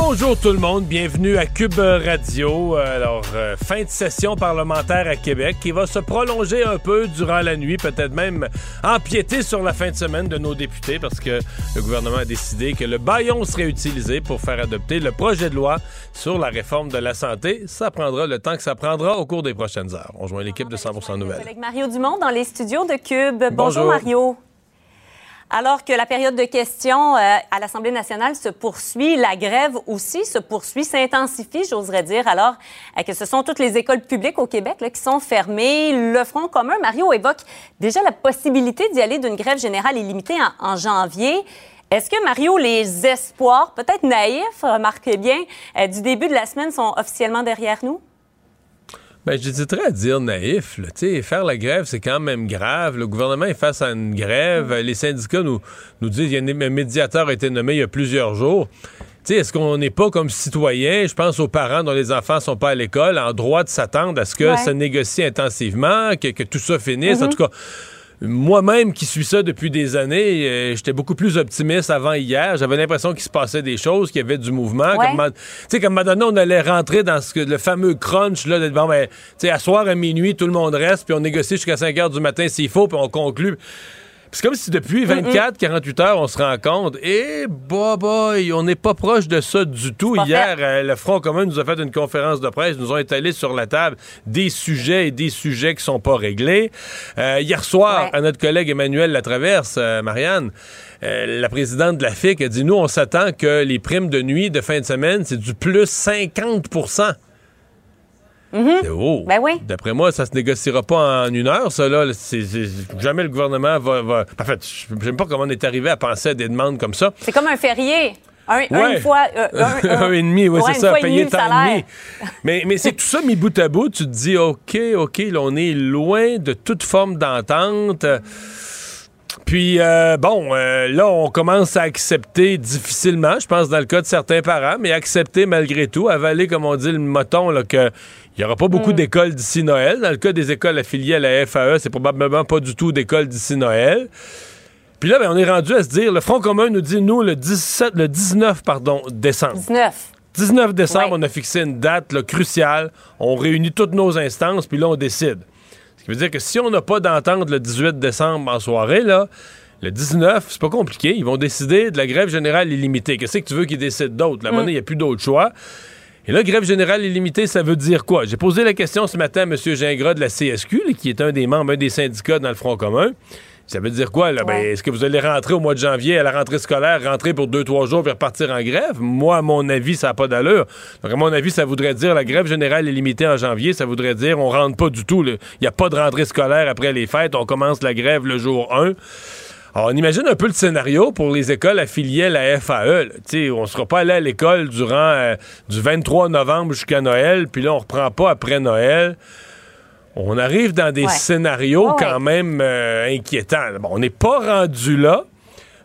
Bonjour tout le monde, bienvenue à Cube Radio. Alors, euh, fin de session parlementaire à Québec qui va se prolonger un peu durant la nuit, peut-être même empiéter sur la fin de semaine de nos députés parce que le gouvernement a décidé que le baillon serait utilisé pour faire adopter le projet de loi sur la réforme de la santé. Ça prendra le temps que ça prendra au cours des prochaines heures. On joint l'équipe de 100% Nouvelles. Avec Mario Dumont dans les studios de Cube. Bonjour, Mario. Alors que la période de questions euh, à l'Assemblée nationale se poursuit, la grève aussi se poursuit, s'intensifie, j'oserais dire, alors euh, que ce sont toutes les écoles publiques au Québec qui sont fermées. Le Front commun, Mario évoque déjà la possibilité d'y aller d'une grève générale illimitée en, en janvier. Est-ce que, Mario, les espoirs, peut-être naïfs, remarquez bien, euh, du début de la semaine sont officiellement derrière nous? Ben, j'hésiterais à dire naïf. Là. Faire la grève, c'est quand même grave. Le gouvernement est face à une grève. Les syndicats nous, nous disent qu'il y a un médiateur a été nommé il y a plusieurs jours. Est-ce qu'on n'est pas comme citoyen, je pense aux parents dont les enfants sont pas à l'école, en droit de s'attendre à ce que ça négocie intensivement, que, que tout ça finisse? En Mm-hmm. tout cas, moi-même qui suis ça depuis des années, euh, j'étais beaucoup plus optimiste avant hier. J'avais l'impression qu'il se passait des choses, qu'il y avait du mouvement. Ouais. Comme, tu sais, comme maintenant, on allait rentrer dans ce que, le fameux crunch, là, de, bon, ben, tu sais, à soir à minuit, tout le monde reste, puis on négocie jusqu'à 5 heures du matin s'il faut, puis on conclut. C'est comme si depuis 24, 48 heures, on se rend compte, et bah, boy, on n'est pas proche de ça du tout. Hier, euh, le Front commun nous a fait une conférence de presse, nous ont étalé sur la table des sujets et des sujets qui sont pas réglés. Euh, hier soir, Ouais. à notre collègue Emmanuel Latraverse, euh, Marianne, la présidente de la FIC a dit, nous, on s'attend que les primes de nuit de fin de semaine, c'est du plus 50 Haut. Ben oui. D'après moi, ça se négociera pas en une heure, ça, là. Jamais le gouvernement va, va- En fait, j'aime pas comment on est arrivé à penser à des demandes comme ça. C'est comme un férié. Un, Ouais. Une fois. euh, un, un et demi, oui, ouais, c'est ça, payer tant et demi. Mais, mais c'est tout ça mis bout à bout, tu te dis, OK, OK, là, on est loin de toute forme d'entente. Puis, euh, bon, euh, là, on commence à accepter difficilement, je pense, dans le cas de certains parents, mais accepter malgré tout, avaler, comme on dit, le moton, là, que il n'y aura pas beaucoup d'écoles d'ici Noël. Dans le cas des écoles affiliées à la FAE, c'est probablement pas du tout d'écoles d'ici Noël. Puis là, ben, on est rendu à se dire, le Front commun nous dit, nous, le 17, le 19, pardon, décembre. 19. 19 décembre, Ouais. on a fixé une date là, cruciale. On réunit toutes nos instances, puis là, on décide. Ce qui veut dire que si on n'a pas d'entente le 18 décembre en soirée, là, le 19, c'est pas compliqué. Ils vont décider de la grève générale illimitée. Qu'est-ce que tu veux qu'ils décident d'autre? La monnaie, il n'y a plus d'autre choix. Et là, grève générale illimitée, ça veut dire quoi? J'ai posé la question ce matin à M. Gingras de la CSQ, là, qui est un des membres, un des syndicats dans le Front commun. Ça veut dire quoi? Là? Ben, est-ce que vous allez rentrer au mois de janvier à la rentrée scolaire, rentrer pour deux, trois jours puis repartir en grève? Moi, à mon avis, ça n'a pas d'allure. Donc, à mon avis, ça voudrait dire la grève générale est limitée en janvier. Ça voudrait dire on rentre pas du tout. Il n'y a pas de rentrée scolaire après les fêtes. On commence la grève le jour 1. Alors, on imagine un peu le scénario pour les écoles affiliées à la FAE. sais, on ne sera pas allé à l'école durant euh, du 23 novembre jusqu'à Noël, puis là, on reprend pas après Noël. On arrive dans des Ouais. scénarios quand ouais. même euh, inquiétants. Bon, on n'est pas rendu là,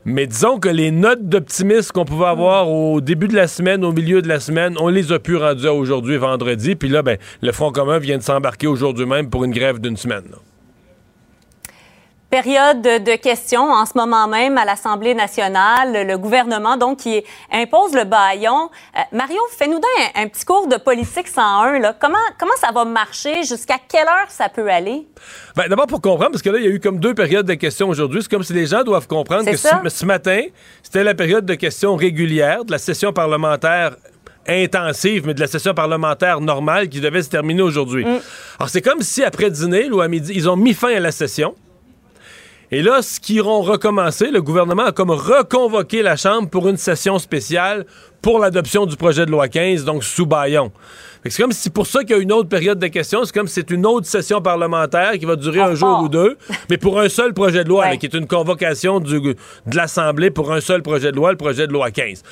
mais disons que les notes d'optimisme qu'on pouvait avoir au début de la semaine, au milieu de la semaine, on les a pu rendues à aujourd'hui, vendredi. Puis là, ben, le Front commun vient de s'embarquer aujourd'hui même pour une grève d'une semaine. là. Période de, questions en ce moment même à l'Assemblée nationale. Le gouvernement, donc, qui impose le baillon. Euh, Mario, fais-nous donc un, un petit cours de politique 101. Là. Comment, comment ça va marcher? Jusqu'à quelle heure ça peut aller? Ben, D'abord pour comprendre, parce que là, il y a eu comme deux périodes de questions aujourd'hui. C'est comme si les gens doivent comprendre que ce, ce matin, c'était la période de questions régulière de la session parlementaire intensive, mais de la session parlementaire normale qui devait se terminer aujourd'hui. Alors, c'est comme si après dîner ou à midi, ils ont mis fin à la session. Et là, ce qu'ils iront recommencer, le gouvernement a comme reconvoqué la Chambre pour une session spéciale pour l'adoption du projet de loi 15, donc sous que C'est comme si pour ça qu'il y a une autre période de questions, c'est comme si c'est une autre session parlementaire qui va durer En un jour ou deux, mais pour un seul projet de loi, Ouais. là, qui est une convocation du- de l'Assemblée pour un seul projet de loi, le projet de loi 15.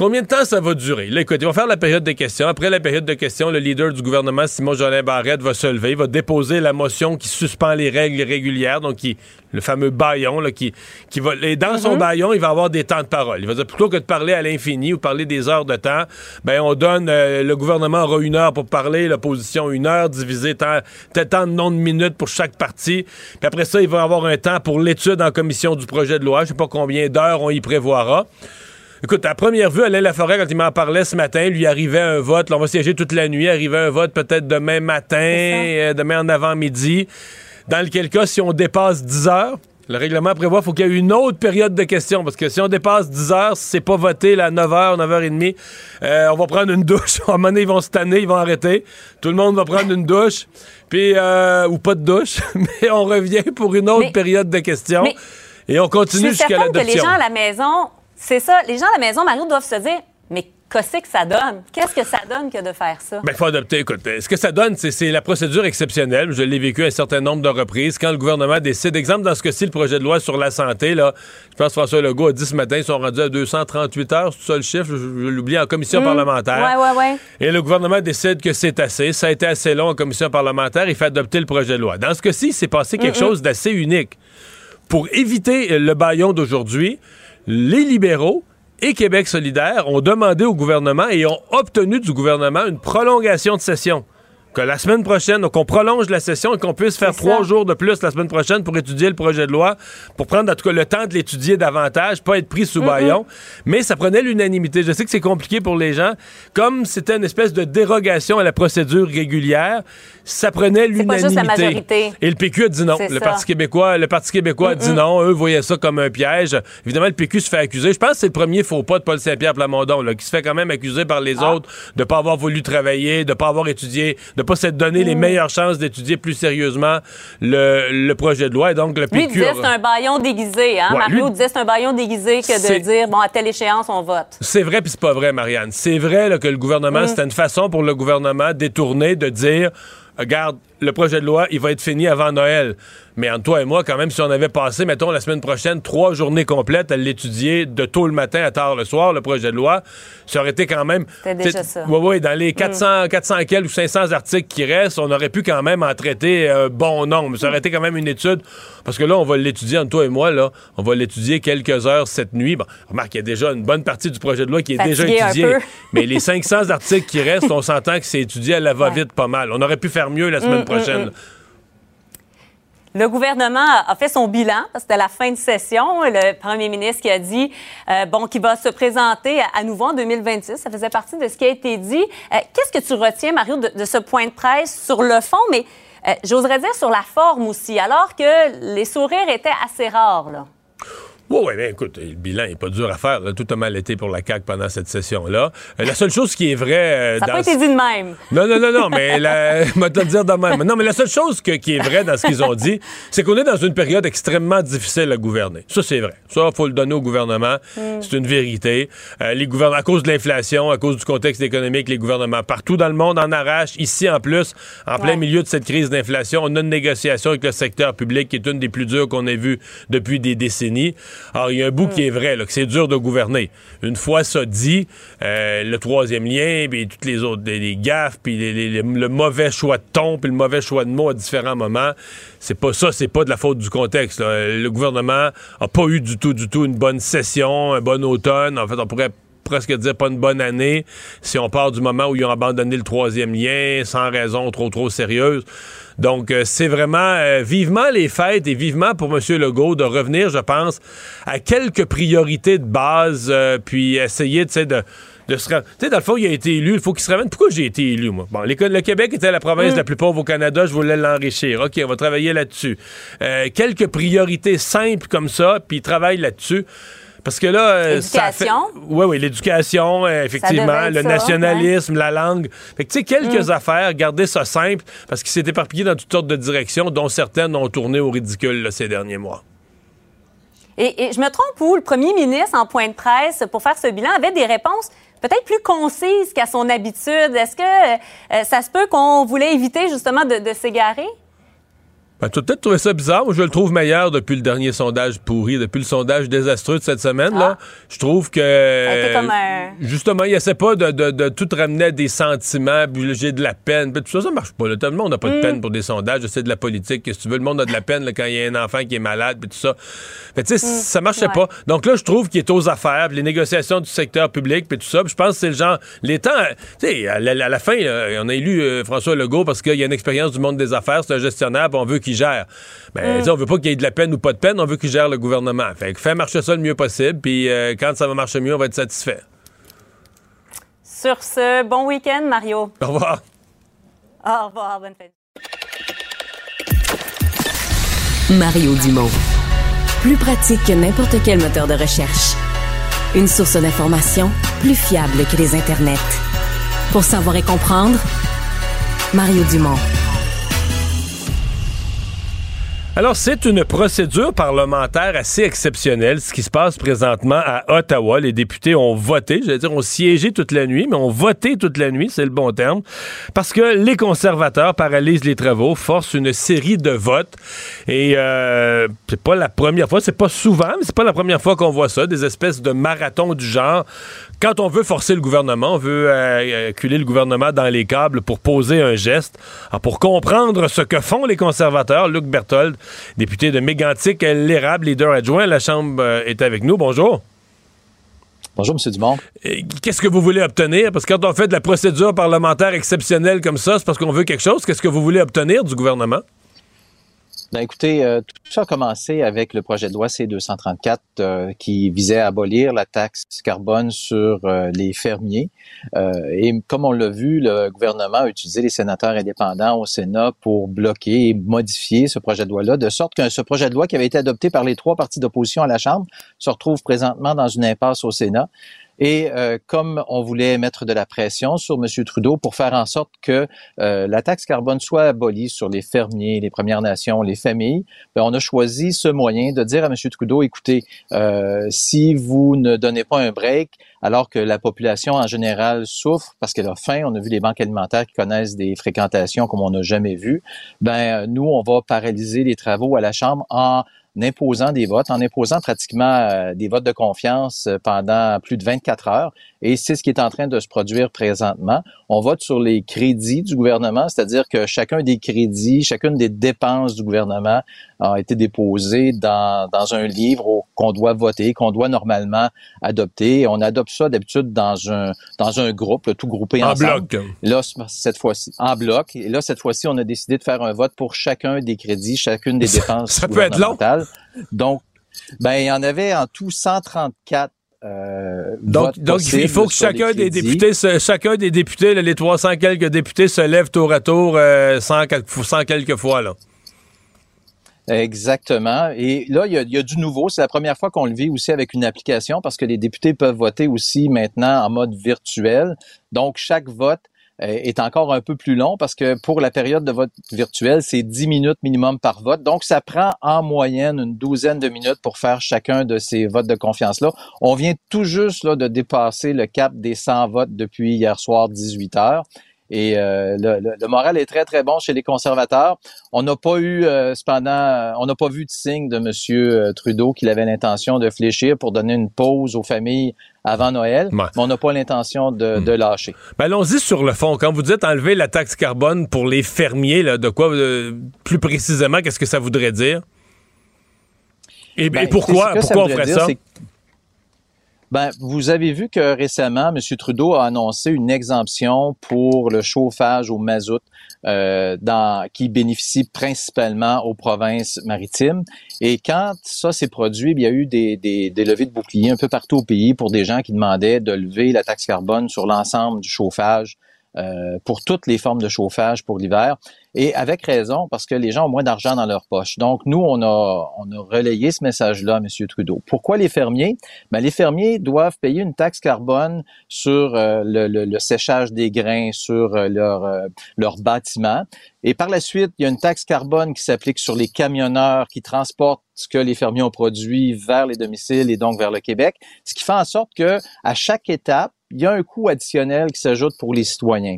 Combien de temps ça va durer? Là, écoute, ils vont faire la période de questions. Après la période de questions, le leader du gouvernement, Simon Jolin Barrette, va se lever, va déposer la motion qui suspend les règles régulières, donc qui, le fameux baillon, là, qui, qui va. Et dans son mhm. baillon, il va avoir des temps de parole. Il va dire plutôt que de parler à l'infini ou parler des heures de temps, ben on donne euh, le gouvernement aura une heure pour parler, l'opposition une heure, divisé tant, tant de nombre de minutes pour chaque parti. Puis après ça, il va avoir un temps pour l'étude en commission du projet de loi. Je sais pas combien d'heures on y prévoira. Écoute, à première vue, Alain Laforêt, quand il m'en parlait ce matin, lui arrivait un vote. Là, on va siéger toute la nuit. Arrivait un vote peut-être demain matin, euh, demain en avant-midi. Dans lequel cas, si on dépasse 10 heures, le règlement prévoit qu'il faut qu'il y ait une autre période de questions. Parce que si on dépasse 10 heures, c'est pas voté à 9 h, 9 h 30, euh, on va prendre une douche. À un moment donné, ils vont se tanner, ils vont arrêter. Tout le monde va prendre une douche. Puis, euh, ou pas de douche. mais on revient pour une autre période de questions. et on continue jusqu'à l'adoption. que les gens à la maison c'est ça. Les gens à la maison, Mario, doivent se dire, mais qu'est-ce que ça donne? Qu'est-ce que ça donne que de faire ça? Bien, il faut adopter. Écoute, ce que ça donne, c'est la procédure exceptionnelle. Je l'ai vécu un certain nombre de reprises. Quand le gouvernement décide, exemple, dans ce cas-ci, le projet de loi sur la santé, là, je pense que François Legault a dit ce matin, ils sont rendus à 238 heures, c'est ça le chiffre, je, l'oublie, en commission mmh. parlementaire. Oui, oui, oui. Et le gouvernement décide que c'est assez. Ça a été assez long en commission parlementaire. Il fait adopter le projet de loi. Dans ce cas-ci, c'est passé quelque mmh. chose d'assez unique. Pour éviter le baillon d'aujourd'hui, les libéraux et Québec solidaire ont demandé au gouvernement et ont obtenu du gouvernement une prolongation de session que la semaine prochaine, qu'on prolonge la session et qu'on puisse faire trois jours de plus la semaine prochaine pour étudier le projet de loi, pour prendre en tout cas le temps de l'étudier davantage, pas être pris sous baillon. Mais ça prenait l'unanimité. Je sais que c'est compliqué pour les gens. Comme c'était une espèce de dérogation à la procédure régulière, ça prenait l'unanimité. Et le PQ a dit non. Le Parti québécois, le Parti québécois a dit non. Eux voyaient ça comme un piège. Évidemment, le PQ se fait accuser. Je pense que c'est le premier faux pas de Paul Saint-Pierre Plamondon, là, qui se fait quand même accuser par les ah. autres de pas avoir voulu travailler, de pas avoir étudié, de pas s'être donné les mm. meilleures chances d'étudier plus sérieusement le, projet de loi. Et donc, le PQ... Lui disait c'est un baillon déguisé. Hein? Mario disait c'est un baillon déguisé que de dire, bon, à telle échéance, on vote. C'est vrai puis c'est pas vrai, Marianne. C'est vrai que le gouvernement, mm. c'était une façon pour le gouvernement détourner de dire regarde, le projet de loi, il va être fini avant Noël. Mais entre toi et moi, quand même, si on avait passé, mettons, la semaine prochaine, trois journées complètes à l'étudier de tôt le matin à tard le soir, le projet de loi, ça aurait été quand même. C'était déjà ça. Oui, oui, dans les 400, 400 quelques ou 500 articles qui restent, on aurait pu quand même en traiter un bon nombre. Ça aurait été quand même une étude. Parce que là, on va l'étudier, entre toi et moi, là, on va l'étudier quelques heures cette nuit. Bon, remarque, il y a déjà une bonne partie du projet de loi qui est déjà étudiée. Mais les 500 articles qui restent, on s'entend que c'est étudié à la va-vite pas mal. On aurait pu faire mieux la semaine mm, mm, prochaine. Mm. Le gouvernement a fait son bilan, c'était la fin de session. Le premier ministre qui a dit euh, bon qu'il va se présenter à, nouveau en 2026. Ça faisait partie de ce qui a été dit. Euh, qu'est-ce que tu retiens, Mario, de, ce point de presse sur le fond, mais euh, j'oserais dire sur la forme aussi, alors que les sourires étaient assez rares là? Oui, oui, bien écoute, le bilan n'est pas dur à faire. Tout a mal été pour la CAQ pendant cette session-là. Euh, la seule chose qui est vraie... Euh, ça n'a pas été dit de même. Non, non, non, non, mais la... je vais te le dire de même. Non, mais la seule chose qui est vraie dans ce qu'ils ont dit, c'est qu'on est dans une période extrêmement difficile à gouverner. Ça, c'est vrai. Ça, il faut le donner au gouvernement. Mm. C'est une vérité. Euh, les gouvernements, à cause de l'inflation, à cause du contexte économique, les gouvernements partout dans le monde en arrachent. Ici, en plus, en plein milieu de cette crise d'inflation, on a une négociation avec le secteur public qui est une des plus dures qu'on ait vues depuis des décennies. Alors, il y a un bout qui est vrai, que c'est dur de gouverner. Une fois ça dit, euh, le troisième lien, puis toutes les autres, les, gaffes, puis le mauvais choix de ton, puis le mauvais choix de mots à différents moments, c'est pas ça, c'est pas de la faute du contexte. Le gouvernement a pas eu du tout, du tout une bonne session, un bon automne. En fait, on pourrait presque dire pas une bonne année si on part du moment où ils ont abandonné le troisième lien sans raison trop trop sérieuse. Donc, euh, c'est vraiment euh, vivement les fêtes et vivement pour M. Legault de revenir, je pense, à quelques priorités de base, euh, puis essayer, tu sais, de de se Tu sais, dans le fond, il a été élu. Il faut qu'il se ramène. Pourquoi j'ai été élu, moi? Bon, le Québec était la province mm. la plus pauvre au Canada. Je voulais l'enrichir. OK, on va travailler là-dessus. quelques priorités simples comme ça, puis il travaille là-dessus. Parce que là, euh, l'éducation? Oui, oui, l'éducation, euh, effectivement, le nationalisme, la langue. Fait que, tu sais, quelques mm. affaires, garder ça simple, parce qu'il s'est éparpillé dans toutes sortes de directions, dont certaines ont tourné au ridicule ces derniers mois. Et, je me trompe où? Le premier ministre, en point de presse, pour faire ce bilan, avait des réponses peut-être plus concises qu'à son habitude. Est-ce que euh, ça se peut qu'on voulait éviter justement de s'égarer? Ben, tu as peut-être trouvé ça bizarre. Moi, je le trouve meilleur depuis le dernier sondage pourri, depuis le sondage désastreux de cette semaine. là. Ah. Je trouve que. Comme un... Justement, il essaie pas de, de, de, tout ramener à des sentiments, j'ai de la peine. Tout ça, ça marche pas. Là. Tout le monde n'a pas de mm. peine pour des sondages. C'est de la politique. Si tu veux, le monde a de la peine quand il y a un enfant qui est malade, puis tout ça. Mais tu sais, mm. ça marchait pas. Donc là, je trouve qu'il est aux affaires, les négociations du secteur public, puis tout ça. je pense que c'est le genre. Les temps. Tu sais, à, la fin, on a élu euh, François Legault parce qu'il y a une expérience du monde des affaires. C'est un gestionnaire, on veut qu'il gère. Ben, mm. on veut pas qu'il y ait de la peine ou pas de peine, on veut qu'il gère le gouvernement. Fait que fait marcher ça le mieux possible, puis euh, quand ça va marcher mieux, on va être satisfait. Sur ce, bon week-end, Mario. Au revoir. Au revoir, bonne fête. Mario Dumont. Plus pratique que n'importe quel moteur de recherche. Une source d'information plus fiable que les internets. Pour savoir et comprendre, Mario Dumont. Alors, c'est une procédure parlementaire assez exceptionnelle, ce qui se passe présentement à Ottawa. Les députés ont voté, j'allais dire, ont siégé toute la nuit, mais ont voté toute la nuit, c'est le bon terme, parce que les conservateurs paralysent les travaux, forcent une série de votes. Et euh, c'est pas la première fois, c'est pas souvent, mais c'est pas la première fois qu'on voit ça, des espèces de marathons du genre quand on veut forcer le gouvernement, on veut euh, acculer le gouvernement dans les câbles pour poser un geste, pour comprendre ce que font les conservateurs. Luc Berthold, député de Mégantic, l'érable, leader adjoint la Chambre, euh, est avec nous. Bonjour. Bonjour, M. Dumont. Qu'est-ce que vous voulez obtenir? Parce que quand on fait de la procédure parlementaire exceptionnelle comme ça, c'est parce qu'on veut quelque chose. Qu'est-ce que vous voulez obtenir du gouvernement? Ben écoutez, euh, tout ça a commencé avec le projet de loi C-234 euh, qui visait à abolir la taxe carbone sur euh, les fermiers. et comme on l'a vu, le gouvernement a utilisé les sénateurs indépendants au Sénat pour bloquer et modifier ce projet de loi-là, de sorte que ce projet de loi qui avait été adopté par les trois partis d'opposition à la Chambre se retrouve présentement dans une impasse au Sénat. Et euh, comme on voulait mettre de la pression sur M. Trudeau pour faire en sorte que euh, la taxe carbone soit abolie sur les fermiers, les Premières Nations, les familles, ben, on a choisi ce moyen de dire à M. Trudeau, écoutez, euh, si vous ne donnez pas un break, alors que la population en général souffre parce qu'elle a faim, on a vu les banques alimentaires qui connaissent des fréquentations comme on n'a jamais vu, ben nous, on va paralyser les travaux à la Chambre en en imposant des votes, en imposant pratiquement euh, des votes de confiance euh, pendant plus de 24 heures. Et c'est ce qui est en train de se produire présentement. On vote sur les crédits du gouvernement, c'est-à-dire que chacun des crédits, chacune des dépenses du gouvernement a été déposé dans, dans un livre qu'on doit voter, qu'on doit normalement adopter. On adopte ça d'habitude dans un, dans un groupe, tout groupé en ensemble. bloc. Là, cette fois-ci, en bloc. Et là, cette fois-ci, on a décidé de faire un vote pour chacun des crédits, chacune des dépenses ça peut être long. Donc, ben, il y en avait en tout 134 euh, donc, donc il faut que chacun des députés, chacun des députés, les 300 quelques députés se lèvent tour à tour euh, 100, quelques fois. Là. Exactement. Et là, il y, a, il y a du nouveau. C'est la première fois qu'on le vit aussi avec une application parce que les députés peuvent voter aussi maintenant en mode virtuel. Donc, chaque vote est encore un peu plus long parce que pour la période de vote virtuel, c'est 10 minutes minimum par vote. Donc, ça prend en moyenne une douzaine de minutes pour faire chacun de ces votes de confiance-là. On vient tout juste là, de dépasser le cap des 100 votes depuis hier soir 18 heures. Et euh, le, moral est très, très bon chez les conservateurs. On n'a pas eu, euh, cependant, on n'a pas vu de signe de M. Trudeau qu'il avait l'intention de fléchir pour donner une pause aux familles avant Noël, mais on n'a pas l'intention de, hmm. lâcher. Ben allons-y sur le fond. Quand vous dites enlever la taxe carbone pour les fermiers, là, de quoi, euh, plus précisément, qu'est-ce que ça voudrait dire? Et, ben, pourquoi, pourquoi on ferait ça? Ben, vous avez vu que récemment, M. Trudeau a annoncé une exemption pour le chauffage au mazout euh, qui bénéficie principalement aux provinces maritimes. Et quand ça s'est produit, il y a eu des, des, des levées de boucliers un peu partout au pays pour des gens qui demandaient de lever la taxe carbone sur l'ensemble du chauffage euh, pour toutes les formes de chauffage pour l'hiver. Et avec raison, parce que les gens ont moins d'argent dans leur poche. Donc, nous, on a, on a relayé ce message-là M. Trudeau. Pourquoi les fermiers? Ben, les fermiers doivent payer une taxe carbone sur euh, le, le, séchage des grains, sur euh, leur, leur bâtiment. Et par la suite, il y a une taxe carbone qui s'applique sur les camionneurs qui transportent ce que les fermiers ont produit vers les domiciles et donc vers le Québec. Ce qui fait en sorte que à chaque étape, il y a un coût additionnel qui s'ajoute pour les citoyens.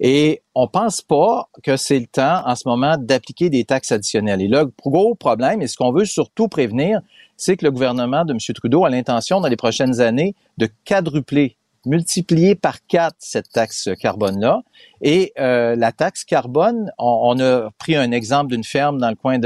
Et on pense pas que c'est le temps en ce moment d'appliquer des taxes additionnelles. Et le gros problème, et ce qu'on veut surtout prévenir, c'est que le gouvernement de M. Trudeau a l'intention dans les prochaines années de quadrupler multiplier par quatre cette taxe carbone-là. Et euh, la taxe carbone, on, a pris un exemple d'une ferme dans le coin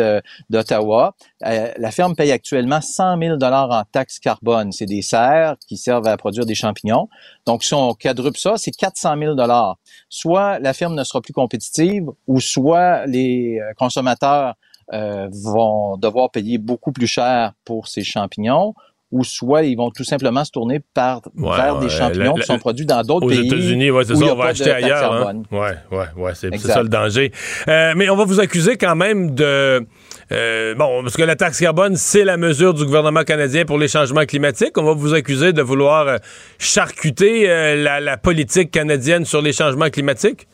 d'Ottawa. Euh, la ferme paye actuellement 100 000 dollars en taxe carbone. C'est des serres qui servent à produire des champignons. Donc, si on quadruple ça, c'est 400 000 dollars. Soit la ferme ne sera plus compétitive, ou soit les euh, consommateurs vont devoir payer beaucoup plus cher pour ces champignons, ou soit ils vont tout simplement se tourner par, vers des champignons qui sont produits dans d'autres pays. Aux États-Unis, ouais, c'est ça, on va acheter ailleurs. Hein? Ouais, ouais, ouais, c'est ça le danger. Euh, mais on va vous accuser quand même de. Euh, bon, parce que la taxe carbone, c'est la mesure du gouvernement canadien pour les changements climatiques. On va vous accuser de vouloir euh, charcuter euh, la, la politique canadienne sur les changements climatiques?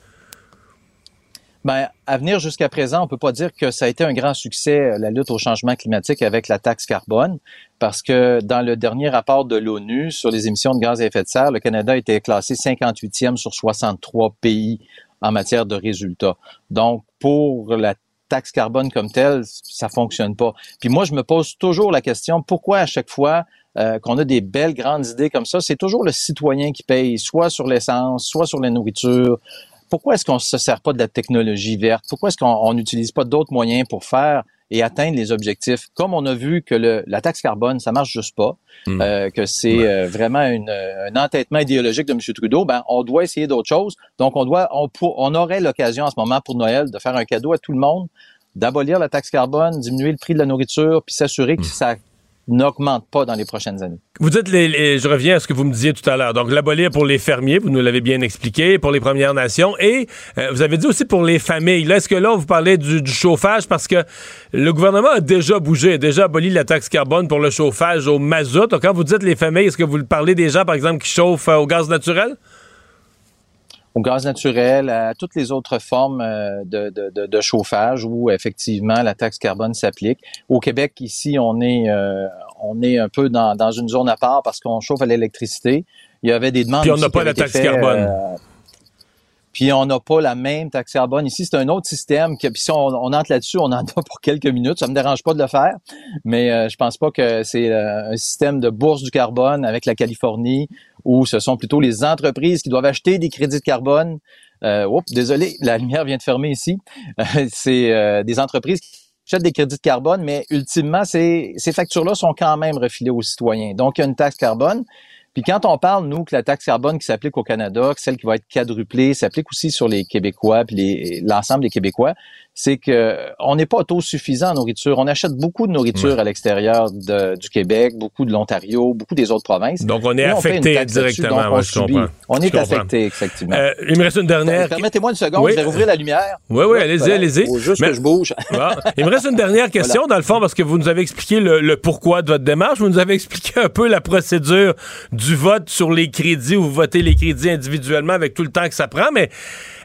Ben, à venir jusqu'à présent, on peut pas dire que ça a été un grand succès, la lutte au changement climatique avec la taxe carbone, parce que dans le dernier rapport de l'ONU sur les émissions de gaz à effet de serre, le Canada était classé 58e sur 63 pays en matière de résultats. Donc, pour la taxe carbone comme telle, ça fonctionne pas. Puis moi, je me pose toujours la question, pourquoi à chaque fois euh, qu'on a des belles grandes idées comme ça, c'est toujours le citoyen qui paye, soit sur l'essence, soit sur la nourriture, pourquoi est-ce qu'on ne se sert pas de la technologie verte? Pourquoi est-ce qu'on n'utilise pas d'autres moyens pour faire? Et atteindre les objectifs? Comme on a vu que le, la taxe carbone, ça marche juste pas, hmm. euh, que c'est euh, vraiment une, un entêtement idéologique de M. Trudeau, ben, on doit essayer d'autres choses. Donc, on doit, on, on aurait l'occasion en ce moment pour Noël de faire un cadeau à tout le monde, d'abolir la taxe carbone, diminuer le prix de la nourriture, puis s'assurer que hmm. ça n'augmente pas dans les prochaines années. Vous dites, les, je reviens à ce que vous me disiez tout à l'heure. Donc, l'abolir pour les fermiers, vous nous l'avez bien expliqué, pour les Premières Nations, et euh, vous avez dit aussi pour les familles. Est-ce que là, vous parlez du, chauffage? Parce que le gouvernement a déjà bougé, a déjà aboli la taxe carbone pour le chauffage au mazout. Donc, quand vous dites les familles, est-ce que vous parlez des gens, par exemple, qui chauffent euh, au gaz naturel? Au gaz naturel, à toutes les autres formes euh, de, de, de, chauffage où effectivement la taxe carbone s'applique. Au Québec, ici, on est euh, on est un peu dans, dans une zone à part parce qu'on chauffe à l'électricité. Il y avait des demandes. Puis on n'a pas la taxe carbone. Euh, puis on n'a pas la même taxe carbone. Ici, c'est un autre système. Que, puis si on, entre là-dessus, on en a pour quelques minutes. Ça me dérange pas de le faire, mais euh, je pense pas que c'est euh, un système de bourse du carbone avec la Californie où ce sont plutôt les entreprises qui doivent acheter des crédits de carbone. Euh, oups, désolé, la lumière vient de fermer ici. c'est euh, des entreprises qui achètent des crédits de carbone, mais ultimement, ces, ces factures-là sont quand même refilées aux citoyens. Donc, il y a une taxe carbone. Puis quand on parle, nous, que la taxe carbone qui s'applique au Canada, que celle qui va être quadruplée, s'applique aussi sur les Québécois, puis l'ensemble des Québécois, c'est que on n'est pas autosuffisant en nourriture. On achète beaucoup de nourriture à l'extérieur du Québec, beaucoup de l'Ontario, beaucoup des autres provinces. Donc on est affecté directement. on, on est affecté, effectivement. Euh, il me reste une dernière. Permettez-moi une seconde, je vais rouvrir la lumière. Oui, oui, allez-y, allez-y. juste que je bouge. Il me reste une dernière question, dans le fond, parce que vous nous avez expliqué le, pourquoi de votre démarche. Vous nous avez expliqué un peu la procédure du vote sur les crédits, où vous votez les crédits individuellement avec tout le temps que ça prend. Mais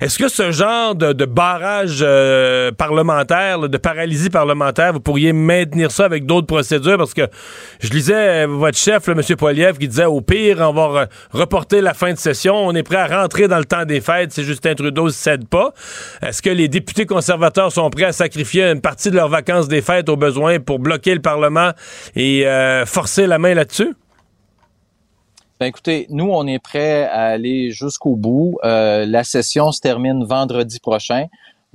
est-ce que ce genre de, barrage euh, parlementaire, de paralysie parlementaire, vous pourriez maintenir ça avec d'autres procédures? Parce que je lisais euh, votre chef, le M. Poiliev, qui disait au pire, on va reporter la fin de session. On est prêt à rentrer dans le temps des fêtes si Justin Trudeau ne cède pas. Est-ce que les députés conservateurs sont prêts à sacrifier une partie de leurs vacances des fêtes au besoin pour bloquer le Parlement et euh, forcer la main là-dessus? Ben écoutez, nous, on est prêt à aller jusqu'au bout. Euh, la session se termine vendredi prochain.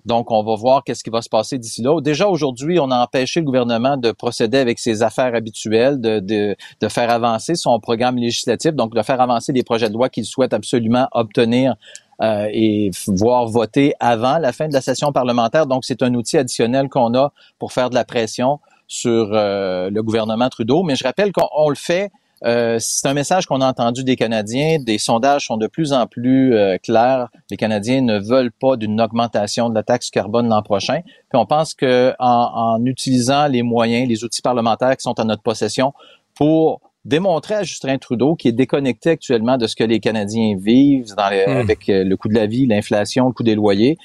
Donc, on va voir qu'est-ce qui va se passer d'ici là. Déjà aujourd'hui, on a empêché le gouvernement de procéder avec ses affaires habituelles, de, de, de faire avancer son programme législatif, donc de faire avancer les projets de loi qu'il souhaite absolument obtenir euh, et voir voter avant la fin de la session parlementaire. Donc, c'est un outil additionnel qu'on a pour faire de la pression sur euh, le gouvernement Trudeau. Mais je rappelle qu'on le fait euh, c'est un message qu'on a entendu des Canadiens. Des sondages sont de plus en plus euh, clairs. Les Canadiens ne veulent pas d'une augmentation de la taxe carbone l'an prochain. Puis on pense que en, utilisant les moyens, les outils parlementaires qui sont en notre possession pour démontrer à Justin Trudeau qui est déconnecté actuellement de ce que les Canadiens vivent dans hmm. avec euh, le coût de la vie, l'inflation, le coût des loyers.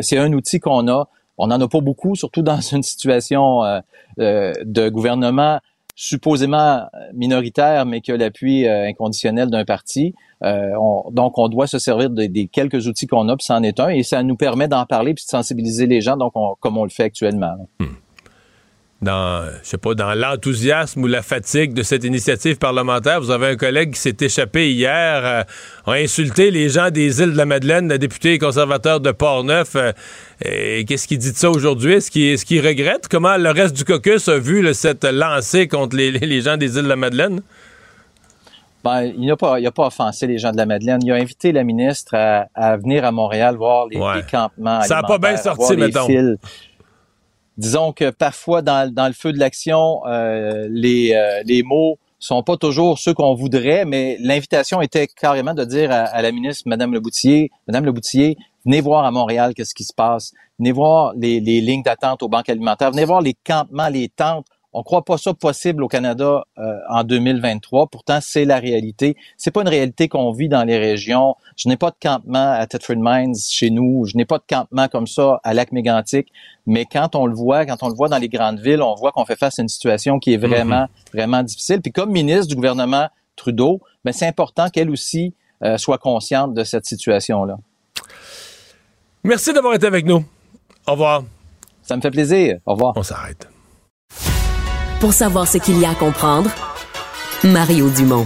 c'est un outil qu'on a. On n'en a pas beaucoup, surtout dans une situation de gouvernement supposément minoritaire, mais qui a l'appui inconditionnel d'un parti. donc, on doit se servir des quelques outils qu'on a, puis c'en est un, et ça nous permet d'en parler puis de sensibiliser les gens, donc comme on le fait actuellement. Hmm dans, je sais pas, dans l'enthousiasme ou la fatigue de cette initiative parlementaire. Vous avez un collègue qui s'est échappé hier, euh, a insulté les gens des îles de la Madeleine, le député conservateur de Portneuf. Qu'est-ce qu'il dit de ça aujourd'hui? Est-ce qu'il regrette? Comment le reste du caucus a vu cette lancée contre les, gens des îles de la Madeleine? Ben, il n'a pas, pas offensé les gens de la Madeleine. Il a invité la ministre à, venir à Montréal voir les, campements. Ça n'a pas bien sorti, mettons disons que parfois dans, dans le feu de l'action, euh, les, euh, les mots sont pas toujours ceux qu'on voudrait, mais l'invitation était carrément de dire à, la ministre, Madame Leboutillier, Madame Leboutillier, venez voir à Montréal qu'est-ce qui se passe, venez voir les, les lignes d'attente aux banques alimentaires, venez voir les campements, les tentes on croit pas ça possible au Canada euh, en 2023. Pourtant, c'est la réalité. C'est pas une réalité qu'on vit dans les régions. Je n'ai pas de campement à Tetford Mines chez nous. Je n'ai pas de campement comme ça à Lac-Mégantic. Mais quand on le voit, quand on le voit dans les grandes villes, on voit qu'on fait face à une situation qui est vraiment, mhm. vraiment difficile. Puis comme ministre du gouvernement Trudeau, ben c'est important qu'elle aussi euh, soit consciente de cette situation-là. Merci d'avoir été avec nous. Au revoir. Ça me fait plaisir. Au revoir. On s'arrête. Pour savoir ce qu'il y a à comprendre, Mario Dumont.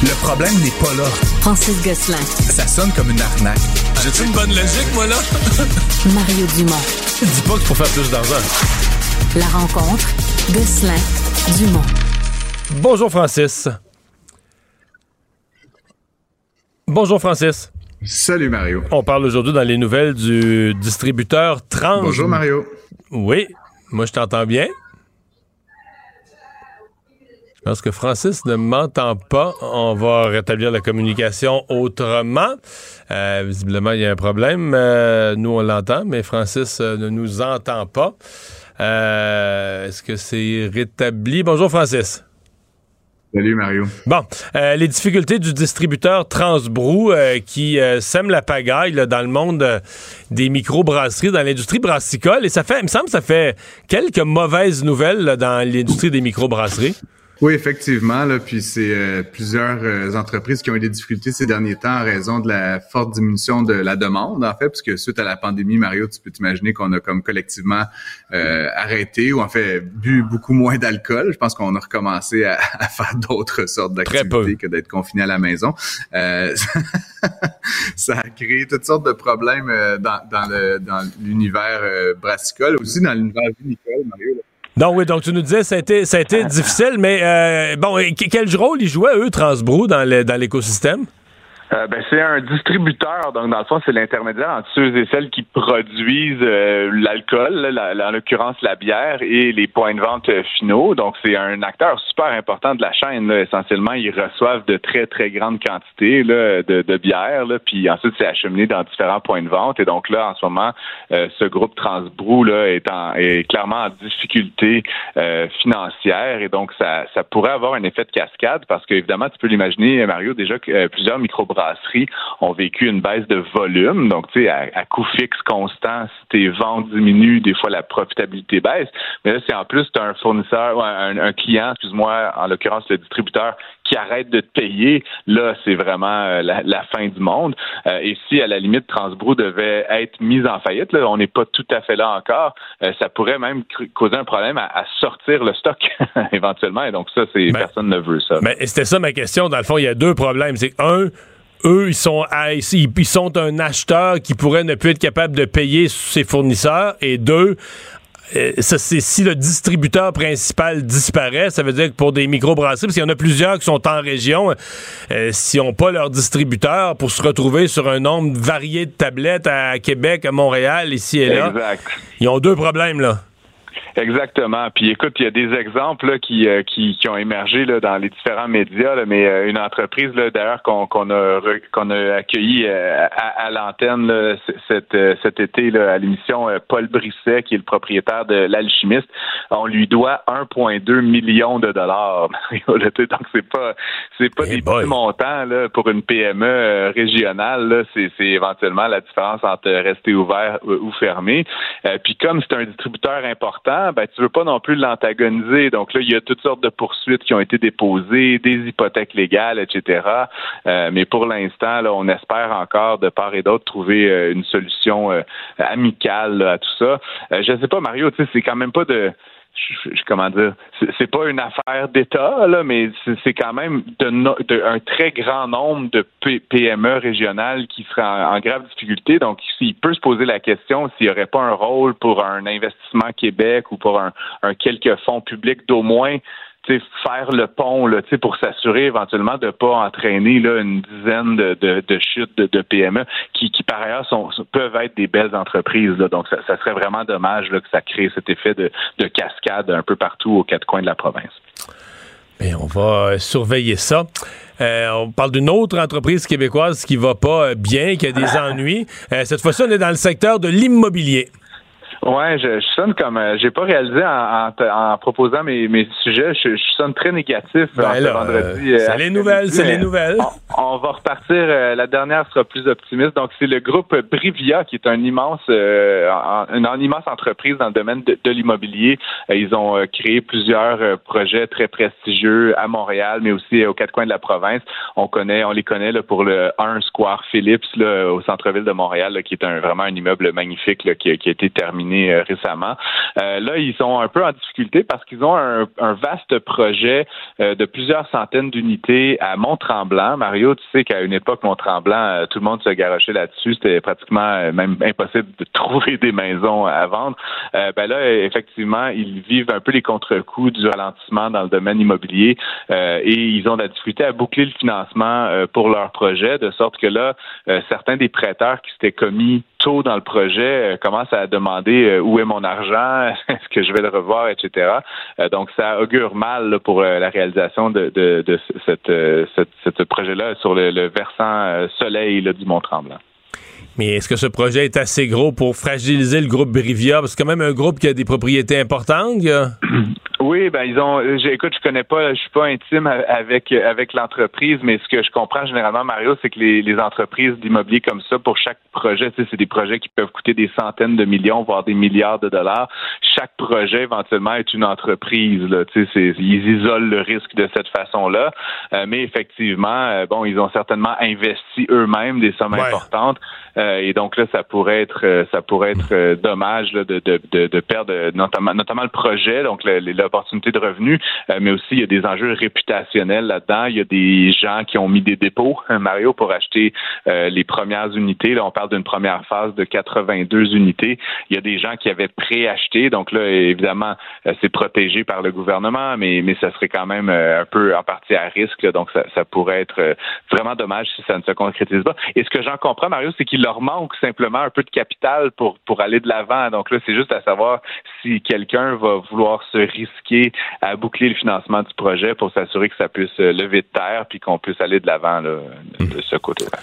Le problème n'est pas là. Francis Gosselin. Ça sonne comme une arnaque. J'ai-tu une bonne logique, moi, là? Mario Dumont. Dis pas qu'il faut faire plus d'argent. La rencontre, Gosselin, Dumont. Bonjour, Francis. Bonjour, Francis. Salut, Mario. On parle aujourd'hui dans les nouvelles du distributeur Trans. Bonjour, Mario. Oui, moi, je t'entends bien. Je pense que Francis ne m'entend pas. On va rétablir la communication autrement. Euh, visiblement, il y a un problème. Euh, nous, on l'entend, mais Francis euh, ne nous entend pas. Est-ce que c'est rétabli? Bonjour, Francis. Salut Mario. Bon, euh, les difficultés du distributeur Transbrou euh, qui euh, sème la pagaille dans le monde des microbrasseries, dans l'industrie brassicole. Et ça fait, il me semble, ça fait quelques mauvaises nouvelles dans l'industrie des microbrasseries. Oui, effectivement. Là, puis c'est euh, plusieurs euh, entreprises qui ont eu des difficultés ces derniers temps en raison de la forte diminution de la demande, en fait, puisque suite à la pandémie, Mario, tu peux t'imaginer qu'on a comme collectivement euh, arrêté ou en fait bu beaucoup moins d'alcool. Je pense qu'on a recommencé à, faire d'autres sortes d'activités que d'être confiné à la maison. ça a créé toutes sortes de problèmes dans, dans l'univers brassicole, aussi dans l'univers vinicole, Mario. Donc oui, donc tu nous disais ça a difficile, mais euh, bon, quel rôle ils jouaient, eux, Transbrou, dans l'écosystème? Euh, ben, c'est un distributeur, donc dans le fond, c'est l'intermédiaire entre ceux et celles qui produisent euh, l'alcool, en l'occurrence la bière, et les points de vente euh, finaux. Donc, c'est un acteur super important de la chaîne. Essentiellement, ils reçoivent de très, très grandes quantités là, de, de, bière, là, puis ensuite, c'est acheminé dans différents points de vente. Et donc là, en ce moment, ce groupe Transbrou là, est, en, est clairement en difficulté financière. Et donc, ça, ça pourrait avoir un effet de cascade parce qu'évidemment, tu peux l'imaginer, Mario, déjà que plusieurs micro brasseries ont vécu une baisse de volume. Donc, tu sais, à, coût fixe constant, si tes ventes diminuent, des fois la profitabilité baisse. Mais là, c'est en plus, tu as un fournisseur, un, un client, excuse-moi, en l'occurrence le distributeur, qui arrête de te payer, là, c'est vraiment euh, la, fin du monde. Euh, et si, à la limite, Transbrou devait être mise en faillite, là, on n'est pas tout à fait là encore, euh, ça pourrait même causer un problème à, sortir le stock éventuellement. Et donc, ça, c'est ben, personne ne veut ça. Mais ben, c'était ça ma question. Dans le fond, il y a deux problèmes. C'est un, eux, ils sont, ils sont un acheteur qui pourrait ne plus être capable de payer ses fournisseurs. Et deux, euh, ça, c'est si le distributeur principal disparaît, ça veut dire que pour des microbrasseries, parce qu'il y en a plusieurs qui sont en région, euh, s'ils n'ont pas leur distributeur pour se retrouver sur un nombre varié de tablettes à Québec, à Montréal, ici et là, ils ont deux problèmes là. Exactement. Puis écoute, il y a des exemples là, qui, euh, qui, qui ont émergé là, dans les différents médias, là, mais euh, une entreprise là, d'ailleurs qu'on qu'on a qu'on a accueilli euh, à, à l'antenne cet, cet été là, à l'émission Paul Brisset, qui est le propriétaire de l'alchimiste, on lui doit 1,2 million de dollars. Donc c'est pas c'est pas des petits montants là, pour une PME régionale. C'est éventuellement la différence entre rester ouvert ou fermé. puis comme c'est un distributeur important temps, ben, tu veux pas non plus l'antagoniser. Donc là, il y a toutes sortes de poursuites qui ont été déposées, des hypothèques légales, etc. Euh, mais pour l'instant, on espère encore de part et d'autre trouver euh, une solution euh, amicale à tout ça. je sais pas, Mario, tu sais, c'est quand même pas de je, comment dire, c'est pas une affaire d'État, là, mais c'est quand même un très grand nombre de PME régionales qui seraient en, grave difficulté. Donc, il peut se poser la question s'il n'y aurait pas un rôle pour un investissement Québec ou pour un, un quelques fonds publics d'au moins faire le pont là, pour s'assurer éventuellement de ne pas entraîner là, une dizaine de, de, chutes de, PME qui, qui, par ailleurs, sont, peuvent être des belles entreprises. Là. Donc, ça, serait vraiment dommage là, que ça crée cet effet de, de cascade un peu partout aux quatre coins de la province. Bien, on va euh, surveiller ça. Euh, on parle d'une autre entreprise québécoise qui va pas euh, bien, qui a des ennuis. cette fois-ci, on est dans le secteur de l'immobilier. Ouais, je, je, sonne comme euh, j'ai pas réalisé en, en, proposant mes, mes sujets, je, je, sonne très négatif ben ce vendredi. Euh, c'est les nouvelles, c'est les nouvelles. On, va repartir. Euh, la dernière sera plus optimiste. Donc c'est le groupe Brivia qui est un immense, une, immense entreprise dans le domaine de, de l'immobilier. ils ont créé plusieurs projets très prestigieux à Montréal, mais aussi aux quatre coins de la province. On connaît, on les connaît là, pour le 1 Square Phillips là, au centre-ville de Montréal, là, qui est un, vraiment un immeuble magnifique qui a été terminé euh, récemment. Euh, là, ils sont un peu en difficulté parce qu'ils ont un, vaste projet euh, de plusieurs centaines d'unités à Mont-Tremblant. Mario, tu sais qu'à une époque, Mont-Tremblant, tout le monde se garochait là-dessus. C'était pratiquement même impossible de trouver des maisons à vendre. ben là, effectivement, ils vivent un peu les contre-coups du ralentissement dans le domaine immobilier et ils ont de la difficulté à boucler le financement pour leur projet, de sorte que là, certains des prêteurs qui s'étaient commis tôt dans le projet commencent à demander euh, où est mon argent, est-ce que je vais le revoir, etc. Euh, donc, ça augure mal pour euh, la réalisation de, ce projet-là sur le, versant soleil du Mont-Tremblant. Mais est-ce que ce projet est assez gros pour fragiliser le groupe Brivia? Parce que c'est quand même un groupe qui a des propriétés importantes. Oui, ben ils ont. Écoute, je connais pas, je suis pas intime avec avec l'entreprise, mais ce que je comprends généralement, Mario, c'est que les, les entreprises d'immobilier comme ça, pour chaque projet, tu sais, c'est des projets qui peuvent coûter des centaines de millions, voire des milliards de dollars. Chaque projet éventuellement est une entreprise. Là, tu sais, ils isolent le risque de cette façon-là, euh, mais effectivement, euh, bon, ils ont certainement investi eux-mêmes des sommes importantes, euh, et donc là, ça pourrait être, ça pourrait être dommage là, de, de, de, de, perdre notamment, notamment le projet, donc le, l'opportunité de revenus, euh, mais aussi il y a des enjeux réputationnels là-dedans. Il y a des gens qui ont mis des dépôts, hein, Mario, pour acheter euh, les premières unités. Là, on parle d'une première phase de 82 unités. Il y a des gens qui avaient préacheté, donc là, évidemment, euh, c'est protégé par le gouvernement, mais, ça serait quand même un peu en partie à risque. donc, ça, pourrait être vraiment dommage si ça ne se concrétise pas. Et ce que j'en comprends, Mario, c'est qu'il leur manque simplement un peu de capital pour aller de l'avant. Donc là, c'est juste à savoir si quelqu'un va vouloir se risquer à boucler le financement du projet pour s'assurer que ça puisse euh, lever de terre puis qu'on puisse aller de l'avant de ce côté-là.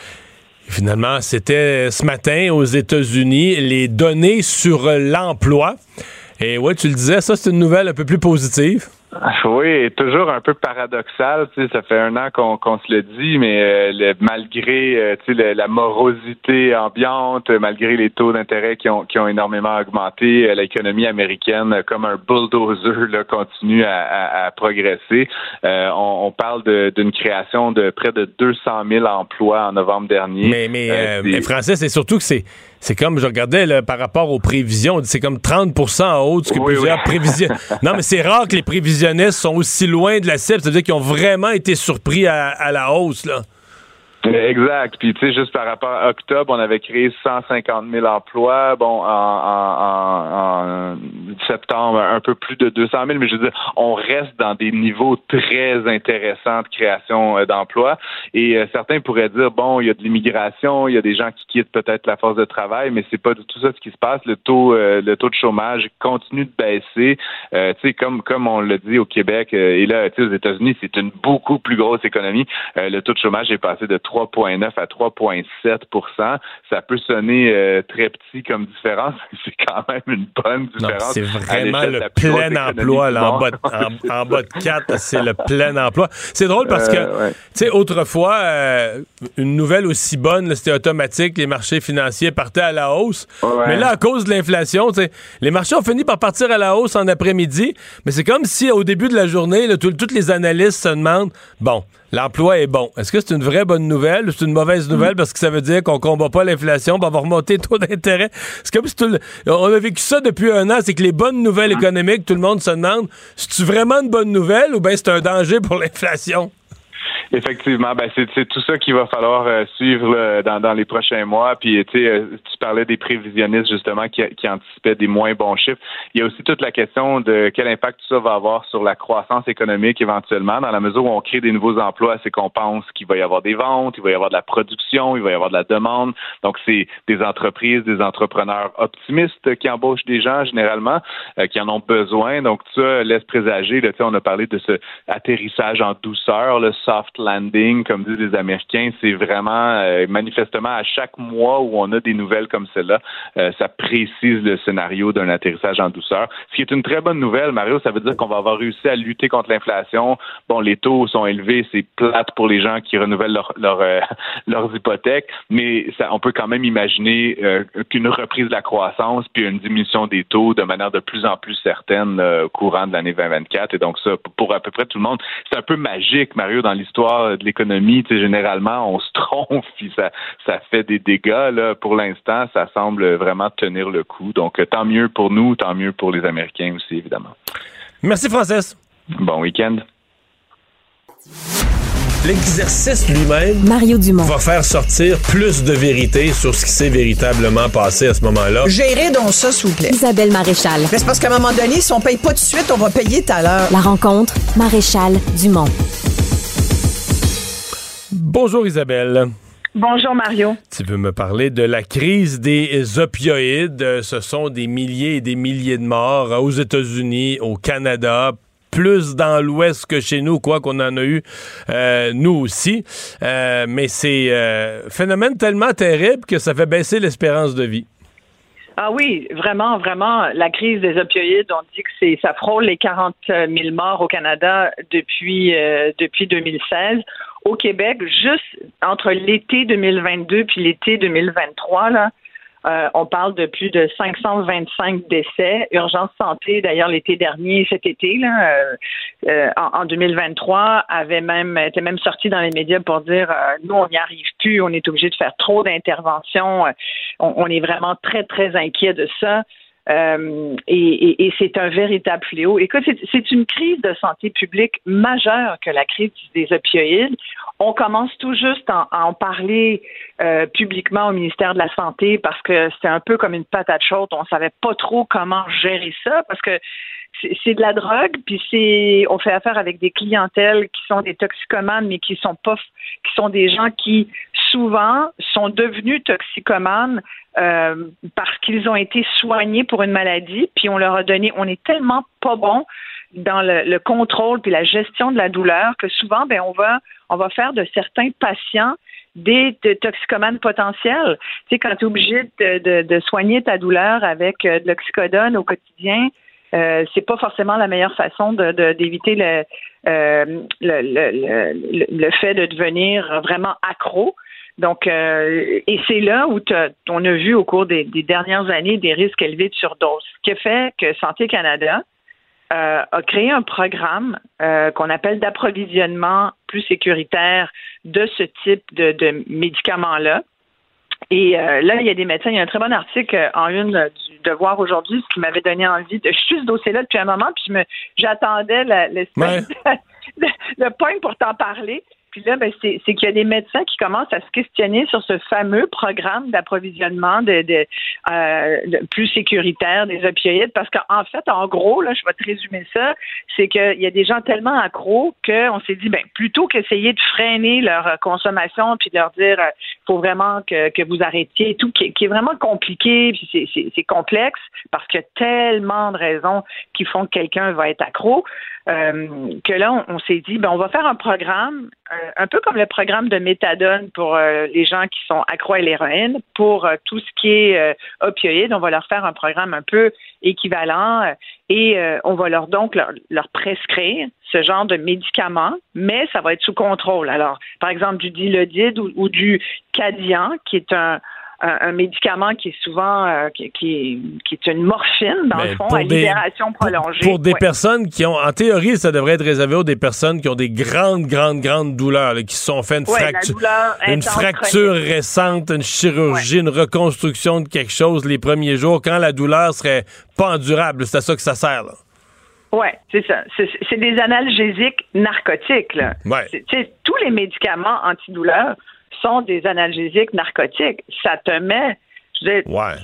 Finalement, c'était ce matin aux États-Unis les données sur l'emploi. Et ouais, tu le disais, ça c'est une nouvelle un peu plus positive. Oui, toujours un peu paradoxal. Tu sais, ça fait un an qu'on se le dit, mais euh, malgré euh, tu sais, la morosité ambiante, malgré les taux d'intérêt qui ont, qui ont énormément augmenté, euh, l'économie américaine, comme un bulldozer, là, continue à, à, progresser. On, on, parle d'une création de près de 200 000 emplois en novembre dernier. Mais, mais, mais Français, c'est surtout que c'est c'est comme, je regardais là, par rapport aux prévisions, c'est comme 30 en haut que plusieurs prévisions. non, mais c'est rare que les prévisionnistes sont aussi loin de la cible, c'est-à-dire qu'ils ont vraiment été surpris à, à la hausse, là. Exact. Puis, tu sais, juste par rapport à octobre, on avait créé 150 000 emplois. Bon, en, en, en, septembre, un peu plus de 200 000, mais je veux dire, on reste dans des niveaux très intéressants de création euh, d'emplois. Et euh, certains pourraient dire, bon, il y a de l'immigration, il y a des gens qui quittent peut-être la force de travail, mais c'est pas du tout ça ce qui se passe. Le taux, euh, le taux de chômage continue de baisser. tu sais, comme comme on l'a dit au Québec et là, tu sais, aux États-Unis, c'est une beaucoup plus grosse économie. le taux de chômage est passé de 3,9 à 3,7% Ça peut sonner très petit comme différence, c'est quand même une bonne différence. C'est vraiment le plein emploi là, en, bas de, en, bas de 4, c'est le plein emploi. C'est drôle parce que, tu sais, autrefois, une nouvelle aussi bonne, c'était automatique, les marchés financiers partaient à la hausse. Mais là, à cause de l'inflation, les marchés ont fini par partir à la hausse en après-midi, mais c'est comme si au début de la journée, là, toutes les analystes se demandent, bon, l'emploi est bon. Est-ce que c'est une vraie bonne nouvelle? Ou c'est une mauvaise nouvelle parce que ça veut dire qu'on combat pas l'inflation, on va remonter le taux d'intérêt? C'est comme si tout on a vécu ça depuis un an, c'est que les bonnes nouvelles économiques, tout le monde se demande, c'est-tu vraiment une bonne nouvelle ou bien c'est un danger pour l'inflation? Effectivement, ben c'est tout ça qu'il va falloir euh, suivre dans, dans, les prochains mois. Puis tu euh, tu parlais des prévisionnistes justement qui, qui, anticipaient des moins bons chiffres. Il y a aussi toute la question de quel impact tout ça va avoir sur la croissance économique éventuellement, dans la mesure où on crée des nouveaux emplois, c'est qu'on pense qu'il va y avoir des ventes, il va y avoir de la production, il va y avoir de la demande. Donc c'est des entreprises, des entrepreneurs optimistes qui embauchent des gens généralement, euh, qui en ont besoin. Donc tout ça laisse présager. Là, on a parlé de ce atterrissage en douceur, le soft landing, comme disent les Américains, c'est vraiment euh, manifestement à chaque mois où on a des nouvelles comme celle-là, euh, ça précise le scénario d'un atterrissage en douceur. Ce qui est une très bonne nouvelle, Mario, ça veut dire qu'on va avoir réussi à lutter contre l'inflation. Bon, les taux sont élevés, c'est plate pour les gens qui renouvellent euh, leurs hypothèques, mais on peut quand même imaginer qu'une reprise de la croissance puis une diminution des taux de manière de plus en plus certaine courant de l'année 2024. Et donc ça, pour à peu près tout le monde, c'est un peu magique, Mario, dans l'histoire de l'économie, généralement, on se trompe, puis ça, ça fait des dégâts. Là. Pour l'instant, ça semble vraiment tenir le coup. Donc, tant mieux pour nous, tant mieux pour les Américains aussi, évidemment. Merci, Francis. Bon week-end. L'exercice lui-même Mario Dumont. va faire sortir plus de vérité sur ce qui s'est véritablement passé à ce moment-là. Gérez donc ça, s'il vous plaît. Isabelle Maréchal. Mais c'est parce qu'à un moment donné, si on paye pas tout de suite, on va payer tout à l'heure. La rencontre, Maréchal Dumont. Bonjour Isabelle. Bonjour Mario. Tu veux me parler de la crise des opioïdes. Ce sont des milliers et des milliers de morts aux États-Unis, au Canada, plus dans l'Ouest que chez nous, quoi qu'on en a eu euh, nous aussi. Euh, mais c'est un euh, phénomène tellement terrible que ça fait baisser l'espérance de vie. Ah oui, vraiment, vraiment, la crise des opioïdes, on dit que c'est ça frôle les 40 000 morts au Canada depuis depuis 2016 au Québec, juste entre l'été 2022 puis l'été 2023, là, euh, on parle de plus de 525 décès. Urgence santé, d'ailleurs, l'été dernier, cet été, là, euh, euh, en, 2023, avait même était même sorti dans les médias pour dire nous, on n'y arrive plus, on est obligé de faire trop d'interventions. On, on, est vraiment très, très inquiet de ça. Euh, et, et, c'est un véritable fléau. Écoute, c'est une crise de santé publique majeure que la crise des opioïdes. On commence tout juste à, en parler euh, publiquement au ministère de la Santé parce que c'est un peu comme une patate chaude. On savait pas trop comment gérer ça parce que c'est de la drogue, puis c'est on fait affaire avec des clientèles qui sont des toxicomanes, mais qui sont pas qui sont des gens qui souvent sont devenus toxicomanes euh, parce qu'ils ont été soignés pour une maladie, puis on leur a donné, on est tellement pas bon dans le, contrôle puis la gestion de la douleur que souvent, ben on va on va faire de certains patients des toxicomanes potentiels. Tu sais, quand tu es obligé de, de, soigner ta douleur avec euh, de l'oxycodone au quotidien, euh, c'est pas forcément la meilleure façon d'éviter le, euh, le, le, le, fait de devenir vraiment accro. Donc, euh, et c'est là où on a vu au cours des, dernières années des risques élevés de surdose. Ce qui a fait que Santé Canada euh, a créé un programme euh, qu'on appelle d'approvisionnement plus sécuritaire de ce type de, de médicaments-là. Et là, il y a des médecins. Il y a un très bon article en une du Devoir aujourd'hui, ce qui m'avait donné envie de. Je suis ce dossier-là depuis un moment, puis j'attendais le, le point pour t'en parler. Puis là, ben, c'est qu'il y a des médecins qui commencent à se questionner sur ce fameux programme d'approvisionnement de, de, euh, plus sécuritaire des opioïdes, parce qu'en fait, en gros, là, je vais te résumer ça, c'est qu'il y a des gens tellement accros qu'on s'est dit, ben, plutôt qu'essayer de freiner leur consommation puis de leur dire, euh, faut vraiment que, que vous arrêtiez et tout, qui, est vraiment compliqué, puis c'est complexe, parce qu'il y a tellement de raisons qui font que quelqu'un va être accro. Euh, que là, on, s'est dit, ben, on va faire un programme un peu comme le programme de méthadone pour euh, les gens qui sont accro à l'héroïne, pour euh, tout ce qui est opioïde, on va leur faire un programme un peu équivalent et on va leur donc leur, prescrire ce genre de médicaments, mais ça va être sous contrôle. Alors, par exemple, du dilodide ou du Cadian, qui est un, un, médicament qui est souvent euh, qui, qui, est une morphine dans le fond à libération prolongée. Pour, des personnes qui ont, en théorie, ça devrait être réservé aux des personnes qui ont des grandes, grandes, grandes douleurs, qui se sont fait une fracture, une fracture récente, une chirurgie, une reconstruction de quelque chose les premiers jours, quand la douleur serait pas endurable. C'est à ça que ça sert. Là. Oui, c'est ça. C'est des analgésiques narcotiques. Là. tous les médicaments antidouleurs sont des analgésiques narcotiques. Ça te met. ouais.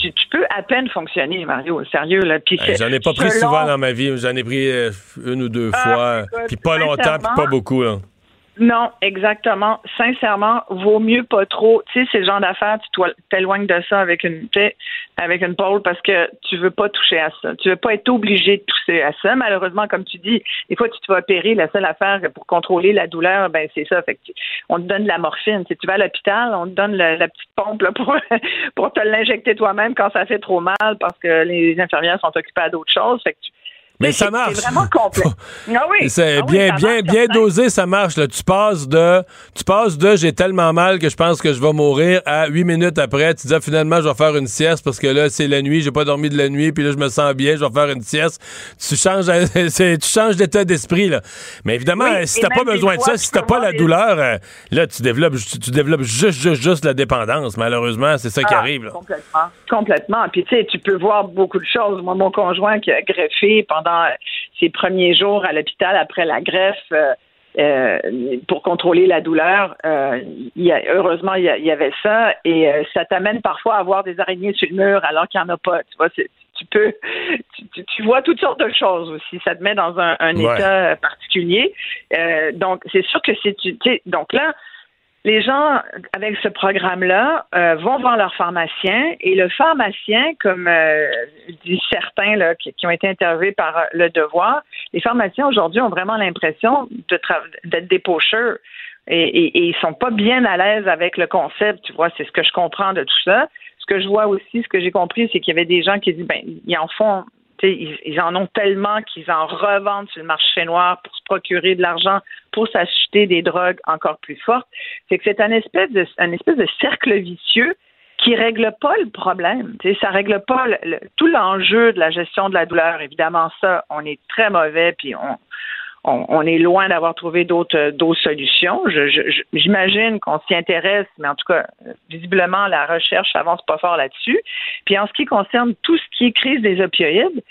Tu, peux à peine fonctionner, Mario, sérieux. Là. J'en ai pas pris souvent dans ma vie. J'en ai pris euh, une ou deux ah, fois. Puis pas longtemps, puis pas beaucoup. Là. Non, exactement. Sincèrement, vaut mieux pas trop. Tu sais, c'est le genre d'affaires, tu t'éloignes de ça avec une avec une pôle parce que tu veux pas toucher à ça. Tu veux pas être obligé de toucher à ça. Malheureusement, comme tu dis, des fois tu te vas opérer, la seule affaire pour contrôler la douleur, ben c'est ça. Fait que on te donne de la morphine. Si tu vas à l'hôpital, on te donne la, petite pompe là, pour pour te l'injecter toi-même quand ça fait trop mal parce que les infirmières sont occupées à d'autres choses. Fait que tu, mais ça marche. C'est vraiment complet. Ah oui. C'est ah bien, bien, bien dosé, ça marche. Là. Tu passes de, tu passes de, j'ai tellement mal que je pense que je vais mourir à huit minutes après. Tu dis ah, finalement je vais faire une sieste parce que là c'est la nuit, j'ai pas dormi de la nuit, puis là je me sens bien, je vais faire une sieste. Tu changes, tu changes d'état d'esprit là. Mais évidemment, si t'as pas besoin de ça, si t'as pas la douleur, euh, là tu développes, tu, développes juste, juste, juste la dépendance. Malheureusement, c'est ça qui arrive. Là. Complètement, complètement. Puis tu sais, tu peux voir beaucoup de choses. Moi, mon conjoint qui a greffé pendant pendant ses premiers jours à l'hôpital après la greffe. Euh, euh, pour contrôler la douleur. Euh, y a, heureusement, il y, avait ça et ça t'amène parfois à voir des araignées sur le mur alors qu'il n'y en a pas. Tu vois, tu peux, tu, vois toutes sortes de choses aussi. Ça te met dans un, état particulier. donc, c'est sûr que c'est, donc là, les gens avec ce programme-là euh, vont voir leur pharmacien et le pharmacien, comme euh, disent certains là, qui, ont été interviewés par euh, le devoir, les pharmaciens aujourd'hui ont vraiment l'impression d'être des pocheurs et, et, et, ils sont pas bien à l'aise avec le concept. Tu vois, c'est ce que je comprends de tout ça. Ce que je vois aussi, ce que j'ai compris, c'est qu'il y avait des gens qui disent ben ils en font ils, en ont tellement qu'ils en revendent sur le marché noir pour se procurer de l'argent pour s'acheter des drogues encore plus fortes. C'est que c'est un espèce de, un espèce de cercle vicieux qui règle pas le problème. Ça ça règle pas tout l'enjeu de la gestion de la douleur. Évidemment, ça, on est très mauvais, puis on, on, est loin d'avoir trouvé d'autres d'autres solutions. J'imagine qu'on s'y intéresse, mais en tout cas, visiblement, la recherche avance pas fort là-dessus. Puis en ce qui concerne tout ce qui est crise des opioïdes,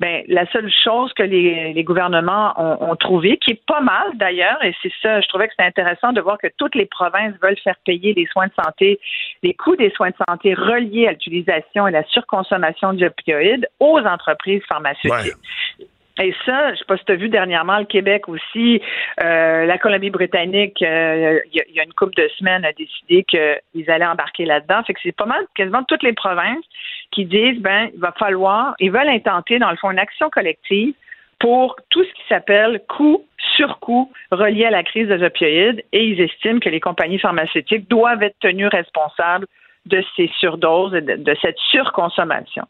ben la seule chose que les, les gouvernements ont, ont, trouvé, qui est pas mal d'ailleurs, et c'est ça, je trouvais que c'était intéressant de voir que toutes les provinces veulent faire payer les soins de santé, les coûts des soins de santé reliés à l'utilisation et la surconsommation d'opioïdes aux entreprises pharmaceutiques. Et ça, je sais pas si tu as vu dernièrement, le Québec aussi, euh, la Colombie-Britannique, euh, il y, a une couple de semaines, a décidé qu'ils allaient embarquer là-dedans. Fait que c'est pas mal, quasiment toutes les provinces qui disent, ben, il va falloir, ils veulent intenter, dans le fond, une action collective pour tout ce qui s'appelle coût sur coût relié à la crise des opioïdes et ils estiment que les compagnies pharmaceutiques doivent être tenues responsables de ces surdoses et de, cette surconsommation.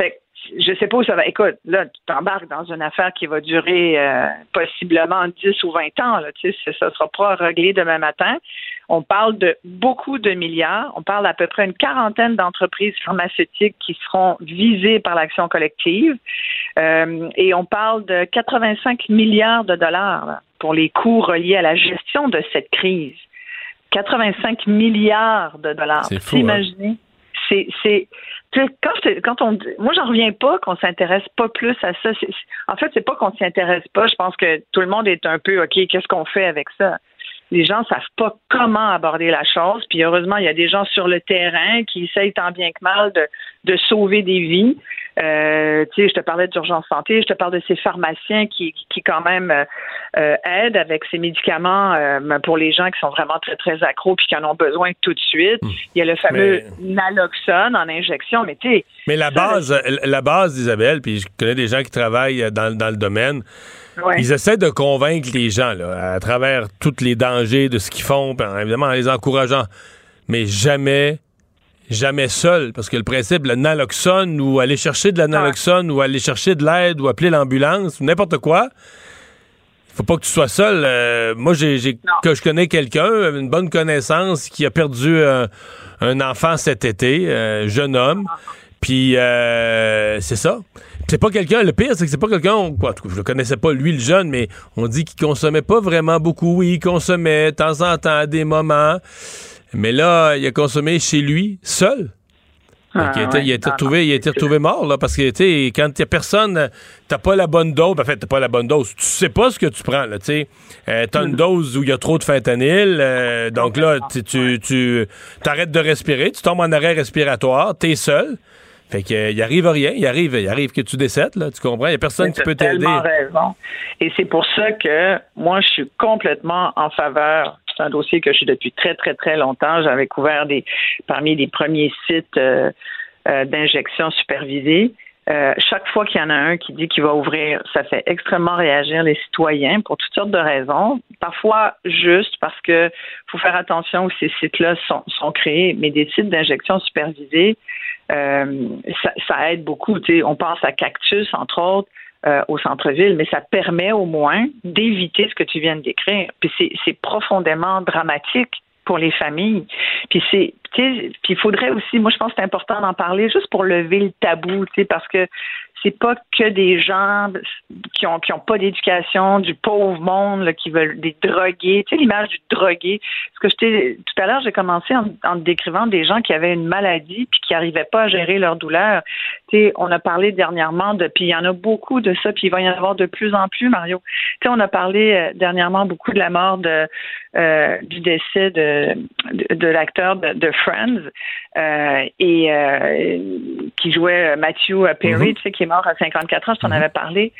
Fait je sais pas où ça va. Écoute, là, tu t'embarques dans une affaire qui va durer euh, possiblement 10 ou 20 ans. Là, tu sais, ça ne sera pas réglé demain matin. On parle de beaucoup de milliards. On parle d'à peu près une quarantaine d'entreprises pharmaceutiques qui seront visées par l'action collective. Euh, et on parle de 85 milliards de dollars pour les coûts reliés à la gestion de cette crise. 85 milliards de dollars. C'est fou. Hein? C'est quand, quand on moi j'en reviens pas qu'on s'intéresse pas plus à ça. En fait, c'est pas qu'on s'y intéresse pas. Je pense que tout le monde est un peu OK, qu'est-ce qu'on fait avec ça? Les gens savent pas comment aborder la chose. Puis heureusement, il y a des gens sur le terrain qui essayent tant bien que mal de, de sauver des vies. Euh, tu sais, je te parlais d'urgence santé, je te parle de ces pharmaciens qui, qui quand même euh, aident avec ces médicaments euh, pour les gens qui sont vraiment très, très accros puis qui en ont besoin tout de suite. Hmm. Il y a le fameux naloxone en injection, mais tu sais... Mais la base, la base, Isabelle, puis je connais des gens qui travaillent dans, dans le domaine, ils essaient de convaincre les gens là, à travers tous les dangers de ce qu'ils font, évidemment en les encourageant, mais jamais jamais seul, parce que le principe, le naloxone, ou aller chercher de la naloxone, ou aller chercher de l'aide, ou appeler l'ambulance, ou n'importe quoi, faut pas que tu sois seul. Euh, moi, j'ai, que je connais quelqu'un, une bonne connaissance, qui a perdu un enfant cet été, euh, jeune homme, puis euh, c'est ça. C'est pas quelqu'un, le pire, c'est que c'est pas quelqu'un, quoi, je le connaissais pas, lui, le jeune, mais on dit qu'il consommait pas vraiment beaucoup. Oui, il consommait de temps en temps, à des moments. Mais là, il a consommé chez lui, seul. Ah, il, a été, retrouvé, il a été retrouvé mort, là, parce que, tu quand il a personne, t'as pas la bonne dose, ben, en fait, t'as pas la bonne dose, tu sais pas ce que tu prends, là, tu sais. Euh, t'as une mm. dose où il y a trop de fentanyl, euh, donc là, tu, tu t'arrêtes de respirer, tu tombes en arrêt respiratoire, t'es seul. Fait qu'il arrive rien, il arrive, il arrive que tu décèdes, là, tu comprends? Il n'y a personne qui peut t'aider. raison. Et c'est pour ça que moi, je suis complètement en faveur c'est un dossier que je suis depuis très, très, très longtemps. J'avais couvert parmi les premiers sites euh, euh, d'injection supervisée. Euh, chaque fois qu'il y en a un qui dit qu'il va ouvrir, ça fait extrêmement réagir les citoyens pour toutes sortes de raisons. Parfois juste parce que faut faire attention où ces sites-là sont, créés, mais des sites d'injection supervisés, ça, ça, aide beaucoup. On pense à Cactus, entre autres. Euh, au centre-ville, mais ça permet au moins d'éviter ce que tu viens de décrire. Puis c'est profondément dramatique pour les familles. Puis c'est puis il faudrait aussi, moi je pense que c'est important d'en parler juste pour lever le tabou, tu sais, parce que c'est pas que des gens qui ont qui ont pas d'éducation, du pauvre monde qui veulent des drogués. Tu sais l'image du drogué. Parce que tout à l'heure j'ai commencé en, décrivant des gens qui avaient une maladie puis qui n'arrivaient pas à gérer leur douleur. On a parlé dernièrement de puis il y en a beaucoup de ça puis il va y en avoir de plus en plus Mario. Tu sais on a parlé euh, dernièrement beaucoup de la mort de euh, du décès de de, l'acteur de, Friends euh, et qui jouait Matthew Perry, mm-hmm. tu sais qui est mort à 54 ans, je t'en mhm. avais parlé,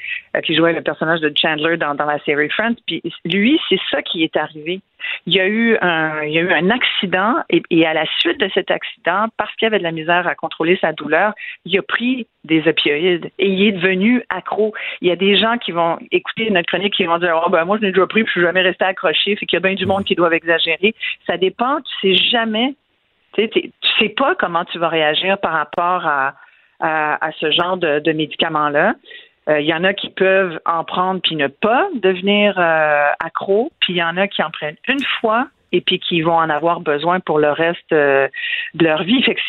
qui jouait le personnage de Chandler dans, la série Friends. Puis lui, c'est ça qui est arrivé. Il y a eu un, il y a eu un accident et, à la suite de cet accident, parce qu'il avait de la misère à contrôler sa douleur, il a pris des opioïdes et il est devenu accro. Il y a des gens qui vont écouter notre chronique qui vont dire oh, ben moi je l'ai déjà pris puis je suis jamais resté accroché, fait qu'il y a bien du monde qui doivent exagérer. Ça dépend, tu sais jamais tu sais, pas comment tu vas réagir par rapport à, à, ce genre de, médicaments-là. Euh, il y en a qui peuvent en prendre puis ne pas devenir euh, accro, puis il y en a qui en prennent une fois et puis qui vont en avoir besoin pour le reste euh, de leur vie. Fait que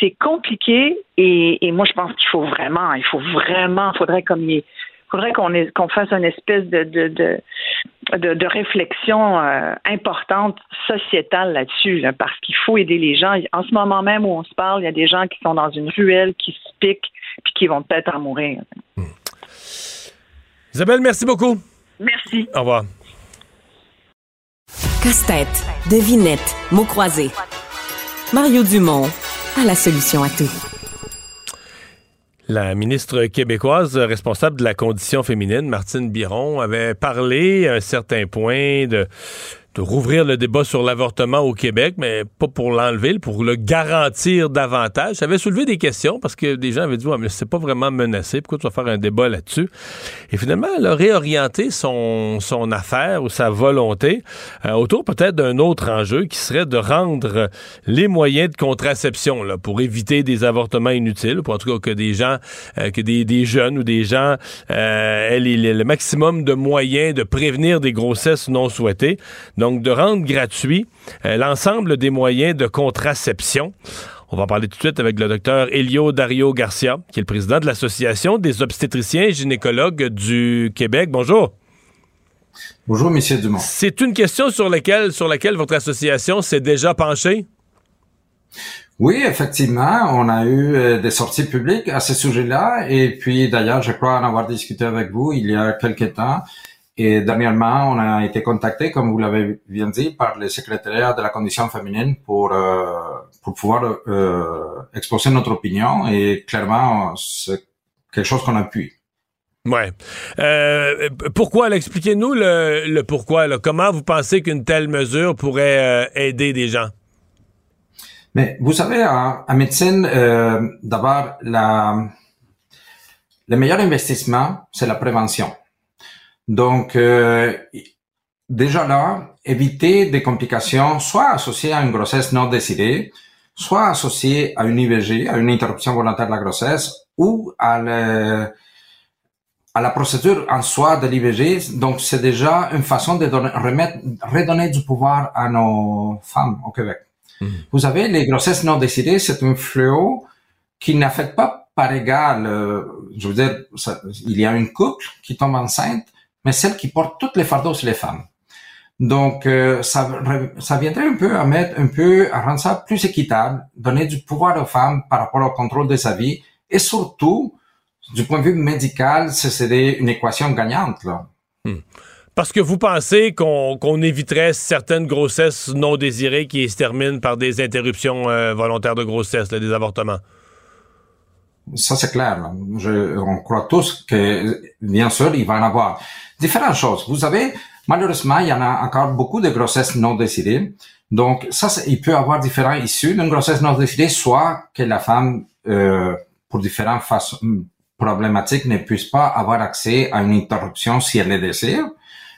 c'est compliqué et, et moi je pense qu'il faut vraiment, il faut vraiment, faudrait comme il faudrait qu'on qu'on fasse une espèce de, de, de, de, réflexion euh, importante sociétale là-dessus, parce qu'il faut aider les gens. En ce moment même où on se parle, il y a des gens qui sont dans une ruelle, qui se piquent, puis qui vont peut-être en mourir. Hmm. Isabelle, merci beaucoup. Merci. Au revoir. Casse-tête, devinette, mots croisés. Mario Dumont a la solution à tout. La ministre québécoise responsable de la condition féminine, Martine Biron, avait parlé à un certain point de de rouvrir le débat sur l'avortement au Québec, mais pas pour l'enlever, pour le garantir davantage. Ça avait soulevé des questions parce que des gens avaient dit, ouais, mais c'est pas vraiment menacé, pourquoi tu vas faire un débat là-dessus? Et finalement, elle a réorienté son, son affaire ou sa volonté euh, autour peut-être d'un autre enjeu qui serait de rendre les moyens de contraception là, pour éviter des avortements inutiles, pour en tout cas que des gens, euh, que des, des, jeunes ou des gens euh, aient le maximum de moyens de prévenir des grossesses non souhaitées. Donc de rendre gratuit euh, l'ensemble des moyens de contraception. On va en parler tout de suite avec le docteur Elio Dario Garcia, qui est le président de l'Association des obstétriciens et gynécologues du Québec. Bonjour. Bonjour, Monsieur Dumont. C'est une question sur laquelle, sur laquelle votre association s'est déjà penchée? Oui, effectivement, on a eu euh, des sorties publiques à ce sujet-là. Et puis, d'ailleurs, je crois en avoir discuté avec vous il y a quelque temps. Et dernièrement, on a été contacté, comme vous l'avez bien dit, par le secrétariat de la condition féminine pour euh, pour pouvoir euh, exposer notre opinion. Et clairement, c'est quelque chose qu'on appuie. Ouais. Euh, pourquoi? Expliquez-nous le, le pourquoi. Là. Comment vous pensez qu'une telle mesure pourrait euh, aider des gens? Mais vous savez, en, médecine, euh, d'abord, la, le meilleur investissement, c'est la prévention. Donc, euh, déjà là, éviter des complications soit associées à une grossesse non décidée, soit associées à une IVG, à une interruption volontaire de la grossesse, ou à, le, à la procédure en soi de l'IVG. Donc, c'est déjà une façon de donner, remettre, redonner du pouvoir à nos femmes au Québec. Mmh. Vous savez, les grossesses non décidées, c'est un fléau qui n'affecte pas par égal, euh, je veux dire, il y a une couple qui tombe enceinte, mais celle qui porte toutes les fardeaux, c'est les femmes. Donc, euh, ça, ça viendrait un peu à mettre un peu, à rendre ça plus équitable, donner du pouvoir aux femmes par rapport au contrôle de sa vie, et surtout, du point de vue médical, c'est une équation gagnante, là. Hmm. Parce que vous pensez qu'on éviterait certaines grossesses non désirées qui se terminent par des interruptions euh, volontaires de grossesse, des avortements? Ça, c'est clair. Je, on croit tous que, bien sûr, il va en avoir différentes choses. Vous savez, malheureusement, il y en a encore beaucoup de grossesses non désirées. Donc, ça, il peut avoir différentes issues d'une grossesse non désirée, soit que la femme, euh, pour différentes façons problématiques, ne puisse pas avoir accès à une interruption si elle le désire.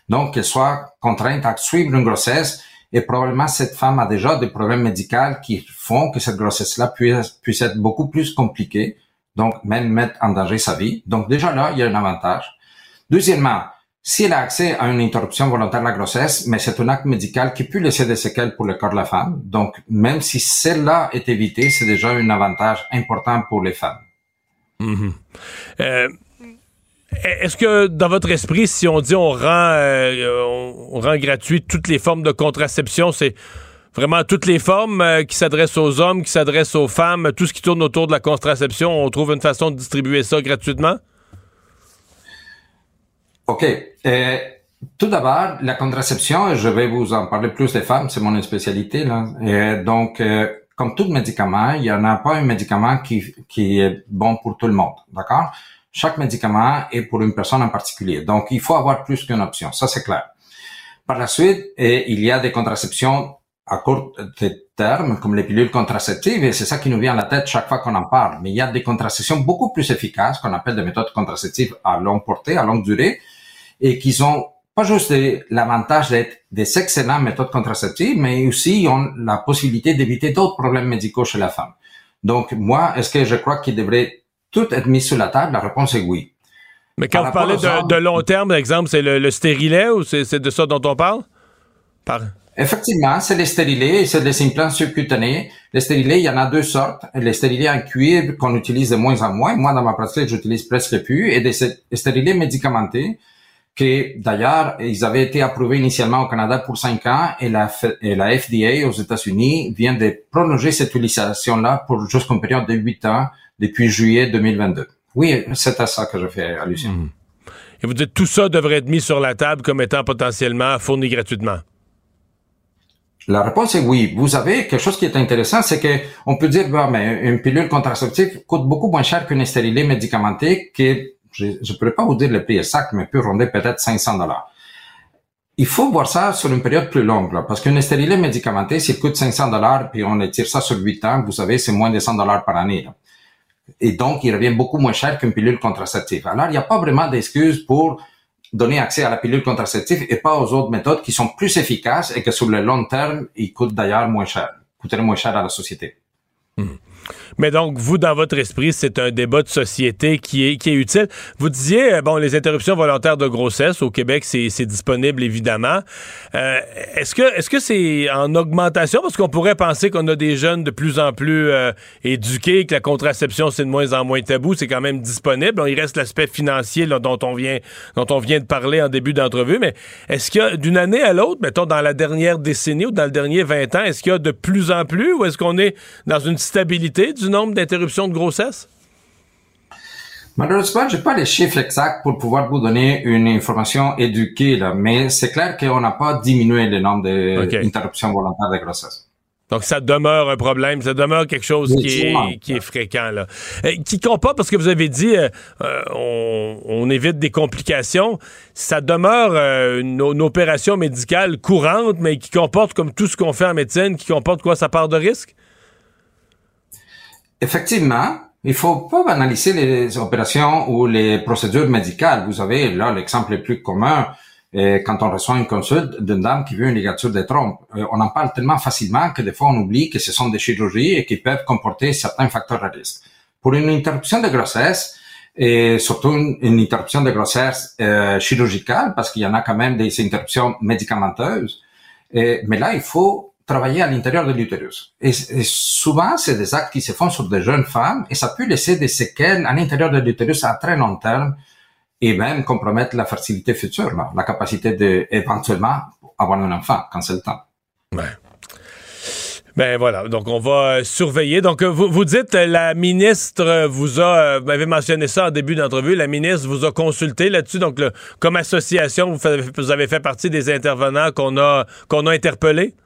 Donc, qu'elle soit contrainte à suivre une grossesse et probablement cette femme a déjà des problèmes médicaux qui font que cette grossesse-là puisse, puisse être beaucoup plus compliquée, donc même mettre en danger sa vie. Donc déjà là, il y a un avantage. Deuxièmement, si elle a accès à une interruption volontaire de la grossesse, mais c'est un acte médical qui peut laisser des séquelles pour le corps de la femme. Donc, même si celle-là est évitée, c'est déjà un avantage important pour les femmes. Mm-hmm. euh, est-ce que dans votre esprit, si on dit on rend, euh, on rend gratuit toutes les formes de contraception, c'est vraiment toutes les formes euh, qui s'adressent aux hommes, qui s'adressent aux femmes, tout ce qui tourne autour de la contraception, on trouve une façon de distribuer ça gratuitement? OK. Euh, tout d'abord, la contraception, je vais vous en parler plus des femmes, c'est mon spécialité. Là. donc, comme tout médicament, il n'y en a pas un médicament qui, qui est bon pour tout le monde. D'accord? Chaque médicament est pour une personne en particulier. Donc, il faut avoir plus qu'une option. Ça, c'est clair. Par la suite, il y a des contraceptions à court terme, comme les pilules contraceptives, et c'est ça qui nous vient à la tête chaque fois qu'on en parle. Mais il y a des contraceptions beaucoup plus efficaces, qu'on appelle des méthodes contraceptives à longue portée, à longue durée, et qui ont pas juste l'avantage d'être des excellentes méthodes contraceptives, mais aussi ont la possibilité d'éviter d'autres problèmes médicaux chez la femme. Donc, moi, est-ce que je crois qu'il devrait tout être mis sur la table? La réponse est oui. Mais quand vous parlez de, long terme, par exemple, c'est le, stérilet ou c'est de ça dont on parle? Effectivement, c'est les stérilés c'est les implants subcutanés. Les stérilés, il y en a deux sortes. Les stérilés en cuir qu'on utilise de moins en moins. Moi, dans ma pratique, j'utilise presque plus. Et des stérilés médicamentés qui, d'ailleurs, ils avaient été approuvés initialement au Canada pour cinq ans et la, FDA aux États-Unis vient de prolonger cette utilisation-là pour jusqu'à période de huit ans depuis juillet 2022. Oui, c'est à ça que je fais allusion. Mmh. Et vous dites tout ça devrait être mis sur la table comme étant potentiellement fourni gratuitement. La réponse est oui. Vous avez quelque chose qui est intéressant, c'est que on peut dire, bah, mais une pilule contraceptive coûte beaucoup moins cher qu'une stérilée médicamentée qui, je ne pourrais pas vous dire le prix exact, mais peut ronder peut-être 500 dollars. Il faut voir ça sur une période plus longue, là, parce qu'une stérilée médicamentée, s'il coûte 500 dollars, puis on étire ça sur 8 ans, vous savez, c'est moins de 100 dollars par année. Là. Et donc, il revient beaucoup moins cher qu'une pilule contraceptive. Alors, il n'y a pas vraiment d'excuse pour donner accès à la pilule contraceptive et pas aux autres méthodes qui sont plus efficaces et que sur le long terme, ils coûtent d'ailleurs moins cher, coûteraient moins cher à la société. Mais donc, vous, dans votre esprit, c'est un débat de société qui est, qui est utile. Vous disiez, euh, bon, les interruptions volontaires de grossesse au Québec, c'est disponible évidemment. Euh, est-ce que est-ce que c'est en augmentation? Parce qu'on pourrait penser qu'on a des jeunes de plus en plus euh, éduqués, que la contraception, c'est de moins en moins tabou, c'est quand même disponible. il reste l'aspect financier dont, on vient, dont on vient de parler en début d'entrevue, mais est-ce que d'une année à l'autre, mettons dans la dernière décennie ou dans le dernier 20 ans, est-ce qu'il y a de plus en plus ou est-ce qu'on est dans une stabilité du nombre d'interruptions de grossesse? Malheureusement, j'ai pas les chiffres exacts pour pouvoir vous donner une information éduquée, là, mais c'est clair qu'on n'a pas diminué le nombre d'interruptions volontaires de grossesse. Donc, ça demeure un problème, ça demeure quelque chose qui est, qui est fréquent. Là. Euh, qui comporte, parce que vous avez dit, euh, euh, on, on, évite des complications, ça demeure une, une, opération médicale courante, mais qui comporte, comme tout ce qu'on fait en médecine, qui comporte quoi, sa part de risque? Effectivement, il faut pas banaliser les opérations ou les procédures médicales. Vous avez là l'exemple le plus commun, et quand on reçoit une consulte d'une dame qui veut une ligature de trompe, euh, on en parle tellement facilement que des fois on oublie que ce sont des chirurgies et qui peuvent comporter certains facteurs de risque. Pour une interruption de grossesse, et surtout une, interruption de grossesse euh, chirurgicale, parce qu'il y en a quand même des interruptions médicamenteuses, et, mais là il faut travailler à l'intérieur de l'utérus. Et, souvent, c'est des actes qui se font sur des jeunes femmes et ça peut laisser des séquelles à l'intérieur de l'utérus à très long terme et même compromettre la fertilité future, la capacité de éventuellement avoir un enfant quand c'est le temps. Ouais. Ben voilà, donc on va surveiller. Donc vous, vous dites la ministre vous a, vous m'avez mentionné ça en début d'entrevue, la ministre vous a consulté là-dessus. Donc comme association, vous, vous, avez fait partie des intervenants qu'on a qu'on a interpellés?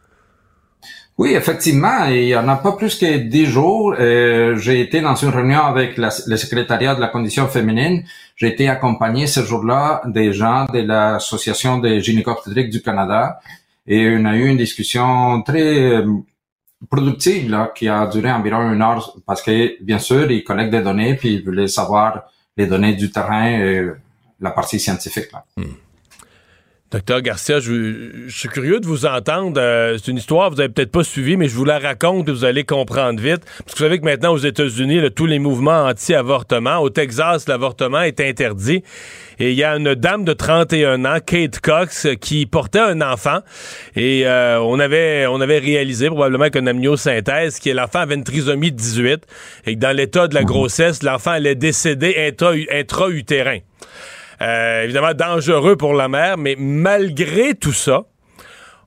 Oui, effectivement, il y en a pas plus que dix jours. Euh, j'ai été dans une réunion avec le secrétariat de la condition féminine. J'ai été accompagné ce jour-là des gens de l'association des gynéco-obstétriques du Canada et on a eu une discussion très euh, productive là, qui a duré environ une heure parce que bien sûr ils collectent des données puis ils voulaient savoir les données du terrain et la partie scientifique. Là. Hmm. Docteur Garcia, je, suis curieux de vous entendre. Euh, c'est une histoire que vous avez peut-être pas suivie, mais je vous la raconte et vous allez comprendre vite. Parce que vous savez que maintenant, aux États-Unis, tous les mouvements anti-avortement, au Texas, l'avortement est interdit. Et il y a une dame de 31 ans, Kate Cox, qui portait un enfant. Et euh, on avait on avait réalisé probablement qu'un amniosynthèse, qui est l'enfant avait une trisomie 18, et que dans l'état de la grossesse, l'enfant allait décéder intra-utérin. Euh, évidemment, dangereux pour la mère, mais malgré tout ça,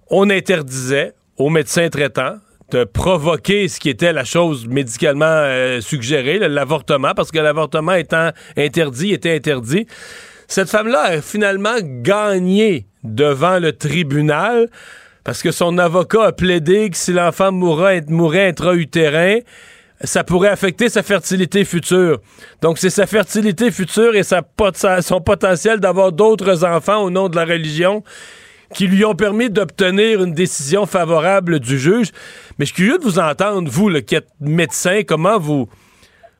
on interdisait aux médecins traitants de provoquer ce qui était la chose médicalement euh, suggérée, l'avortement, parce que l'avortement étant interdit, était interdit. Cette femme-là a finalement gagné devant le tribunal parce que son avocat a plaidé que si l'enfant mourait, mourait intra-utérin, ça pourrait affecter sa fertilité future. Donc, c'est sa fertilité future et son potentiel d'avoir d'autres enfants au nom de la religion qui lui ont permis d'obtenir une décision favorable du juge. Mais je suis curieux de vous entendre, vous, qui êtes médecin, comment vous...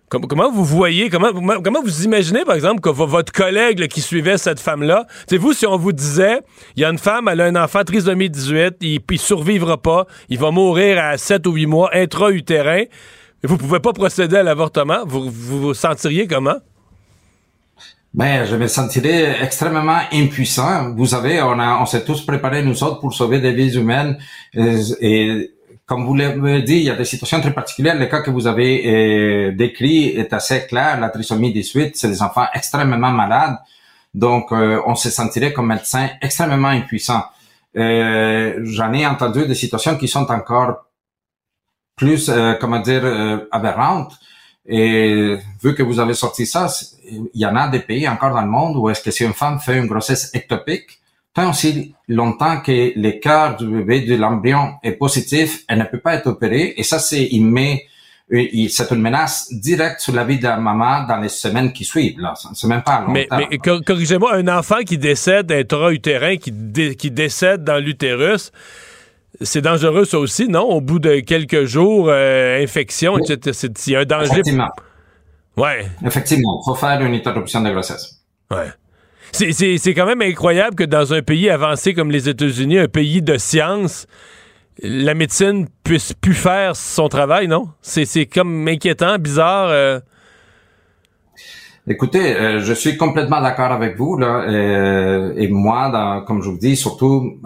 Comment, vous voyez, comment, comment vous imaginez, par exemple, que votre collègue qui suivait cette femme-là, c'est vous, si on vous disait, il y a une femme, elle a un enfant trisomie 18, il, il survivra pas, il va mourir à 7 ou 8 mois, intra-utérin, vous pouvez pas procéder à l'avortement, vous, vous sentiriez comment? Ben, je me sentirais extrêmement impuissant. Vous savez, on a, on s'est tous préparés nous autres pour sauver des vies humaines. Et, comme vous l'avez dit, il y a des situations très particulières. Le cas que vous avez euh, décrit est assez clair. La trisomie 18, c'est des enfants extrêmement malades. Donc, euh, on se sentirait comme médecin extrêmement impuissant. Euh, J'en ai entendu des situations qui sont encore plus, euh, comment dire, euh, aberrante. Et vu que vous avez sorti ça, il y en a des pays encore dans le monde où est-ce que si une femme fait une grossesse ectopique, tant aussi longtemps que cœur du bébé, de l'embryon est positif, elle ne peut pas être opérée. Et ça, c'est, il met, c'est une menace directe sur la vie de la maman dans les semaines qui suivent. Là, c'est même pas long Mais, mais corrigez-moi, un enfant qui décède intra-utérin, qui, qui décède dans l'utérus, c'est dangereux, ça aussi, non? Au bout de quelques jours, euh, infection, etc. Il y a un danger. Effectivement. Ouais. Effectivement. Il faut faire une interruption de grossesse. Ouais. C'est quand même incroyable que dans un pays avancé comme les États-Unis, un pays de science, la médecine puisse plus faire son travail, non? C'est comme inquiétant, bizarre. Euh. Écoutez, euh, je suis complètement d'accord avec vous là, et moi, dans, comme je vous dis, surtout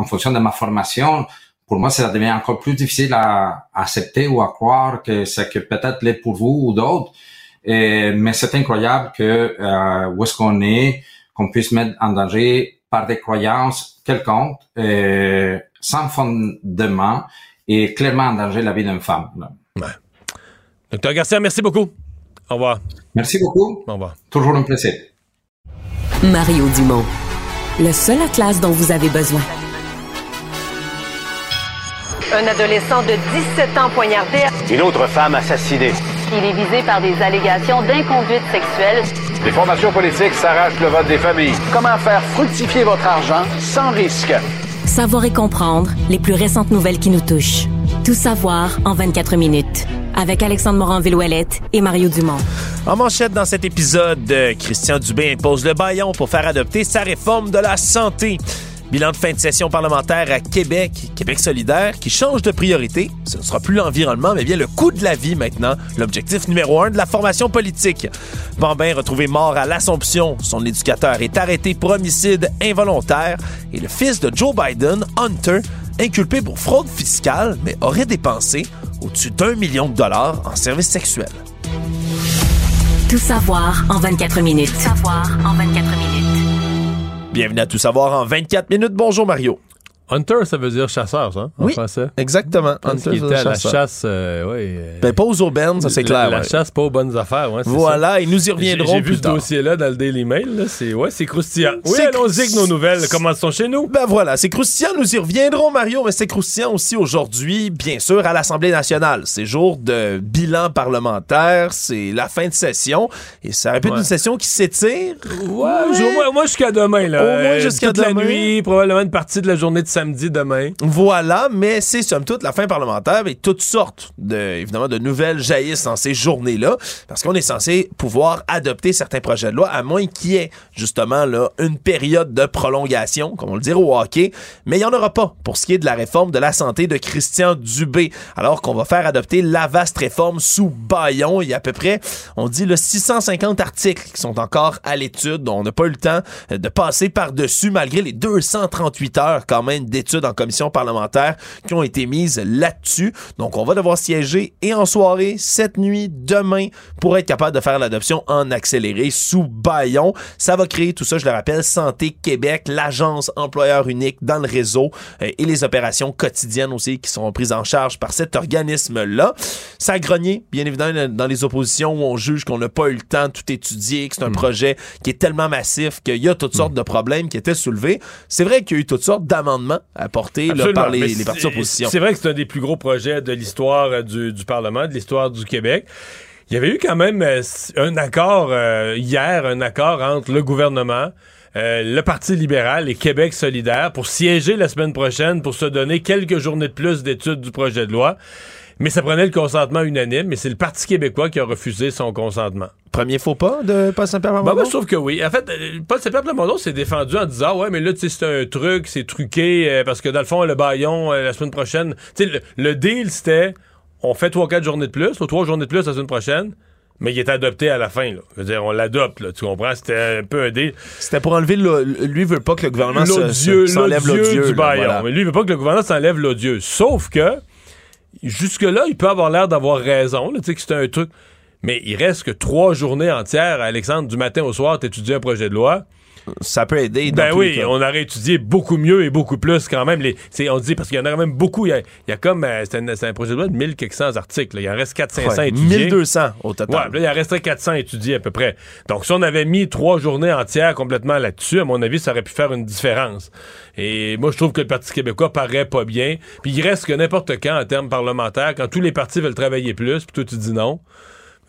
en fonction de ma formation, pour moi, ça devient encore plus difficile à, accepter ou à croire que c'est que peut-être l'est pour vous ou d'autres. mais c'est incroyable que euh, où est-ce qu'on est, qu'on puisse mettre en danger par des croyances quelconques, euh, sans fondement et clairement en danger la vie d'une femme. Ouais. Docteur Garcia, merci beaucoup. Au revoir. Merci beaucoup. Au revoir. Toujours un plaisir. Mario Dumont, le seul atlas dont vous avez besoin. Un adolescent de 17 ans poignardé. Une autre femme assassinée. Il est visé par des allégations d'inconduite sexuelle. Les formations politiques s'arrachent le vote des familles. Comment faire fructifier votre argent sans risque? Savoir et comprendre les plus récentes nouvelles qui nous touchent. Tout savoir en 24 minutes. Avec Alexandre Morin-Villouellette et Mario Dumont. En manchette dans cet épisode, Christian Dubé impose le baillon pour faire adopter sa réforme de la santé. Bilan de fin de session parlementaire à Québec, Québec solidaire, qui change de priorité. Ce ne sera plus l'environnement, mais bien le coût de la vie maintenant, l'objectif numéro un de la formation politique. Bambin retrouvé mort à l'Assomption. Son éducateur est arrêté pour homicide involontaire. Et le fils de Joe Biden, Hunter, inculpé pour fraude fiscale, mais aurait dépensé au-dessus d'un million de dollars en services sexuels. Tout savoir en 24 minutes. Savoir en 24 minutes. Bienvenue à Tout savoir en 24 minutes. Bonjour Mario. Hunter, ça veut dire chasseur, ça, en oui, français. Exactement. Hunter, qui était à la chasse, euh, oui. Euh, ben, pas aux aubaines, ça c'est clair. La, ouais. chasse, pas aux bonnes affaires, ouais, Voilà, ça. et nous y reviendrons J'ai vu ce dossier-là dans le Daily Mail, c'est ouais, c'est croustillant. Oui, allons-y avec nos nouvelles. Comment sont chez nous? Ben voilà, c'est croustillant, nous y reviendrons, Mario, mais c'est croustillant aussi aujourd'hui, bien sûr, à l'Assemblée nationale. C'est jour de bilan parlementaire, c'est la fin de session, et ça répète ouais. une session qui s'étire. Ouais, au moins, moi jusqu'à demain, là. Au moins jusqu'à demain. la nuit, probablement une partie de la journée de Voilà, mais c'est somme toute la fin parlementaire et toutes sortes de, évidemment, de nouvelles jaillissent dans ces journées-là parce qu'on est censé pouvoir adopter certains projets de loi à moins qu'il y ait justement là une période de prolongation, comme on le dirait au hockey, mais il n'y en aura pas pour ce qui est de la réforme de la santé de Christian Dubé, alors qu'on va faire adopter la vaste réforme sous baillon. Il y a à peu près, on dit, le 650 articles qui sont encore à l'étude. On n'a pas eu le temps de passer par-dessus malgré les 238 heures quand même d'études en commission parlementaires qui ont été mises là-dessus. Donc, on va devoir siéger et en soirée, cette nuit, demain, pour être capable de faire l'adoption en accéléré sous baillon. Ça va créer tout ça, je le rappelle, Santé Québec, l'agence employeur unique dans le réseau euh, et les opérations quotidiennes aussi qui seront prises en charge par cet organisme-là. Ça a grogné, bien évidemment, dans les oppositions où on juge qu'on n'a pas eu le temps de tout étudier, que c'est un mmh. projet qui est tellement massif qu'il y a toutes sortes mmh. de problèmes qui étaient soulevés. C'est vrai qu'il y a eu toutes sortes d'amendements apportés là, par les, les partis. C'est vrai que c'est un des plus gros projets de l'histoire euh, du, du, Parlement, de l'histoire du Québec. Il y avait eu quand même euh, un accord euh, hier, un accord entre le gouvernement, euh, le Parti libéral et Québec solidaire pour siéger la semaine prochaine pour se donner quelques journées de plus d'études du projet de loi. Mais ça prenait le consentement unanime, mais c'est le Parti québécois qui a refusé son consentement. Premier faux pas de Paul Saint-Pierre? Ben, moi, je trouve que oui. En fait, Paul Saint-Pierre Plamondon s'est défendu en disant Ouais, mais là, tu sais, c'est un truc, c'est truqué, euh, parce que dans le fond, le baillon, euh, la semaine prochaine, tu sais, le, le, deal, c'était on fait 3-4 journées de plus, ou 3 journées de plus la semaine prochaine. Mais il est adopté à la fin. Là. Je veux dire, on l'adopte, là, tu comprends? C'était un peu un deal. C'était pour enlever... Le, lui veut pas que le gouvernement s'enlève l'odieux. du baillon. Voilà. Mais lui, veut pas que le gouvernement s'enlève l'odieux. Sauf que, jusque-là, il peut avoir l'air d'avoir raison, tu sais, que c'est un truc... Mais il reste que trois journées entières, Alexandre, du matin au soir, t'étudies un projet de loi. Ça peut aider. Ben oui, on aurait étudié beaucoup mieux et beaucoup plus quand même. Les, on dit parce qu'il y en a quand même beaucoup. Il y a, il y a comme euh, c'est, un, projet de loi de 1400 articles. Là. Il en reste 400 ouais, étudiés. 1200 au total. Ouais, là, il en resterait 400 étudiés à peu près. Donc si on avait mis trois journées entières complètement là-dessus, à mon avis, ça aurait pu faire une différence. Et moi, je trouve que le Parti québécois paraît pas bien. Puis il reste que n'importe quand en termes parlementaires, quand tous les partis veulent travailler plus, puis toi tu dis non.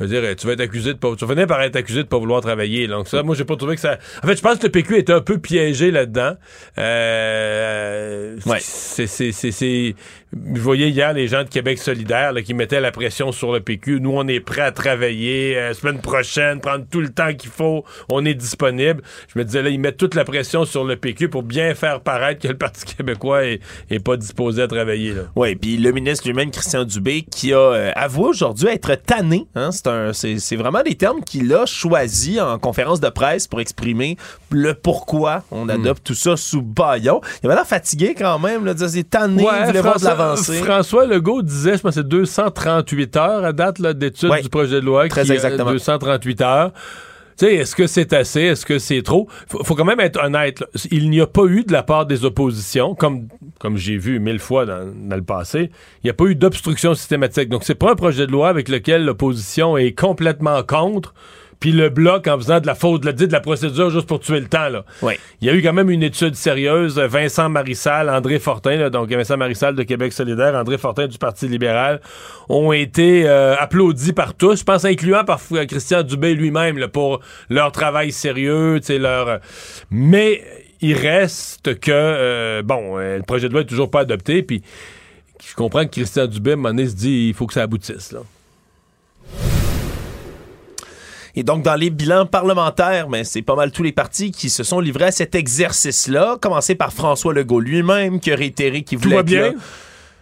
Je veux dire, tu vas être accusé de pas. Tu vas finir par être accusé de pas vouloir travailler. Donc ça, moi, j'ai pas trouvé que ça. En fait, je pense que le PQ était un peu piégé là-dedans. Euh... Ouais. C'est, c'est, c'est, c'est. Je voyais hier les gens de Québec solidaire là, qui mettaient la pression sur le PQ. Nous, on est prêts à travailler euh, semaine prochaine, prendre tout le temps qu'il faut. On est disponible. Je me disais là, ils mettent toute la pression sur le PQ pour bien faire paraître que le Parti québécois est, est pas disposé à travailler. Oui, puis le ministre lui-même, Christian Dubé, qui a euh, avoué aujourd'hui être tanné. Hein, c'est un c'est vraiment des termes qu'il a choisis en conférence de presse pour exprimer le pourquoi on adopte tout ça sous baillon. Il avait l'air fatigué quand même, là, c'est tanné, ouais, il voulait voir de François Legault disait, je pense c'est 238 heures à date d'études ouais, du projet de loi. Très qui, exactement. 238 heures. est-ce que c'est assez? Est-ce que c'est trop? Faut, faut quand même être honnête. Il n'y a pas eu de la part des oppositions, comme, comme j'ai vu mille fois dans, dans le passé, il n'y a pas eu d'obstruction systématique. Donc, c'est pas un projet de loi avec lequel l'opposition est complètement contre puis le bloc en faisant de la faute, de la procédure juste pour tuer le temps. Là. Oui. Il y a eu quand même une étude sérieuse. Vincent Marissal, André Fortin, donc Vincent Marissal de Québec solidaire, André Fortin du Parti libéral, ont été euh, applaudis par tous, je pense incluant par Christian Dubé lui-même pour leur travail sérieux, leur... Mais il reste que, euh, bon, euh, le projet de loi est toujours pas adopté, puis je comprends que Christian Dubé, à un moment donné, se dit il faut que ça aboutisse. Là. Et donc, dans les bilans parlementaires, mais c'est pas mal tous les partis qui se sont livrés à cet exercice-là, commencé par François Legault lui-même, qui a réitéré qu'il voulait... Tout bien?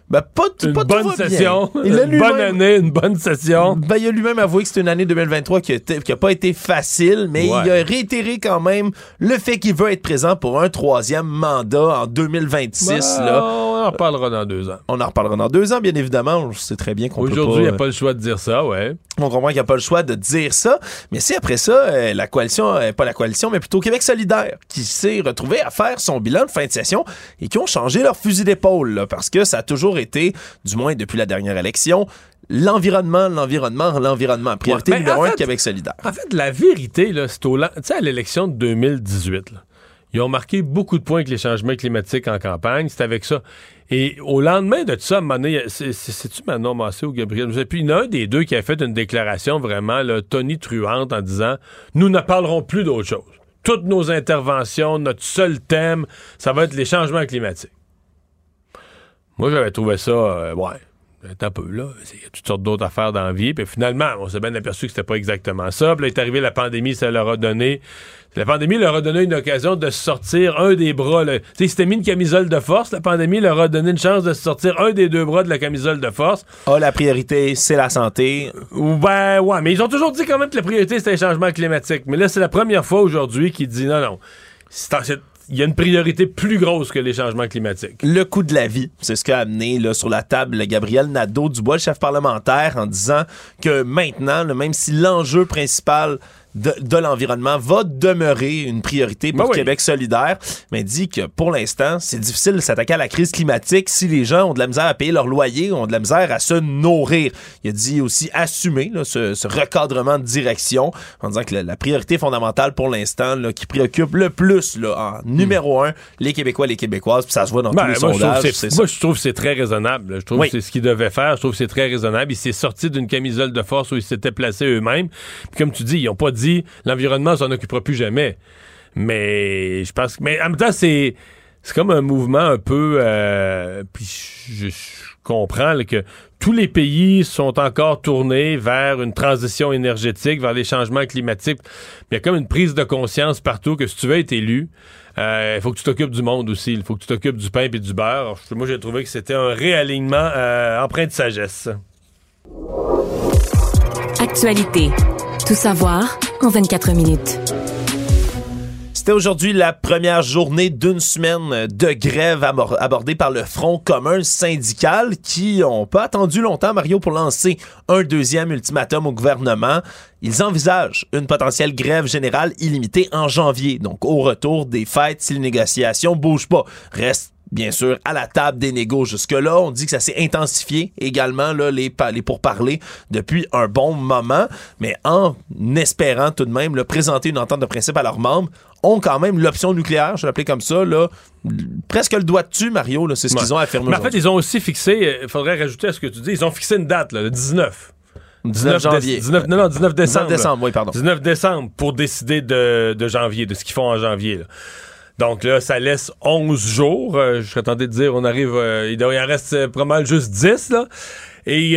Ben, pas, une pas bonne session, une bonne année, une bonne session. Ben, il a lui-même avoué que c'est une année 2023 qui a, pas été facile, mais il a réitéré quand même le fait qu'il veut être présent pour un troisième mandat en 2026. là. On en reparlera dans deux ans. On en reparlera dans deux ans, bien évidemment. On sait très bien qu'on peut Aujourd'hui, il n'y a pas le choix de dire ça, ouais. On comprend qu'il n'y a pas le choix de dire ça. Mais c'est après ça, euh, la coalition, euh, pas la coalition, mais plutôt Québec solidaire, qui s'est retrouvé à faire son bilan de fin de session et qui ont changé leur fusil d'épaule, parce que ça a toujours été, du moins depuis la dernière élection, l'environnement, l'environnement, l'environnement. Priorité numéro un de Québec solidaire. En fait, la vérité, c'est au... Tu sais, à l'élection de 2018, ils ont marqué beaucoup de points avec les changements climatiques en campagne. C'est avec ça. Et au lendemain de tout ça, c'est-tu Manon Massé ou Gabriel? Puis il y en a un des deux qui a fait une déclaration vraiment là, Tony truante en disant Nous ne parlerons plus d'autre chose. Toutes nos interventions, notre seul thème, ça va être les changements climatiques. Moi, j'avais trouvé ça, euh, ouais, un peu là. Il y a toutes sortes d'autres affaires dans la vie. Puis finalement, on s'est bien aperçu que c'était pas exactement ça. Puis là, est arrivé la pandémie, ça leur a donné. La pandémie leur a donné une occasion de sortir un des bras. Tu sais, c'était mis une camisole de force. La pandémie leur a donné une chance de sortir un des deux bras de la camisole de force. Ah, la priorité, c'est la santé. Ben, ouais. Mais ils ont toujours dit quand même que la priorité, c'était les changements climatiques. Mais là, c'est la première fois aujourd'hui qu'ils disent non, non. C'est il y a une priorité plus grosse que les changements climatiques. Le coût de la vie, c'est ce qu'a amené là, sur la table Gabriel Nadeau-Dubois, le chef parlementaire, en disant que maintenant, même si l'enjeu principal de, l'environnement va demeurer une priorité pour ben Québec solidaire, mais dit que pour l'instant, c'est difficile de s'attaquer à la crise climatique si les gens ont de la misère à payer leur loyer, ont de la misère à se nourrir. Il a dit aussi assumer ce, recadrement de direction en disant que la, priorité fondamentale pour l'instant qui préoccupe le plus là, en numéro un les Québécois et les Québécoises, puis ça se voit dans tous ben, les sondages. moi, je trouve que c'est très raisonnable. Je trouve que c'est ce qu'il devait faire. Je trouve que c'est très raisonnable. Il s'est sorti d'une camisole de force où ils s'étaient placés eux-mêmes. comme tu dis, ils n'ont pas dit l'environnement s'en occupera plus jamais. Mais je pense que. Mais en même temps, c'est. C'est comme un mouvement un peu. Euh, puis je, comprends que tous les pays sont encore tournés vers une transition énergétique, vers les changements climatiques. Il y a comme une prise de conscience partout que si tu veux être élu, euh, il faut que tu t'occupes du monde aussi. Il faut que tu t'occupes du pain et du beurre. moi, j'ai trouvé que c'était un réalignement euh, empreint de sagesse. Actualité. Tout savoir en 24 minutes. C'était aujourd'hui la première journée d'une semaine de grève abordée par le Front commun syndical qui ont pas attendu longtemps, Mario, pour lancer un deuxième ultimatum au gouvernement. Ils envisagent une potentielle grève générale illimitée en janvier, donc au retour des fêtes si les négociations bougent pas. Reste bien sûr, à la table des négos. Jusque-là, on dit que ça s'est intensifié également, là, les, les pourparlers depuis un bon moment, mais en espérant tout de même le présenter une entente de principe à leurs membres, ont quand même l'option nucléaire, je l'appelais comme ça, là, presque le doigt dessus, Mario, c'est ce qu'ils ont affirmé. Mais en fait, ils ont aussi fixé, il euh, faudrait rajouter à ce que tu dis, ils ont fixé une date, le 19. 19, janvier. 19, non, non, 19 décembre. 19 décembre, oui, pardon. 19 décembre pour décider de, de janvier, de ce qu'ils font en janvier. Là. Donc là, ça laisse 11 jours. Euh, je serais tenté de dire, on arrive, euh, il, en reste euh, pas mal juste 10, là. Et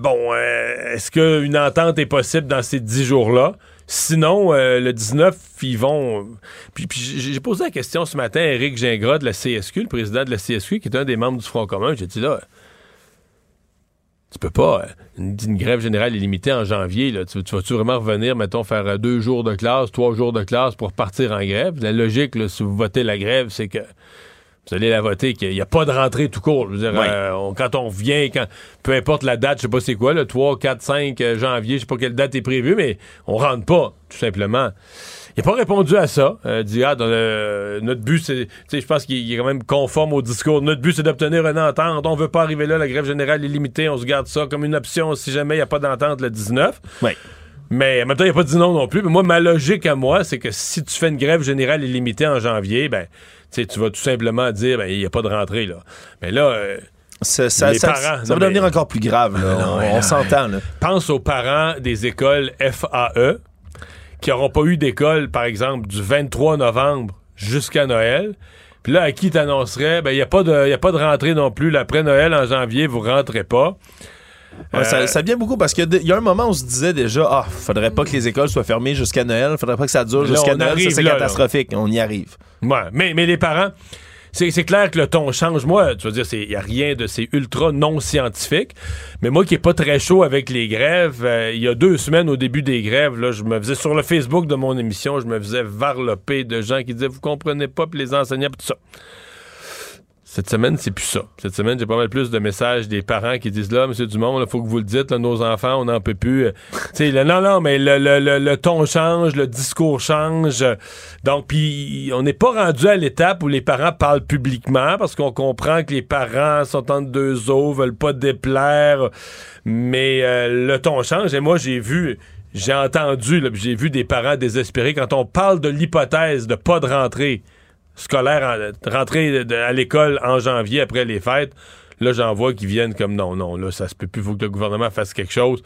bon, est-ce qu'une entente est possible dans ces 10 jours-là? Sinon, le 19, ils vont... Puis, puis j'ai posé la question ce matin à Éric Gingras de la CSQ, le président de la CSQ, qui est un des membres du Front commun. J'ai dit là, tu peux pas. Euh, une, grève générale illimitée en janvier, là, tu, vas-tu vraiment revenir, mettons, faire euh, deux jours de classe, trois jours de classe pour partir en grève? La logique, là, si vous votez la grève, c'est que vous allez la voter, qu'il n'y a pas de rentrée tout court. Je veux dire, Ouais. euh, on- quand on revient, quand, peu importe la date, je sais pas c'est quoi, le 3, 4, 5 euh, janvier, je sais pas quelle date est prévue, mais on rentre pas, tout simplement. Il n'a pas répondu à ça. Euh, dit, ah, dans le- notre but, c'est. Tu sais, je pense qu'il il est quand même conforme au discours. Notre but, c'est d'obtenir une entente. On veut pas arriver là. La grève générale est limitée. On se garde ça comme une option si jamais il n'y a pas d'entente le 19. Ouais. Mais en même temps, il n'y a pas dit non non plus. Mais moi, ma logique à moi, c'est que si tu fais une grève générale illimitée en janvier, ben, tu vas tout simplement dire, ben, il n'y a pas de rentrée, là. Mais là. euh, Ça, ça- les ça- parents- ça non, va devenir mais- encore plus grave. là. non, on on s'entend. pense aux parents des écoles FAE qui n'auront pas eu d'école, par exemple, du 23 novembre jusqu'à Noël. Puis là, à qui t'annoncerais, ben, il n'y a, pas de- y a pas de rentrée non plus. Là, Après Noël, en janvier, vous rentrez pas. Ouais, Euh, ça, ça vient beaucoup parce qu'il y a un moment où on se disait déjà ah faudrait pas que les écoles soient fermées jusqu'à Noël, faudrait pas que ça dure jusqu'à Noël, c'est là. catastrophique, on y arrive. Ouais, mais, mais les parents, c'est clair que le ton change. Moi, tu vas dire, il n'y a rien de. C'est ultra non scientifique. Mais moi qui est pas très chaud avec les grèves, euh, il y a deux semaines au début des grèves, là, je me faisais sur le Facebook de mon émission, je me faisais varloper de gens qui disaient Vous comprenez pas, les enseignants, puis tout ça. Cette semaine, c'est plus ça. Cette semaine, j'ai pas mal plus de messages des parents qui disent là, Monsieur Dumont, il faut que vous le dites, là, nos enfants, on n'en peut plus. Euh, le- non, non, mais le, le- le- le ton change, le discours change. Donc, puis on n'est pas rendu à l'étape où les parents parlent publiquement parce qu'on comprend que les parents sont entre deux eaux, veulent pas déplaire. Mais euh, le ton change. Et moi, j'ai vu, j'ai entendu, là, j'ai vu des parents désespérés quand on parle de l'hypothèse de pas de rentrée scolaire, en- rentrée à l'école en janvier après les fêtes. Là, j'en vois qui viennent comme non, non, là, ça se peut plus, faut que le gouvernement fasse quelque chose.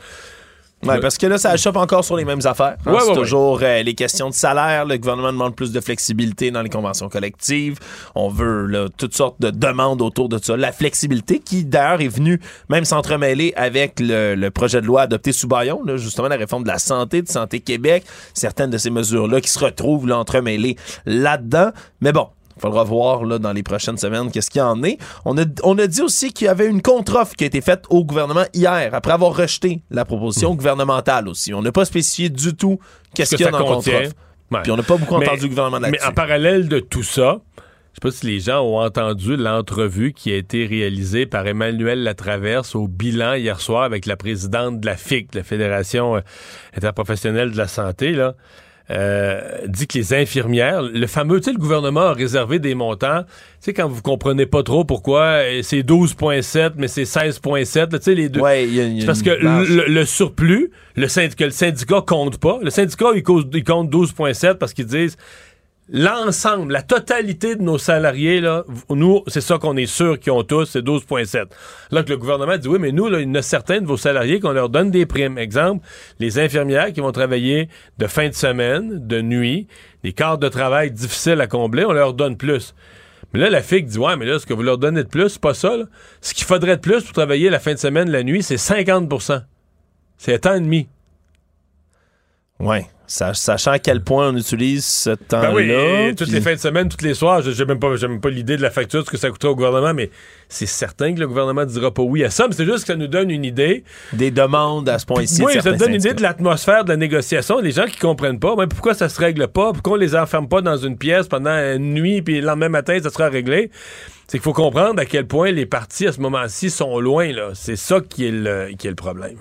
Ouais, parce que là, ça achoppe encore sur les mêmes affaires. hein. Ouais, c'est ouais, toujours euh, les questions de salaire. Le gouvernement demande plus de flexibilité dans les conventions collectives. On veut là, toutes sortes de demandes autour de ça. La flexibilité qui, d'ailleurs, est venue même s'entremêler avec le, le projet de loi adopté sous Bayon, là, justement la réforme de la santé, de Santé Québec. Certaines de ces mesures-là qui se retrouvent là, entremêlées là-dedans. Mais bon, il faudra voir là, dans les prochaines semaines qu'est-ce qu'il y en est. On a, on a dit aussi qu'il y avait une contre-offre qui a été faite au gouvernement hier, après avoir rejeté la proposition gouvernementale aussi. On n'a pas spécifié du tout qu'est-ce que qu'il y a dans contre-offre. Ouais. Puis on n'a pas beaucoup Mais- entendu le gouvernement Mais là-dessus. en parallèle de tout ça, je sais pas si les gens ont entendu l'entrevue qui a été réalisée par Emmanuel Latraverse au bilan hier soir avec la présidente de la FIC, la Fédération euh, interprofessionnelle de la santé, là. Euh, dit que les infirmières, le fameux, tu sais, le gouvernement a réservé des montants. Tu sais, quand vous comprenez pas trop pourquoi euh, c'est 12,7, mais c'est 16,7, là, tu sais, les deux. Ouais, il y a- il y a C'est parce que le, le surplus, le syndicat, le syndicat compte pas. Le syndicat, il, cause- il compte 12,7 parce qu'ils disent l'ensemble, la totalité de nos salariés, là, nous, c'est ça qu'on est sûr qu'ils ont tous, c'est 12,7. Là que le gouvernement dit, oui, mais nous, là, il y en a certains de vos salariés qu'on leur donne des primes. Exemple, les infirmières qui vont travailler de fin de semaine, de nuit, des quarts de travail difficiles à combler, on leur donne plus. Mais là, la FIC dit, ouais, mais là, ce que vous leur donnez de plus, c'est pas ça, là. Ce qu'il faudrait de plus pour travailler la fin de semaine, la nuit, c'est 50% C'est un temps et demi. Ouais. Sa- Sachant à quel point on utilise ce temps-là. Ben oui, et toutes puis- les fins de semaine, tous les soirs, je n'ai même pas, l'idée de la facture, ce que ça coûtera au gouvernement, mais c'est certain que le gouvernement ne dira pas oui à ça, mais c'est juste que ça nous donne une idée. Des demandes à ce point-ci. Oui, ça donne une idée de l'atmosphère de la négociation. Les gens qui comprennent pas, ben, pourquoi ça se règle pas, pourquoi on les enferme pas dans une pièce pendant une nuit, puis le lendemain matin, ça sera réglé. C'est qu'il faut comprendre à quel point les partis à ce moment-ci sont loin. là. C'est ça qui est le, qui est le problème.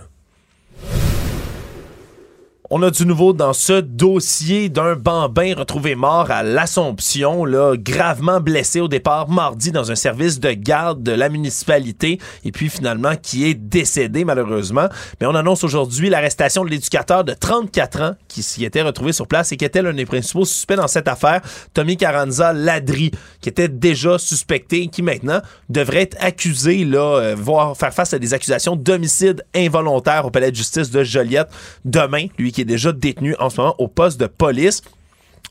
On a du nouveau dans ce dossier d'un bambin retrouvé mort à l'Assomption, là, gravement blessé au départ mardi dans un service de garde de la municipalité et puis finalement qui est décédé malheureusement. Mais on annonce aujourd'hui l'arrestation de l'éducateur de 34 ans qui s'y était retrouvé sur place et qui était l'un des principaux suspects dans cette affaire, Tommy Carranza Ladri, qui était déjà suspecté et qui maintenant devrait être accusé, là, euh, voire faire face à des accusations d'homicide involontaire au palais de justice de Joliette demain, lui qui est déjà détenu en ce moment au poste de police.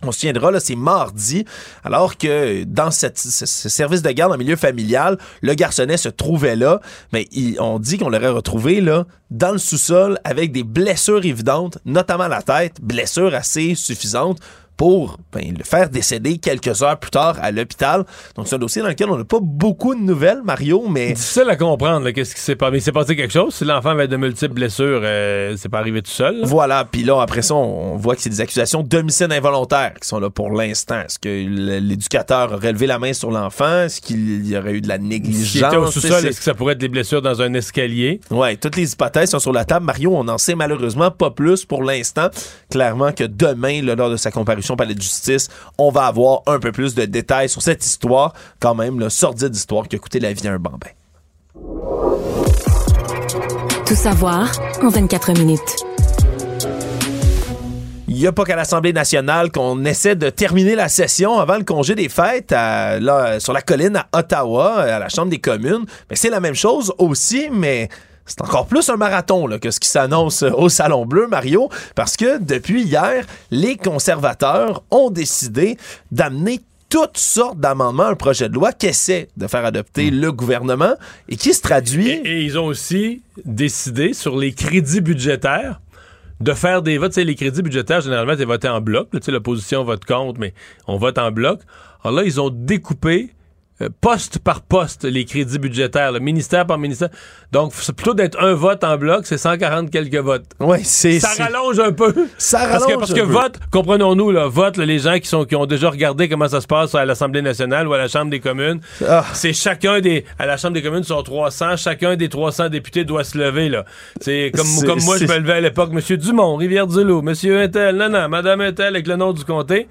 On se souviendra, là, c'est mardi, alors que dans ce, ce service de garde en milieu familial, le garçonnet se trouvait là, mais on dit qu'on l'aurait retrouvé là, dans le sous-sol avec des blessures évidentes, notamment la tête, blessures assez suffisantes pour ben, le faire décéder quelques heures plus tard à l'hôpital. Donc, c'est un dossier dans lequel on n'a pas beaucoup de nouvelles, Mario, mais... Difficile à comprendre, qu'est-ce qui s'est passé. Mais il s'est passé quelque chose. Si l'enfant avait de multiples blessures, euh, c'est pas arrivé tout seul. Voilà. Puis là, après ça, on voit que c'est des accusations d'homicide involontaire qui sont là pour l'instant. Est-ce que l'éducateur aurait levé la main sur l'enfant? Est-ce qu'il y aurait eu de la négligence? était au sous-sol, est-ce que ça pourrait être des blessures dans un escalier? Oui, toutes les hypothèses sont sur la table. Mario, on n'en sait malheureusement pas plus pour l'instant. Clairement que demain, lors de sa comparution palais de justice, on va avoir un peu plus de détails sur cette histoire, quand même, le sordide histoire qui a coûté la vie à un bambin. Tout savoir en 24 minutes. Il n'y a pas qu'à l'Assemblée nationale qu'on essaie de terminer la session avant le congé des fêtes là, sur la colline à Ottawa, à la Chambre des communes. Mais c'est la même chose aussi, mais c'est encore plus un marathon là, que ce qui s'annonce au Salon Bleu, Mario, parce que depuis hier, les conservateurs ont décidé d'amener toutes sortes d'amendements à un projet de loi qu'essaie de faire adopter le gouvernement et qui se traduit. Et, ils ont aussi décidé sur les crédits budgétaires de faire des votes. les crédits budgétaires, généralement, c'est voté en bloc. L'opposition vote contre, mais on vote en bloc. Alors là, ils ont découpé euh, poste par poste les crédits budgétaires, le ministère par ministère. Donc, c'est plutôt d'être un vote en bloc, c'est 140 quelques votes. Oui, c'est ça rallonge un peu. Ça rallonge parce que, parce que vote, comprenons-nous, là, vote les gens qui sont qui ont déjà regardé comment ça se passe à l'Assemblée nationale ou à la Chambre des communes. Ah. C'est chacun des à la Chambre des communes sont 300, chacun des 300 députés doit se lever là. C'est comme comme moi je me levais à l'époque, Monsieur Dumont, Rivière-du-Loup, Monsieur Intel, non non, Madame Intel avec le nom du comté.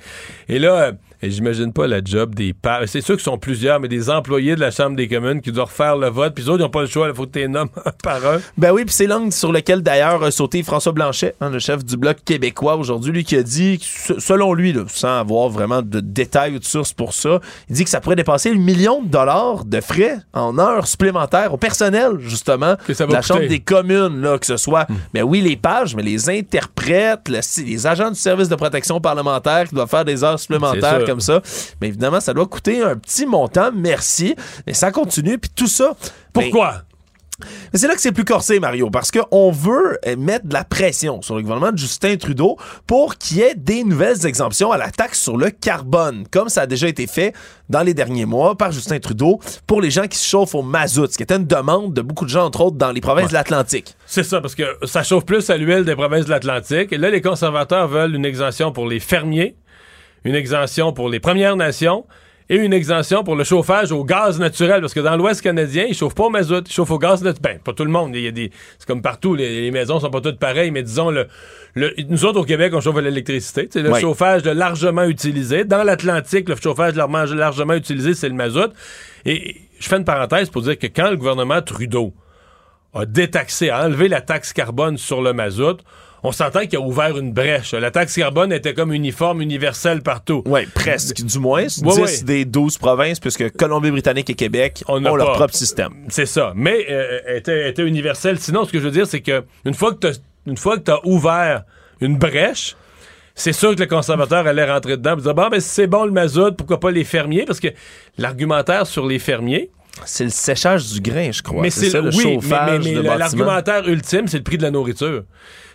Et là euh, et j'imagine pas la job des pages. C'est sûr qu'ils sont plusieurs, mais des employés de la Chambre des communes qui doivent refaire le vote. Puis les autres, ils n'ont pas le choix. Il faut que tu nommes un par un. Ben oui, puis c'est l'angle sur lequel d'ailleurs a sauté François Blanchet, hein, le chef du Bloc québécois aujourd'hui, lui qui a dit, selon lui, sans avoir vraiment de détails ou de sources pour ça, il dit que ça pourrait dépasser le million de dollars de frais en heures supplémentaires au personnel, justement, de la Chambre des communes, là, que ce soit, mais hmm. ben oui, les pages, mais les interprètes, les agents du service de protection parlementaire qui doivent faire des heures supplémentaires comme ça. Mais évidemment, ça doit coûter un petit montant, merci. Mais ça continue, puis tout ça. Pourquoi? Mais c'est là que c'est plus corsé, Mario, parce qu'on veut euh, mettre de la pression sur le gouvernement de Justin Trudeau pour qu'il y ait des nouvelles exemptions à la taxe sur le carbone, comme ça a déjà été fait dans les derniers mois par Justin Trudeau pour les gens qui se chauffent au mazout, ce qui était une demande de beaucoup de gens, entre autres, dans les provinces de l'Atlantique. C'est ça, parce que ça chauffe plus à l'huile des provinces de l'Atlantique. Et là, les conservateurs veulent une exemption pour les fermiers une exemption pour les Premières Nations et une exemption pour le chauffage au gaz naturel, parce que dans l'Ouest canadien, ils chauffent pas au mazout, ils chauffent au gaz naturel. Ben, pas tout le monde. Il y a des, c'est comme partout, les, maisons sont pas toutes pareilles, mais disons, le, nous autres au Québec, on chauffe à l'électricité. C'est le chauffage de largement utilisé. Dans l'Atlantique, le chauffage largement utilisé, c'est le mazout. Et je fais une parenthèse pour dire que quand le gouvernement Trudeau a détaxé, a enlevé la taxe carbone sur le mazout, on s'entend qu'il a ouvert une brèche. La taxe carbone était comme uniforme, universelle partout. Oui, presque, du moins. 10 des 12 provinces, puisque Colombie-Britannique et Québec ont leur propre système. C'est ça. Mais euh, était, était universelle. Sinon, ce que je veux dire, c'est que une fois que tu as ouvert une brèche, c'est sûr que le conservateur allait rentrer dedans et dire bon, ben, c'est bon le mazout, pourquoi pas les fermiers? Parce que l'argumentaire sur les fermiers, c'est le séchage du grain, je crois. Mais c'est le chauffage mais, l'argumentaire ultime, c'est le prix de la nourriture.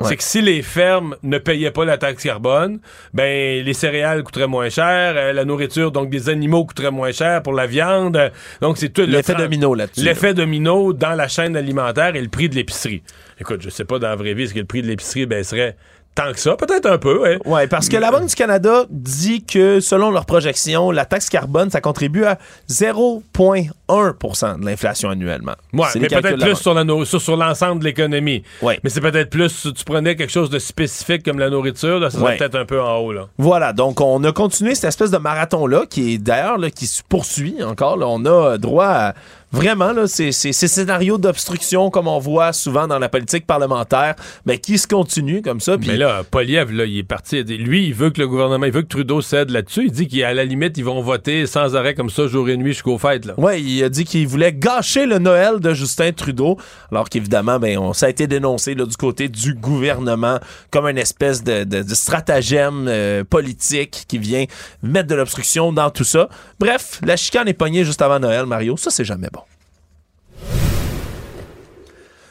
C'est que si les fermes ne payaient pas la taxe carbone, ben les céréales coûteraient moins cher, euh, la nourriture, donc des animaux coûteraient moins cher pour la viande. Donc c'est tout l'effet domino là-dessus. L'effet domino dans la chaîne alimentaire et le prix de l'épicerie. Écoute, je sais pas dans la vraie vie est-ce que le prix de l'épicerie baisserait tant que ça, peut-être un peu, oui. Ouais, parce que la Banque du Canada dit que, selon leurs projections, la taxe carbone, ça contribue à 0,1% de l'inflation annuellement. Ouais, mais peut-être plus sur, sur, l'ensemble de l'économie. Ouais. Mais c'est peut-être plus, tu prenais quelque chose de spécifique comme la nourriture, là, ça serait peut-être un peu en haut, là. Voilà, donc on a continué cette espèce de marathon-là, qui est d'ailleurs, qui se poursuit encore, On a droit à vraiment, là, ces, ces, scénarios d'obstruction, comme on voit souvent dans la politique parlementaire, mais qui se continuent comme ça. Mais là, Poliev, là, il est parti. Lui, il veut que le gouvernement, il veut que Trudeau cède là-dessus. Il dit qu'à la limite, ils vont voter sans arrêt comme ça, jour et nuit jusqu'aux fêtes. Oui, il a dit qu'il voulait gâcher le Noël de Justin Trudeau, alors qu'évidemment, ben, on, ça a été dénoncé là, du côté du gouvernement comme une espèce de, de, stratagème euh, politique qui vient mettre de l'obstruction dans tout ça. Bref, la chicane est pognée juste avant Noël, Mario. Ça, c'est jamais bon.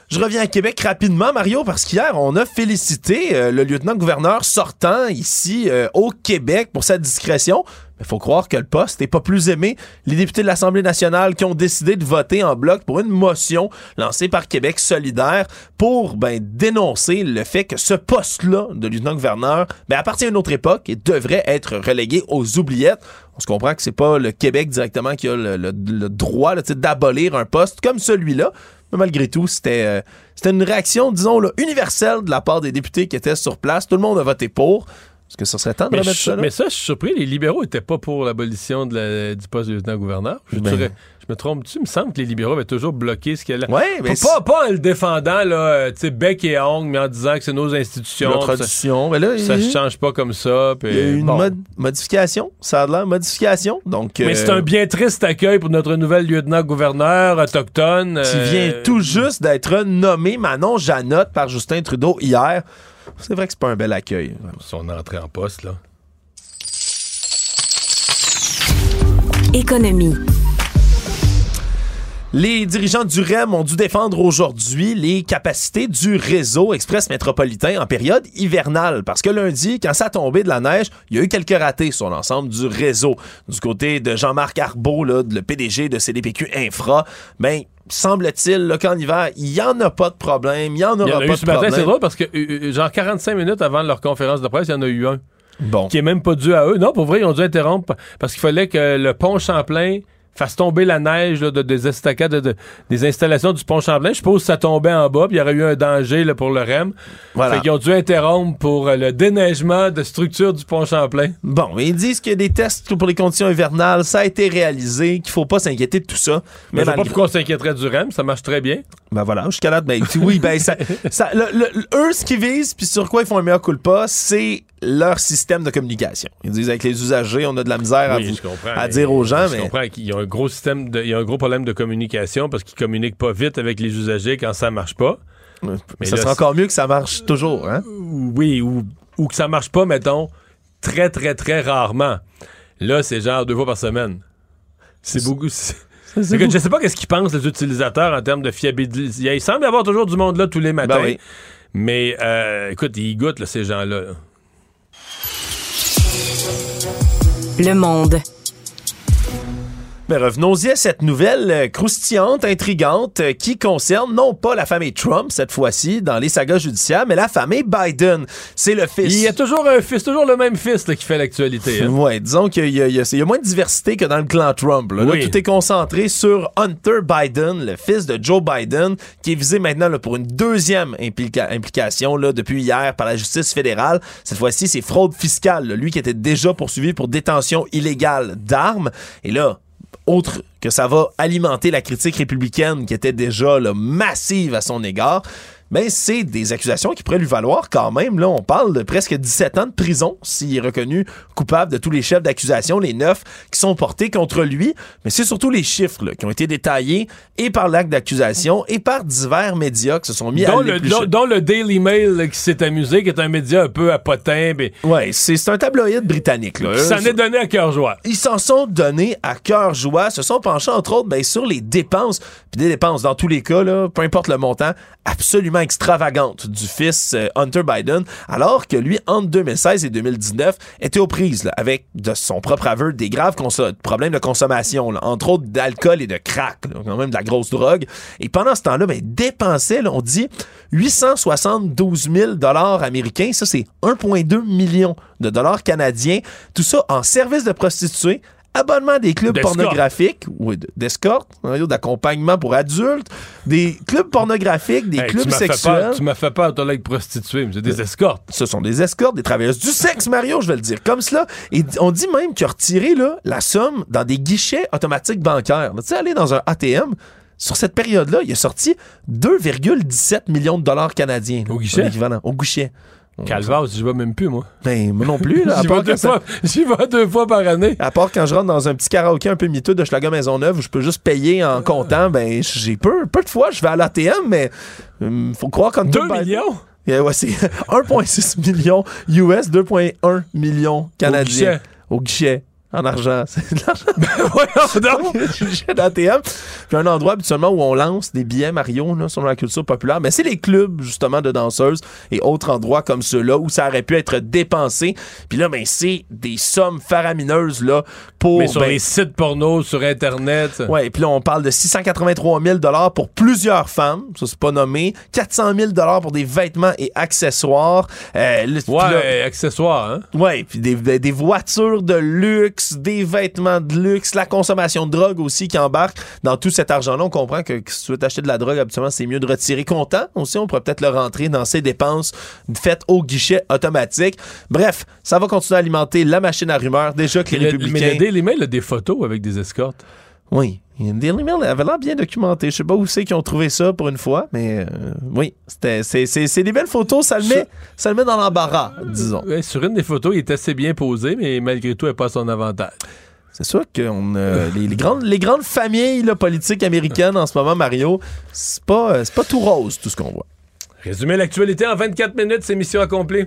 Je reviens à Québec rapidement, Mario, parce qu'hier, on a félicité euh, le lieutenant-gouverneur sortant ici euh, au Québec pour sa discrétion. Il faut croire que le poste n'est pas plus aimé. Les députés de l'Assemblée nationale qui ont décidé de voter en bloc pour une motion lancée par Québec solidaire pour ben, dénoncer le fait que ce poste-là de lieutenant-gouverneur ben, appartient à une autre époque et devrait être relégué aux oubliettes. On se comprend que c'est pas le Québec directement qui a le, le, le droit d'abolir un poste comme celui-là. Mais malgré tout, c'était euh, c'était une réaction, disons, là, universelle de la part des députés qui étaient sur place. Tout le monde a voté pour. Est-ce que ça serait temps de mais remettre je, ça là? Mais ça, je suis surpris. Les libéraux n'étaient pas pour l'abolition de la- du poste de lieutenant-gouverneur. Je, Ben. je me trompe-tu? Il me semble que les libéraux avaient toujours bloqué ce qu'elle a. Ouais, mais pas, pas en le défendant, là, euh, tu sais, bec et ongle, mais en disant que c'est nos institutions. Notre puis ça- tradition. Mais là, Ça il- ne change pas comme ça. puis Il y a eu une bon. mod- modification. Ça a l'air modification. Donc, Mais euh, c'est un bien triste accueil pour notre nouvel lieutenant-gouverneur autochtone. qui euh, vient tout juste d'être nommé Manon Janotte par Justin Trudeau hier. C'est vrai que c'est pas un bel accueil. Son entrée en poste, là. Économie. Les dirigeants du REM ont dû défendre aujourd'hui les capacités du réseau express métropolitain en période hivernale. Parce que lundi, quand ça a tombé de la neige, il y a eu quelques ratés sur l'ensemble du réseau. Du côté de Jean-Marc Arbeau, là, le PDG de CDPQ Infra, ben, semble-t-il, qu'en hiver, il n'y en a pas de problème, il n'y en Il y aura en a pas eu de ce problème. c'est drôle parce que, euh, euh, genre, 45 minutes avant leur conférence de presse, il y en a eu un. Bon. Qui est même pas dû à eux. Non, pour vrai, ils ont dû interrompre parce qu'il fallait que le pont Champlain fasse tomber la neige là, de, des estacades, de- de- des installations du pont Champlain. Je suppose que ça tombait en bas, puis il y aurait eu un danger là, pour le REM. Voilà. Fait qu'ils ont dû interrompre pour euh, le déneigement de structure du pont Champlain. Bon, ils disent qu'il y a des tests pour les conditions hivernales, ça a été réalisé, qu'il faut pas s'inquiéter de tout ça. Mais je sais pas pourquoi on s'inquiéterait du REM, ça marche très bien. Ben voilà, jusqu'à là, ben, oui, ben, ça, ça- le- le- eux, ce qu'ils visent, puis sur quoi ils font un meilleur coup de pas, c'est leur système de communication. Ils disent avec les usagers, on a de la misère à, vous- dire aux gens, Je mais comprends qu'il y a un gros système, de- il y a un gros problème de communication parce qu'ils communiquent pas vite avec les usagers quand ça marche pas. Mais ça là, serait encore mieux que ça marche toujours, hein? Oui, ou, ou que ça marche pas, mettons, très, très, très rarement. Là, c'est genre deux fois par semaine. C'est beaucoup. c'est- Écoute, je sais pas qu'est-ce qu'ils pensent les utilisateurs en termes de fiabilité. Il semble y avoir toujours du monde là tous les matins. Ben oui. Mais euh, écoute, ils goûtent là, ces gens-là. Le monde. Mais revenons-y à cette nouvelle euh, croustillante, intrigante, euh, qui concerne non pas la famille Trump, cette fois-ci, dans les sagas judiciaires, mais la famille Biden. C'est le fils. Il y a toujours un fils, toujours le même fils là, qui fait l'actualité. hein. Ouais, disons qu'il y, y y a moins de diversité que dans le clan Trump. Là, tout est concentré sur Hunter Biden, le fils de Joe Biden, qui est visé maintenant là, pour une deuxième implica- implication là, depuis hier par la justice fédérale. Cette fois-ci, c'est fraude fiscale. là. Lui qui était déjà poursuivi pour détention illégale d'armes. Et là, autre que ça va alimenter la critique républicaine qui était déjà là, massive à son égard, ben c'est des accusations qui pourraient lui valoir quand même. Là, on parle de presque 17 ans de prison s'il est reconnu coupable de tous les chefs d'accusation, les neuf qui sont portés contre lui. Mais c'est surtout les chiffres là, qui ont été détaillés et par l'acte d'accusation et par divers médias qui se sont mis Dont à le, dont le Daily Mail là, qui s'est amusé, qui est un média un peu à potin, mais Ouais, c'est un tabloïd britannique. Là. qui s'en est donné à cœur joie. Ils s'en sont donnés à cœur joie, se sont penchés entre autres ben, sur les dépenses, puis des dépenses dans tous les cas, là, peu importe le montant, absolument extravagantes du fils euh, Hunter Biden, alors que lui, entre 2016 et 2019, était aux prises avec, de son propre aveu, des graves problèmes de consommation, entre autres d'alcool et de crack, quand même de la grosse drogue. Et pendant ce temps-là, ben, dépensait, là, on dit, 872 000 dollars américains, ça c'est 1,2 million de dollars canadiens, tout ça en services de prostituées, abonnement à des clubs pornographiques, oui, d'escorte, hein, d'accompagnement pour adultes, des clubs pornographiques, des Hey, clubs tu fait sexuels. peur- Tu m'as fait peur, toi, avec prostituée, mais c'est des escortes. Ce sont des escortes, des travailleuses du sexe, Mario, je vais le dire comme cela. Et on dit même qu'il a retiré là, la somme dans des guichets automatiques bancaires. Tu sais, aller dans un ATM, sur cette période-là, il a sorti 2,17 millions de dollars canadiens. là, Au guichet? Au guichet. Calvas, j'y vais même plus, moi. Ben, moi non plus. Là, J'y vais, deux fois, j'y vais deux fois par année. À part quand je rentre dans un petit karaoké un peu miteux de Schlager Maisonneuve où je peux juste payer en comptant, ben j'ai peu, peu de fois je vais à l'ATM, mais hum, faut croire qu'en 2 millions? Yeah, ouais, c'est 1,6 million US, 2,1 millions canadiens. guichet. Au guichet. En argent. C'est de l'argent. d'ATM. Puis un endroit habituellement où on lance des billets Mario là, sur la culture populaire. Mais c'est les clubs justement de danseuses et autres endroits comme ceux-là où ça aurait pu être dépensé. Puis là, ben c'est des sommes faramineuses là pour. Mais sur ben, les sites porno, sur Internet. Ouais. Puis là, on parle de 683 000 dollars pour plusieurs femmes. Ça c'est pas nommé. 400 000 dollars pour des vêtements et accessoires. Euh, le- Ouais, là- accessoires, hein? Ouais, puis des- des voitures de luxe, des vêtements de luxe, la consommation de drogue aussi qui embarque dans tout cet argent-là. On comprend que, que si tu veux t'acheter de la drogue, habituellement, c'est mieux de retirer comptant. Aussi, on pourrait peut-être le rentrer dans ses dépenses faites au guichet automatique. Bref, ça va continuer à alimenter la machine à rumeurs. Déjà que les républicains... Mais le Daily Mail a des photos avec des escortes. Oui. Daily Mail avait l'air bien documenté. Je sais pas où c'est qu'ils ont trouvé ça pour une fois, mais euh, oui, c'était, c'est, c'est, c'est des belles photos. Ça le met, ça le met dans l'embarras, disons. Ouais, sur une des photos, il est assez bien posé, mais malgré tout, elle pas à son avantage. C'est sûr que les, les grandes, les grandes familles là, politiques américaines en ce moment, Mario, c'est pas, euh, c'est pas tout rose tout ce qu'on voit. Résumer l'actualité en 24 minutes, c'est mission accomplie.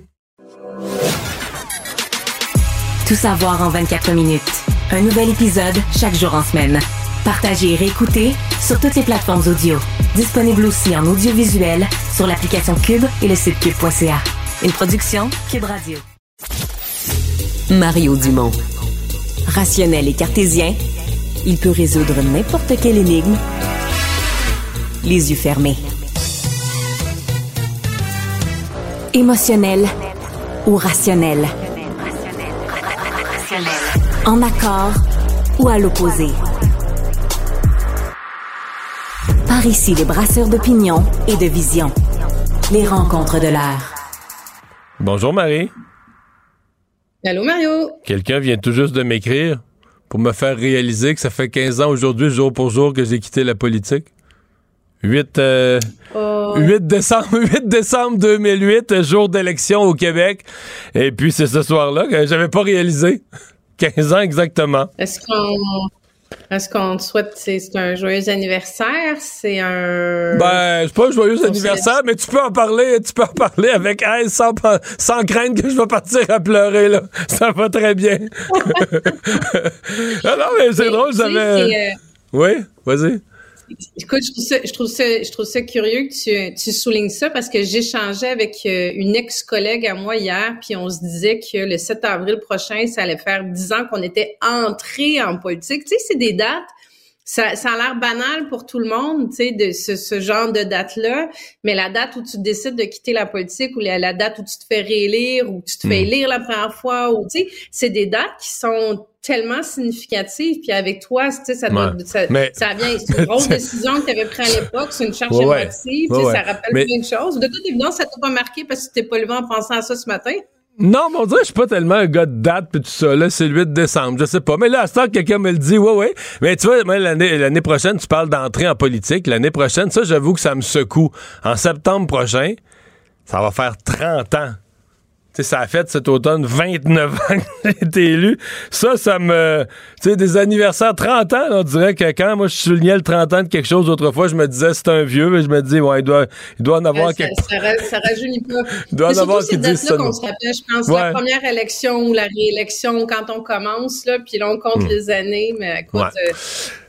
Tout savoir en 24 minutes. Un nouvel épisode chaque jour en semaine. Partagez et réécoutez sur toutes les plateformes audio. Disponible aussi en audiovisuel sur l'application Cube et le site cube.ca. Une production Cube Radio. Mario Dumont. Rationnel et cartésien, il peut résoudre n'importe quelle énigme les yeux fermés. Émotionnel ou rationnel? En accord ou à l'opposé. Par ici, les brasseurs d'opinion et de vision. Les rencontres de l'air. Bonjour Marie. Allô Mario. Quelqu'un vient tout juste de m'écrire pour me faire réaliser que ça fait 15 ans aujourd'hui, jour pour jour, que j'ai quitté la politique. 8, euh, Oh. 8, décembre, 8 décembre 2008, jour d'élection au Québec. Et puis c'est ce soir-là que j'avais pas réalisé. 15 ans exactement. Est-ce qu'on est-ce qu'on te souhaite c'est un joyeux anniversaire, c'est un Ben, c'est pas un joyeux anniversaire, mais tu peux en parler, tu peux en parler avec aise sans, sans craindre que je vais partir à pleurer, là. Ça va très bien. ah non, mais c'est drôle, j'avais. euh, Oui, vas-y. Écoute, je trouve ça, je trouve ça, je trouve ça curieux que tu, tu soulignes ça parce que j'échangeais avec euh, une ex-collègue à moi hier, puis on se disait que le 7 avril prochain, ça allait faire 10 ans qu'on était entré en politique. Tu sais, c'est des dates. Ça, ça a l'air banal pour tout le monde, tu sais, de ce, ce genre de date-là, mais la date où tu décides de quitter la politique ou la, la date où tu te fais réélire ou tu te fais Hmm. élire la première fois, ou tu sais, c'est des dates qui sont tellement significatives. Puis avec toi, ça, doit, Ouais. ça, Mais- ça vient, c'est une grosse décision que tu avais prise à l'époque, c'est une charge Ouais, émotive, Ouais, ça rappelle Mais- plein de choses. De toute évidence, ça t'a pas marqué parce que tu t'es pas levé en pensant à ça ce matin? Non, mais on dirait que je suis pas tellement un gars de date pis tout ça. Là, c'est le 8 décembre. Je sais pas. Mais là, à ce temps que quelqu'un me le dit, ouais, ouais. Mais tu vois, l'année, l'année prochaine, tu parles d'entrer en politique. L'année prochaine, ça, j'avoue que ça me secoue. En septembre prochain, ça va faire 30 ans. Ça a fait cet automne 29 ans que j'ai été élu. Ça, ça me. Tu sais, des anniversaires 30 ans, on dirait que quand moi je soulignais le 30 ans de quelque chose autrefois, je me disais c'est un vieux, mais je me dis, ouais, il doit, il doit en avoir Euh, ça, quelque ça, ra- ça rajeunit pas. Il doit en Mais avoir qui disent ça, qu'on se rappelle, je pense, Ouais. la première élection ou la réélection quand on commence, là, puis là, on compte Hmm. les années, mais écoute, Ouais. euh,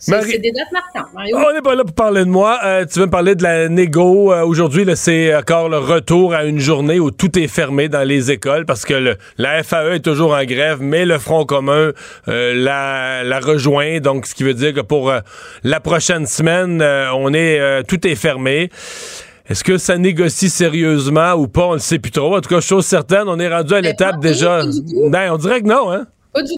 Marie- c'est des dates marquantes, Mario. On n'est pas là pour parler de moi. Euh, tu veux me parler de la négo. Euh, Aujourd'hui, c'est encore le retour à une journée où tout est fermé dans les écoles parce que le- la FAE est toujours en grève, mais le Front commun euh, la, la rejoint. Donc, ce qui veut dire que pour la prochaine semaine, on est tout est fermé. Est-ce que ça négocie sérieusement ou pas? On ne sait plus trop. En tout cas, chose certaine, on est rendu à l'étape déjà. Ben, on dirait que non, hein? Pas du-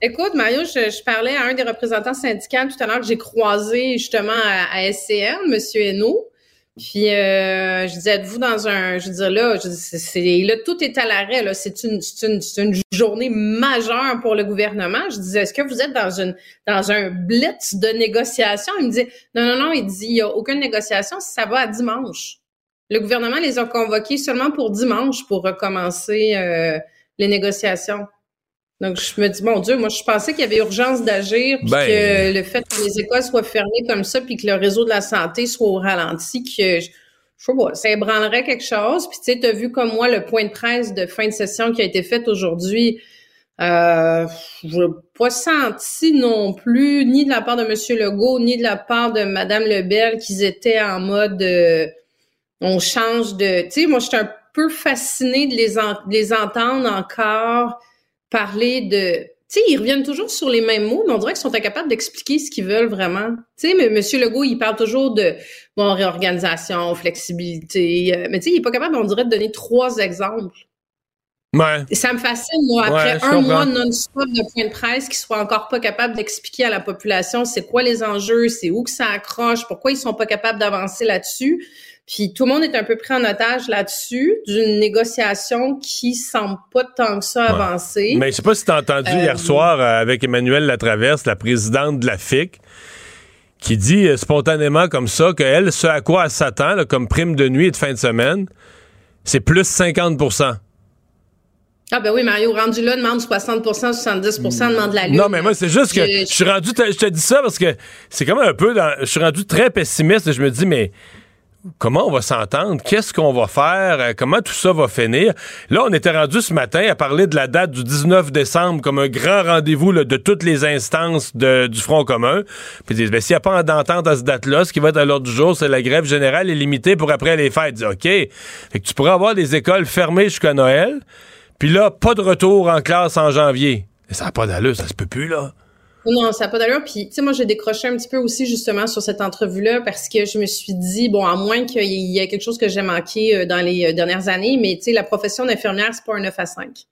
Écoute, Mario, je, je parlais à un des représentants syndicaux tout à l'heure que j'ai croisé justement à, à SCN, Monsieur Hainaut. Puis euh, je disais, êtes-vous dans un, je veux dire là, je dis, c'est, là tout est à l'arrêt là, c'est une, une, une journée majeure pour le gouvernement. Je disais, est-ce que vous êtes dans une, dans un blitz de négociation Il me dit, non non non, il dit, il y a aucune négociation, ça va à dimanche. Le gouvernement les a convoqués seulement pour dimanche pour recommencer euh, les négociations. Donc, je me dis, mon Dieu, moi, je pensais qu'il y avait urgence d'agir, puis Ben- que le fait que les écoles soient fermées comme ça, puis que le réseau de la santé soit au ralenti, que, je, je sais pas, ça ébranlerait quelque chose. Puis, tu sais, tu as vu comme moi le point de presse de fin de session qui a été fait aujourd'hui. Euh, je n'ai pas senti non plus, ni de la part de M. Legault, ni de la part de Mme Lebel, qu'ils étaient en mode euh, on change de. Tu sais, moi, j'étais un peu fascinée de les, les entendre encore parler de. Tu sais, ils reviennent toujours sur les mêmes mots, mais on dirait qu'ils sont incapables d'expliquer ce qu'ils veulent vraiment. Tu sais, mais M. Legault, il parle toujours de bon réorganisation, flexibilité, euh, mais tu sais, il est pas capable, on dirait, de donner trois exemples. Ouais. Ça me fascine, moi, après un mois non-stop de point de presse, qu'ils soient encore pas capables d'expliquer à la population c'est quoi les enjeux, c'est où que ça accroche, pourquoi ils sont pas capables d'avancer là-dessus. Puis tout le monde est un peu pris en otage là-dessus d'une négociation qui semble pas tant que ça avancer. Mais je sais pas si tu as entendu hier euh, soir euh, avec Emmanuel Latraverse, la présidente de la FIC, qui dit euh, spontanément comme ça qu'elle, ce à quoi elle s'attend comme prime de nuit et de fin de semaine, c'est plus 50% ah ben oui, Mario, rendu là, demande 60% 70% demande la lune. Non, mais moi, c'est juste que je, suis rendu... Je te dis ça parce que c'est comme un peu... Dans, je suis rendu très pessimiste et je me dis, mais comment on va s'entendre? Qu'est-ce qu'on va faire? Euh, comment tout ça va finir? Là, on était rendu ce matin à parler de la date du 19 décembre comme un grand rendez-vous de toutes les instances du Front commun. Puis ils disent, ben, s'il n'y a pas d'entente à cette date-là, ce qui va être à l'ordre du jour, c'est la grève générale est limitée pour après les fêtes. Dis, OK. Fait que tu pourras avoir des écoles fermées jusqu'à Noël. Puis là, pas de retour en classe en janvier. Ça n'a pas d'allure, ça se peut plus, là. Non, ça n'a pas d'allure. Puis, tu sais, moi, j'ai décroché un petit peu aussi, justement, sur cette entrevue-là, parce que je me suis dit, bon, à moins qu'il y ait quelque chose que j'ai manqué euh, dans les euh, dernières années, mais, tu sais, la profession d'infirmière, c'est pas un 9 à 5. Tu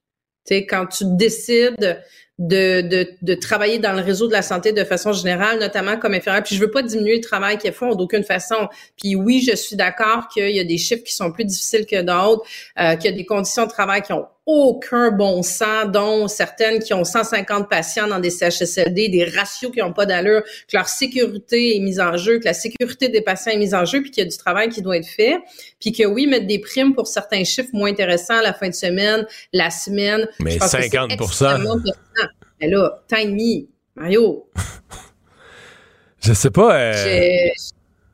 sais, quand tu décides de, de, travailler dans le réseau de la santé de façon générale, notamment comme infirmière. Puis je veux pas diminuer le travail qu'ils font d'aucune façon. Puis oui, je suis d'accord qu'il y a des chiffres qui sont plus difficiles que d'autres, euh, qu'il y a des conditions de travail qui ont aucun bon sens, dont certaines qui ont 150 patients dans des CHSLD, des ratios qui n'ont pas d'allure, que leur sécurité est mise en jeu, que la sécurité des patients est mise en jeu, puis qu'il y a du travail qui doit être fait, puis que oui, mettre des primes pour certains chiffres moins intéressants la fin de semaine, la semaine. Mais 50 Mais là, time me, Mario. je sais pas. Euh...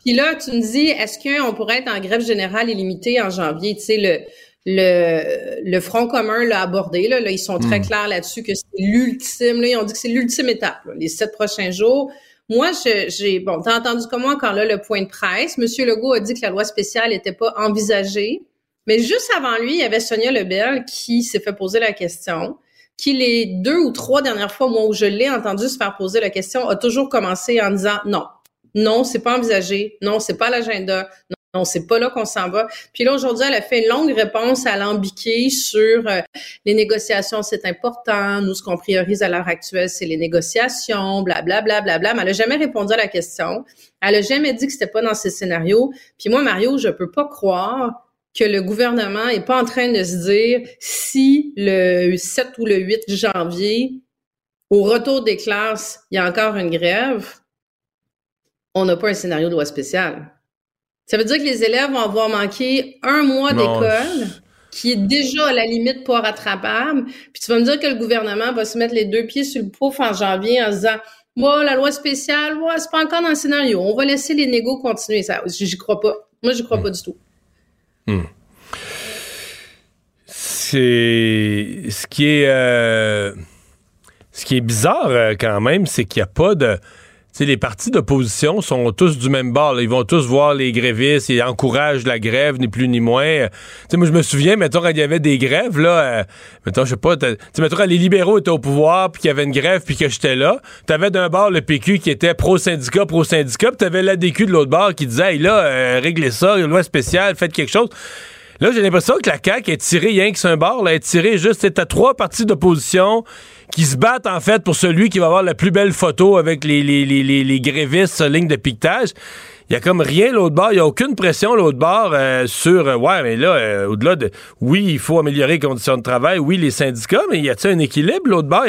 Puis là, tu me dis, est-ce qu'on pourrait être en grève générale illimitée en janvier? Tu sais, le le, le Front commun l'a abordé. Là, ils sont très hmm. clairs là-dessus que c'est l'ultime. Là, ils ont dit que c'est l'ultime étape, les sept prochains jours. Moi, j'ai bon, t'as entendu comment quand là le point de presse, Monsieur Legault a dit que la loi spéciale n'était pas envisagée, mais juste avant lui, il y avait Sonia Lebel qui s'est fait poser la question, qui les deux ou trois dernières fois, moi où je l'ai entendu se faire poser la question, a toujours commencé en disant non, non, c'est pas envisagé, non, c'est pas l'agenda, non, c'est pas là qu'on s'en va. Puis là, aujourd'hui, elle a fait une longue réponse à l'ambiqué sur euh, les négociations, c'est important. Nous, ce qu'on priorise à l'heure actuelle, c'est les négociations, blablabla, bla, bla, bla. Mais elle a jamais répondu à la question. Elle a jamais dit que c'était pas dans ces scénarios. Puis moi, Mario, je peux pas croire que le gouvernement est pas en train de se dire si le 7 ou le 8 janvier, au retour des classes, il y a encore une grève, on n'a pas un scénario de loi spéciale. Ça veut dire que les élèves vont avoir manqué un mois d'école, qui est déjà à la limite pas rattrapable. Puis tu vas me dire que le gouvernement va se mettre les deux pieds sur le pouf en janvier en se disant moi, la loi spéciale, ouais, c'est pas encore dans le scénario. On va laisser les négos continuer. Ça, j'y crois pas. Moi, j'y crois pas du tout. Hmm. C'est ce qui est euh, ce qui est bizarre euh, quand même, c'est qu'il n'y a pas de les partis d'opposition sont tous du même bord. Ils vont tous voir les grévistes, ils encouragent la grève, ni plus ni moins. sais, moi, je me souviens, mettons, il y avait des grèves, là, euh, mettons, je sais pas, mettons, quand les libéraux étaient au pouvoir, puis qu'il y avait une grève, puis que j'étais là, t'avais d'un bord le PQ qui était pro-syndicat, pro-syndicat, puis t'avais l'ADQ de l'autre bord qui disait, hey, là, euh, réglez ça, loi spéciale, faites quelque chose. Là, j'ai l'impression que la CAQ est tirée rien que sur un bord, là, est tirée juste, à trois partis d'opposition qui se battent en fait pour celui qui va avoir la plus belle photo avec les, les, les, les, grévistes ligne de piquetage. Il y a comme rien l'autre bord, il n'y a aucune pression l'autre bord euh, sur euh, ouais, mais là, euh, au-delà de oui, il faut améliorer les conditions de travail, oui, les syndicats, mais y a-t-il un équilibre l'autre bord?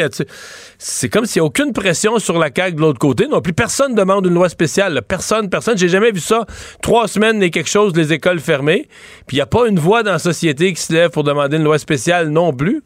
C'est comme s'il n'y a aucune pression sur la CAQ de l'autre côté. Non plus, personne demande une loi spéciale. Personne, personne. J'ai jamais vu ça. Trois semaines et quelque chose, les écoles fermées. Puis il n'y a pas une voix dans la société qui se lève pour demander une loi spéciale non plus.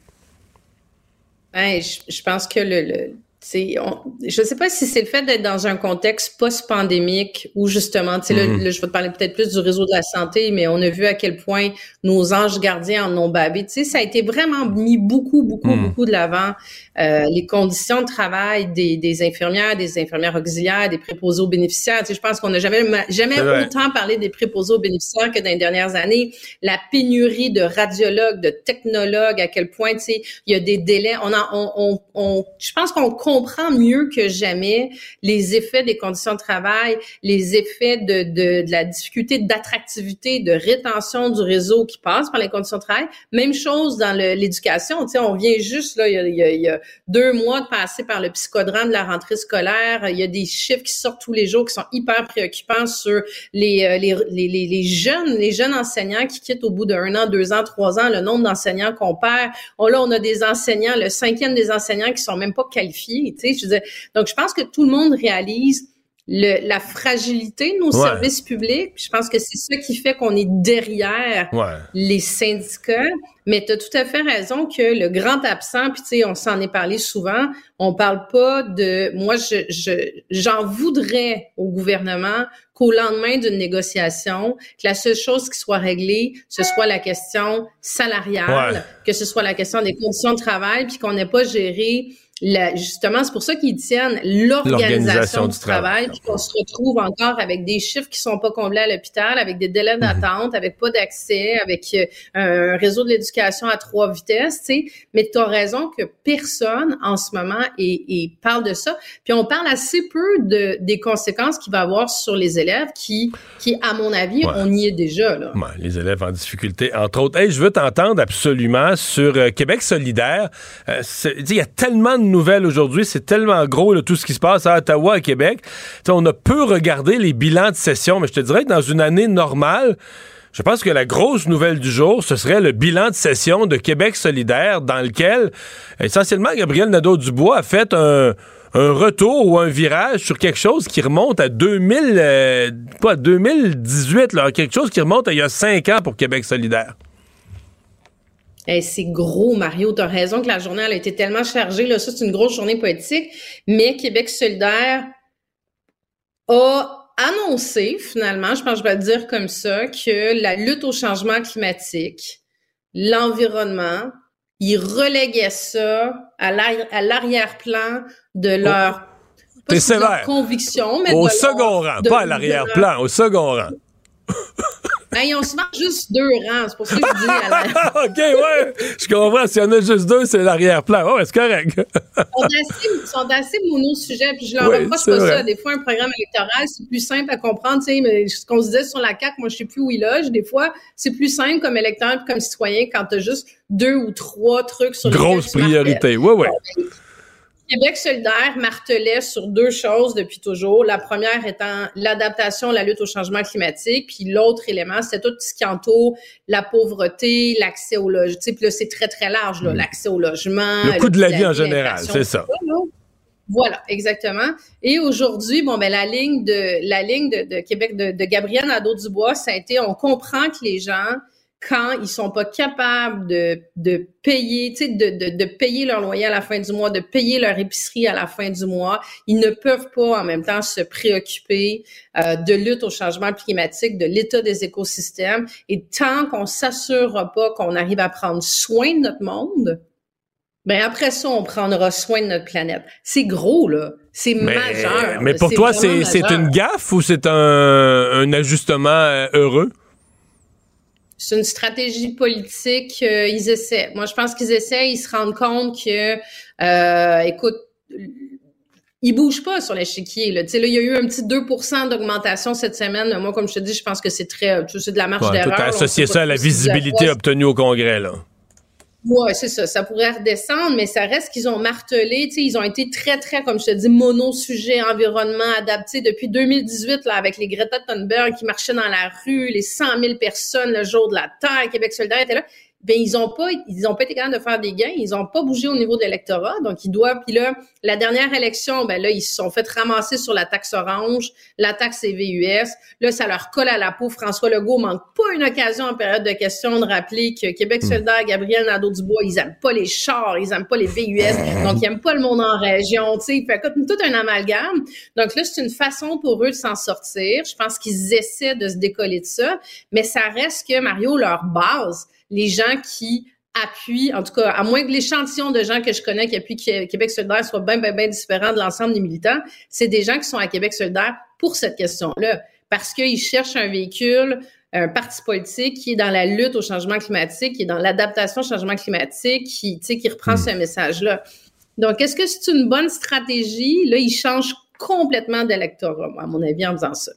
Ben, je, pense que le, je ne sais pas si c'est le fait d'être dans un contexte post-pandémique où justement, tu sais, mm-hmm. là, je vais te parler peut-être plus du réseau de la santé, mais on a vu à quel point nos anges gardiens en ont bavé. Tu sais, ça a été vraiment mis beaucoup, beaucoup, mm. beaucoup de l'avant. Euh, les conditions de travail des, des, infirmières, des infirmières auxiliaires, des préposés aux bénéficiaires. Tu sais, je pense qu'on n'a jamais, jamais autant parlé des préposés aux bénéficiaires que dans les dernières années. La pénurie de radiologues, de technologues, à quel point, tu sais, il y a des délais. On, a, on, on, on je pense qu'on comprend mieux que jamais les effets des conditions de travail, les effets de, de, de la difficulté d'attractivité, de rétention du réseau qui passe par les conditions de travail. Même chose dans l'éducation. Tu sais, on vient juste là, il y a, il y a deux mois de passer par le psychodrame de la rentrée scolaire. Il y a des chiffres qui sortent tous les jours qui sont hyper préoccupants sur les, euh, les, les, les jeunes, les jeunes enseignants qui quittent au bout d'un an, deux ans, trois ans, le nombre d'enseignants qu'on perd. Oh, là, on a des enseignants, le cinquième des enseignants qui sont même pas qualifiés. Tu sais, je veux donc, je pense que tout le monde réalise le, la fragilité de nos services publics. Je pense que c'est ça qui fait qu'on est derrière les syndicats. Mais tu as tout à fait raison que le grand absent, puis tu sais, on s'en est parlé souvent, on parle pas de... Moi, je j'en voudrais au gouvernement qu'au lendemain d'une négociation, que la seule chose qui soit réglée, ce soit la question salariale, que ce soit la question des conditions de travail, puis qu'on n'ait pas géré justement, c'est pour ça qu'ils tiennent l'organisation du, travail, puis qu'on se retrouve encore avec des chiffres qui sont pas comblés à l'hôpital, avec des délais mhm. d'attente, avec pas d'accès, avec euh, un réseau de l'éducation à trois vitesses, tu sais. Mais tu as raison que personne en ce moment et, parle de ça. Puis on parle assez peu de des conséquences qu'il va avoir sur les élèves qui, qui à mon avis, on y est déjà. Là. les élèves en difficulté, entre autres. Hey, je veux t'entendre absolument sur euh, Québec solidaire. Euh, il y a tellement de nouvelles aujourd'hui. C'est tellement gros, tout ce qui se passe à Ottawa, à Québec. on a peu regardé les bilans de session, mais je te dirais que dans une année normale, je pense que la grosse nouvelle du jour, ce serait le bilan de session de Québec solidaire, dans lequel, essentiellement, Gabriel Nadeau-Dubois a fait un, retour ou un virage sur quelque chose qui remonte à 2000, euh, pas 2018, là, quelque chose qui remonte à il y a cinq ans pour Québec solidaire c'est gros, Mario. Tu as raison que la journée elle a été tellement chargée. Là, ça, c'est une grosse journée politique. Mais Québec solidaire a annoncé, finalement, je pense que je vais le dire comme ça, que la lutte au changement climatique, l'environnement, ils reléguaient ça à l'arrière-plan de oh. leur, conviction. Mais au second rang, pas à l'arrière-plan, au second rang. Ben, ils ont souvent juste deux rangs. C'est pour ça que je dis à la... OK, ouais. Je comprends. S'il y en a juste deux, c'est l'arrière-plan. Ouais, c'est correct. ils sont assez, mono-sujets. Puis je leur reproche pas ça. Des fois, un programme électoral, c'est plus simple à comprendre. Tu sais, mais ce qu'on se disait sur la CAQ, moi, je sais plus où il loge. Des fois, c'est plus simple comme électeur comme citoyen quand tu as juste deux ou trois trucs sur Grosse priorité. Oui, oui. Québec solidaire martelait sur deux choses depuis toujours. La première étant l'adaptation, la lutte au changement climatique, puis l'autre élément, c'est tout ce qui entoure la pauvreté, l'accès au logement. Puis là, c'est très, très large, mm. l'accès au logement. Le coût de la vie en général, c'est ça. Voilà, exactement. Et aujourd'hui, bon, ben la ligne de la ligne de, Québec de, de Gabriel Nadeau-Dubois, ça a été, on comprend que les gens quand ils sont pas capables de, de payer, tu sais, de, de, de, payer leur loyer à la fin du mois, de payer leur épicerie à la fin du mois, ils ne peuvent pas en même temps se préoccuper euh, de lutte au changement climatique, de l'état des écosystèmes. Et tant qu'on s'assurera pas qu'on arrive à prendre soin de notre monde, ben après ça, on prendra soin de notre planète. C'est gros, là. C'est majeur. Mais pour toi, c'est une gaffe ou c'est un, un ajustement euh, heureux? C'est une stratégie politique. Euh, ils essaient. Moi, je pense qu'ils essaient. Ils se rendent compte que, euh, écoute, ils bougent pas sur l'échiquier. Là. là, il y a eu un petit 2% d'augmentation cette semaine. Moi, comme je te dis, je pense que c'est très, c'est de la marge ouais, d'erreur. Tu as associé ça à la visibilité obtenue au Congrès, là. Oui, c'est ça. Ça pourrait redescendre, mais ça reste qu'ils ont martelé. Ils ont été très, très, comme je te dis, mono-sujet, environnement adapté depuis 2018, là, avec les Greta Thunberg qui marchaient dans la rue, les 100 000 personnes le jour de la Terre, Québec solidaire était là. Ben ils ont pas ils ont pas été capables de faire des gains, ils ont pas bougé au niveau de l'électorat, donc ils doivent puis là la dernière élection ben là ils se sont fait ramasser sur la taxe orange, la taxe CVUS, là ça leur colle à la peau. François Legault manque pas une occasion en période de questions de rappeler que Québec hmm. solidaire, Gabriel Nadeau-Dubois, ils aiment pas les chars, ils aiment pas les VUS, donc ils aiment pas le monde en région, tu sais, fait tout un amalgame. Donc là c'est une façon pour eux de s'en sortir. Je pense qu'ils essaient de se décoller de ça, mais ça reste que Mario leur base les gens qui appuient, en tout cas, à moins que l'échantillon de gens que je connais qui appuient Québec solidaire soit bien, bien, bien différent de l'ensemble des militants, c'est des gens qui sont à Québec solidaire pour cette question-là, parce qu'ils cherchent un véhicule, un parti politique qui est dans la lutte au changement climatique, qui est dans l'adaptation au changement climatique, qui, qui reprend hmm. ce message-là. Donc, est-ce que c'est une bonne stratégie? Là, ils changent complètement d'électorat, à mon avis, en faisant ça.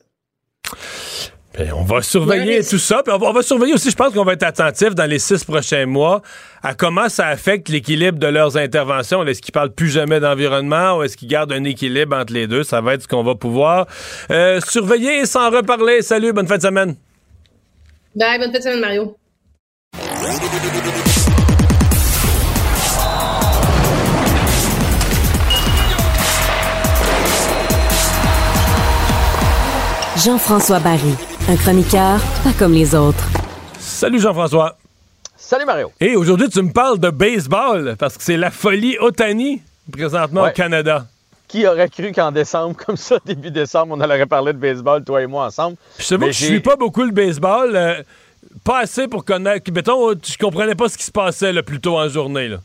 Ben, on va surveiller tout ça. Puis on va, surveiller aussi, je pense qu'on va être attentif dans les six prochains mois à comment ça affecte l'équilibre de leurs interventions. Est-ce qu'ils parlent plus jamais d'environnement ou est-ce qu'ils gardent un équilibre entre les deux? Ça va être ce qu'on va pouvoir euh, surveiller et s'en reparler. Salut, bonne fin de semaine. Bye, bonne fin de semaine, Mario. Jean-François Barry un chroniqueur pas comme les autres. Salut Jean-François. Salut Mario. Et aujourd'hui, tu me parles de baseball parce que c'est la folie Otani présentement au Canada. Qui aurait cru qu'en décembre, comme ça, début décembre, on aurait parlé de baseball, toi et moi, ensemble? Je sais que je suis pas beaucoup le baseball. Euh, pas assez pour connaître. Mettons, je comprenais pas ce qui se passait le plus tôt en journée. Là.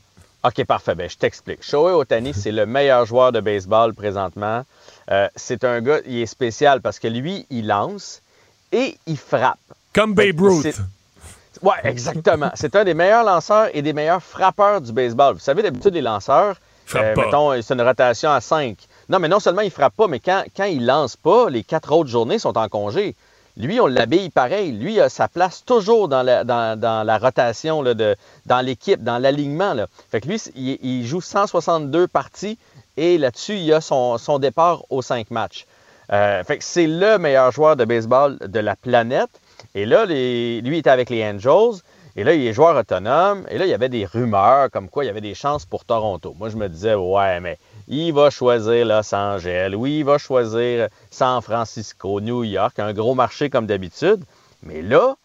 OK, parfait. Ben, je t'explique. Shohei Otani, c'est le meilleur joueur de baseball présentement. Euh, c'est un gars, il est spécial parce que lui, il lance, et il frappe. Comme Babe Ruth. Oui, exactement. c'est un des meilleurs lanceurs et des meilleurs frappeurs du baseball. Vous savez, d'habitude, les lanceurs, euh, mettons, c'est une rotation à 5. Non, mais non seulement il frappe pas, mais quand, quand il lance pas, les quatre autres journées sont en congé. Lui, on l'habille pareil. Lui, il a sa place toujours dans la, dans, la rotation, là, de, dans l'équipe, dans l'alignement. Fait que lui, il, joue 162 parties et là-dessus, il a son, son départ aux cinq matchs. Euh, fait que c'est le meilleur joueur de baseball de la planète. Et là, lui, il était avec les Angels. Et là, il est joueur autonome. Et là, il y avait des rumeurs comme quoi il y avait des chances pour Toronto. Moi, je me disais, ouais, mais il va choisir Los Angeles. Oui, il va choisir San Francisco, New York, un gros marché comme d'habitude. Mais là,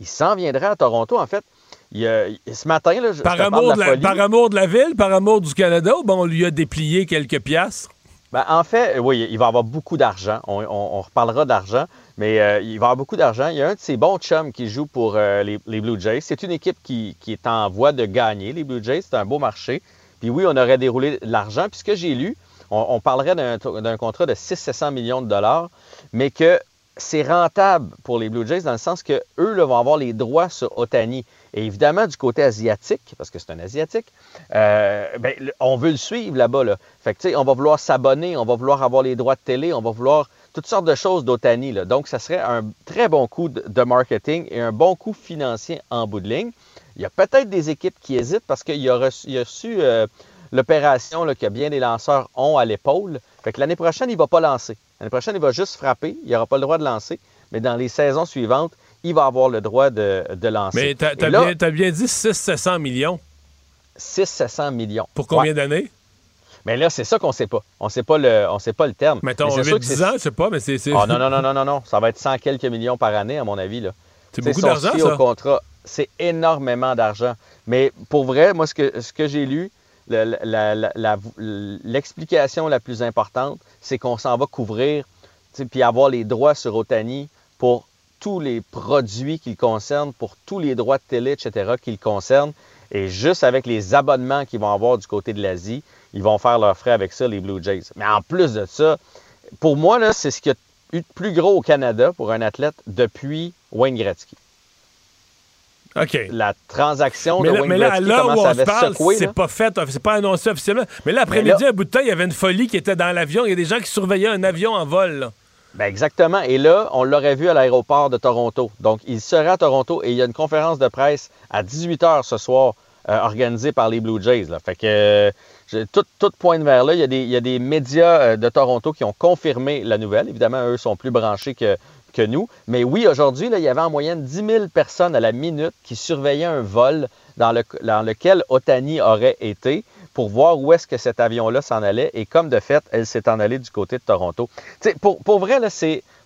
il s'en viendrait à Toronto. En fait, ce matin, là, je, par, amour de la, par amour de la ville, par amour du Canada, bon, on lui a déplié quelques piastres? Ben, en fait, oui, il va avoir beaucoup d'argent. On, reparlera d'argent, mais euh, il va avoir beaucoup d'argent. Il y a un de ses bons chums qui joue pour euh, les, Blue Jays. C'est une équipe qui, est en voie de gagner, les Blue Jays. C'est un beau marché. Puis oui, on aurait déroulé l'argent. Puis ce que j'ai lu, on, parlerait d'un contrat de 600 millions de dollars, mais que c'est rentable pour les Blue Jays dans le sens que eux vont avoir les droits sur Otani. Et évidemment, du côté asiatique, parce que c'est un asiatique, euh, ben, on veut le suivre là-bas. Là. Fait que, on va vouloir s'abonner, on va vouloir avoir les droits de télé, on va vouloir toutes sortes de choses d'Otani. Donc, ça serait un très bon coup de marketing et un bon coup financier en bout de ligne. Il y a peut-être des équipes qui hésitent parce qu'il a reçu, euh, l'opération que bien des lanceurs ont à l'épaule. Fait que l'année prochaine, il ne va pas lancer. L'année prochaine, il va juste frapper. Il n'aura pas le droit de lancer. Mais dans les saisons suivantes, il va avoir le droit de, lancer. Mais tu as, bien, dit 600 millions. 600 millions. Pour combien d'années? Mais là, c'est ça qu'on ne sait pas. On sait pas le, on sait pas le terme. Mettons, 10 ans, je sais pas, mais c'est... Oh, non, non, non, non, non, non. Ça va être 100 quelques millions par année, à mon avis. C'est beaucoup d'argent, ça? contrat. C'est énormément d'argent. Mais pour vrai, moi, ce que, ce que j'ai lu, l'explication la, plus importante, c'est qu'on s'en va couvrir puis avoir les droits sur Otani pour tous les produits qu'il concerne, pour tous les droits de télé, etc., qu'il concerne. Et juste avec les abonnements qu'ils vont avoir du côté de l'Asie, ils vont faire leurs frais avec ça, les Blue Jays. Mais en plus de ça, pour moi, c'est ce qui a eu de plus gros au Canada pour un athlète depuis Wayne Gretzky. OK. La transaction de Wayne mais là, là où on se parle, c'est pas fait, c'est pas annoncé officiellement. Mais là, après-midi, à bout de temps, il y avait une folie qui était dans l'avion. Il y a des gens qui surveillaient un avion en vol. Ben exactement. Et là, on l'aurait vu à l'aéroport de Toronto. Donc, il serait à Toronto et il y a une conférence de presse à 18h ce soir euh, organisée par les Blue Jays. Fait que tout, pointe vers là. Il y a des, médias euh, de Toronto qui ont confirmé la nouvelle. Évidemment, eux sont plus branchés que, que nous. Mais oui, aujourd'hui, il y avait en moyenne 10 000 personnes à la minute qui surveillaient un vol dans, le, dans lequel Otani aurait été pour voir où est-ce que cet avion-là s'en allait. Et comme de fait, elle s'est en allée du côté de Toronto. pour, pour vrai, là,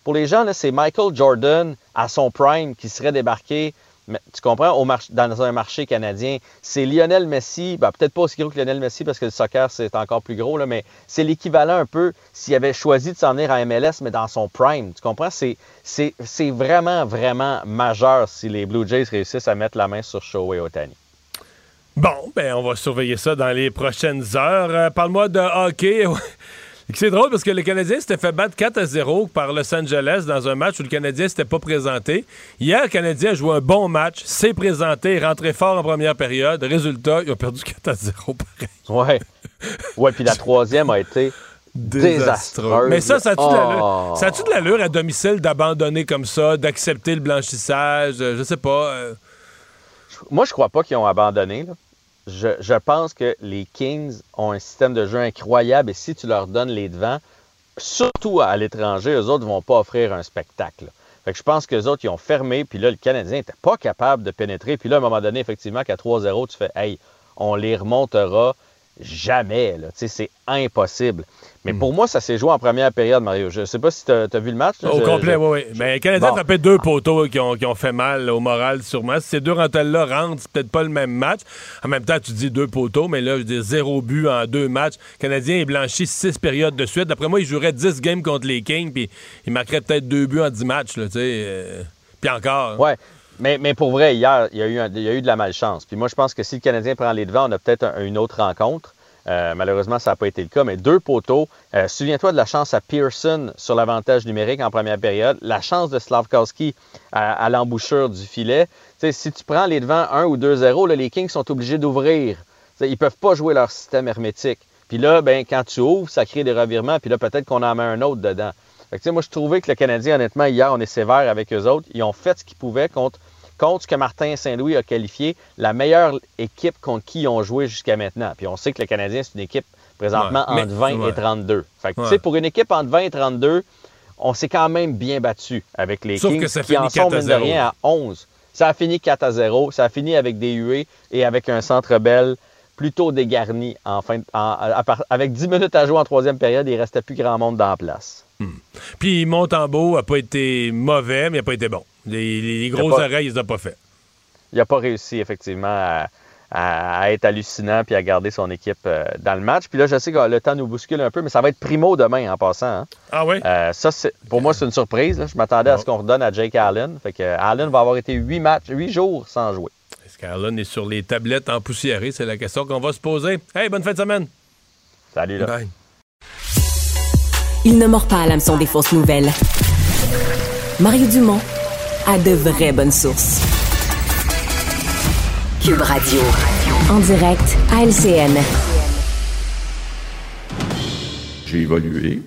pour les gens, c'est Michael Jordan à son prime qui serait débarqué tu comprends, au dans un marché canadien, c'est Lionel Messi, ben, peut-être pas aussi gros que Lionel Messi parce que le soccer c'est encore plus gros, mais c'est l'équivalent un peu s'il avait choisi de s'en venir à MLS, mais dans son prime. Tu comprends? C'est vraiment, vraiment majeur si les Blue Jays réussissent à mettre la main sur Shohei Otani. Bon, ben on va surveiller ça dans les prochaines heures. Euh, parle-moi de hockey. C'est drôle parce que le Canadien s'était fait battre 4 à 0 par Los Angeles dans un match où le Canadien s'était pas présenté. Hier, le Canadien a joué un bon match, s'est présenté, rentré fort en première période. Résultat, il a perdu 4 à 0 pareil. Ouais. Ouais, puis la troisième a été désastreuse. Mais ça, ça a-tu de l'allure oh. à domicile d'abandonner comme ça, d'accepter le blanchissage? Je sais pas. Euh. Moi, je crois pas qu'ils ont abandonné. Là je, pense que les Kings ont un système de jeu incroyable et si tu leur donnes les devants, surtout à l'étranger, eux autres ne vont pas offrir un spectacle. Fait que je pense que les autres, ils ont fermé, puis là, le Canadien n'était pas capable de pénétrer. Puis là, à un moment donné, effectivement, qu'à 3-0, tu fais Hey, on les remontera jamais. C'est impossible. Mais hmm. pour moi, ça s'est joué en première période, Mario. Je ne sais pas si tu as, vu le match. Au complet, oui, oui. Mais le Canadien a frappé deux poteaux qui ont, qui ont, fait mal au moral sûrement. Si ces deux rentelles-là rentrent, c'est peut-être pas le même match. En même temps, tu dis deux poteaux, mais là, je dis zéro but en deux matchs. Le Canadien est blanchi six périodes de suite. D'après moi, il jouerait dix games contre les Kings, puis il marquerait peut-être deux buts en dix matchs. Là, euh, puis encore. Ouais. Mais, pour vrai, hier, il y, a eu il y, a eu de la malchance. Puis moi, je pense que si le Canadien prend les devants, on a peut-être une autre rencontre. Euh, malheureusement, ça n'a pas été le cas, mais deux poteaux. Euh, souviens-toi de la chance à Pearson sur l'avantage numérique en première période, la chance de Slavkowski à, l'embouchure du filet. si tu prends les devants 1 ou 2-0, les Kings sont obligés d'ouvrir. Ils ne peuvent pas jouer leur système hermétique. Puis là, ben, quand tu ouvres, ça crée des revirements, puis là, peut-être qu'on en met un autre dedans. Fait moi, je trouvais que le Canadien, honnêtement, hier, on est sévère avec eux autres. Ils ont fait ce qu'ils pouvaient contre contre ce que Martin Saint-Louis a qualifié la meilleure équipe contre qui ils ont joué jusqu'à maintenant. Puis on sait que le Canadien, c'est une équipe présentement entre 20 et 32. Fait que, tu sais, pour une équipe entre 20 et 32, on s'est quand même bien battu avec les Kings qui en sont, mine de rien, à 11. Ça a fini 4 à 0. Ça a fini avec des huées et avec un centre belle plutôt dégarni en fin, avec 10 minutes à jouer en troisième période, il restait plus grand monde dans la place. Hmm. Puis Montembeau n'a pas été mauvais, mais il n'a pas été bon. Les, gros oreilles, il les pas fait. Il n'a pas réussi, effectivement, à, être hallucinant puis à garder son équipe euh, dans le match. Puis là, je sais que le temps nous bouscule un peu, mais ça va être primo demain en passant. Hein. Ah oui? Euh, ça, pour moi, c'est une surprise. Je m'attendais à ce qu'on redonne à Jake Allen. Fait que Allen va avoir été huit matchs, huit jours sans jouer. Qu'Allen est sur les tablettes empoussiérées? C'est la question qu'on va se poser. Hey, bonne fin de semaine! Salut là. Bye. Il ne mord pas à l'hameçon des fausses nouvelles. Mario Dumont a de vraies bonnes sources. Cube Radio. En direct à LCN. J'ai évolué.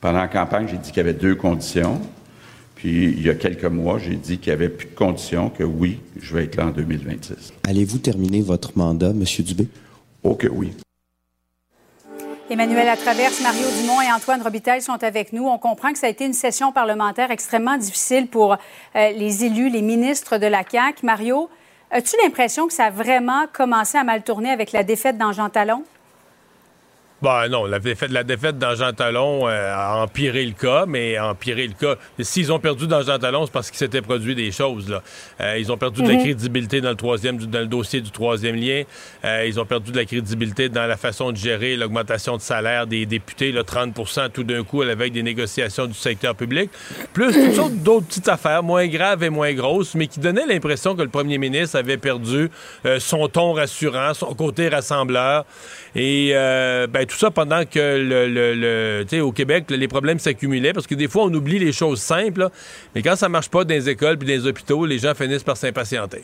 Pendant la campagne, j'ai dit qu'il y avait deux conditions. Puis, il y a quelques mois, j'ai dit qu'il n'y avait plus de conditions, que oui, je vais être là en 2026. Allez-vous terminer votre mandat, M. Dubé? Oh que oui. Emmanuel Latraverse, Mario Dumont et Antoine Robitaille sont avec nous. On comprend que ça a été une session parlementaire extrêmement difficile pour euh, les élus, les ministres de la CAQ. Mario, as-tu l'impression que ça a vraiment commencé à mal tourner avec la défaite d'Ange Talon? Ben non, la défaite, la défaite dans Jean Talon euh, a empiré le cas, mais a empiré le cas. S'ils ont perdu dans Jean Talon, c'est parce qu'il s'était produit des choses. Là. Euh, ils ont perdu de la mhm. crédibilité dans le troisième, dans le dossier du troisième lien. Euh, ils ont perdu de la crédibilité dans la façon de gérer l'augmentation de salaire des députés, là, 30% tout d'un coup à la veille des négociations du secteur public. Plus toutes sortes d'autres petites affaires, moins graves et moins grosses, mais qui donnaient l'impression que le premier ministre avait perdu son ton rassurant, son côté rassembleur. Et ben, tout ça pendant que le, le, au Québec, les problèmes s'accumulaient parce que des fois, on oublie les choses simples. mais quand ça marche pas dans les écoles puis dans les hôpitaux, les gens finissent par s'impatienter.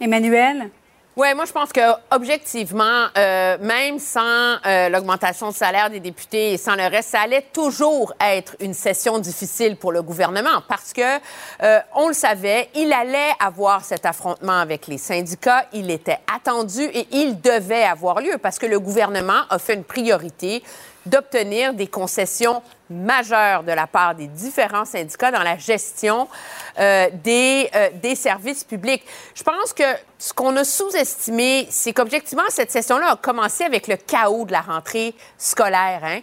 Emmanuel? Oui, moi, je pense que objectivement, euh, même sans euh, l'augmentation de salaire des députés et sans le reste, ça allait toujours être une session difficile pour le gouvernement parce que, euh, on le savait, il allait avoir cet affrontement avec les syndicats. Il était attendu et il devait avoir lieu parce que le gouvernement a fait une priorité d'obtenir des concessions majeur de la part des différents syndicats dans la gestion euh, des, euh, des services publics. Je pense que ce qu'on a sous-estimé, c'est qu'objectivement, cette session-là a commencé avec le chaos de la rentrée scolaire. Hein?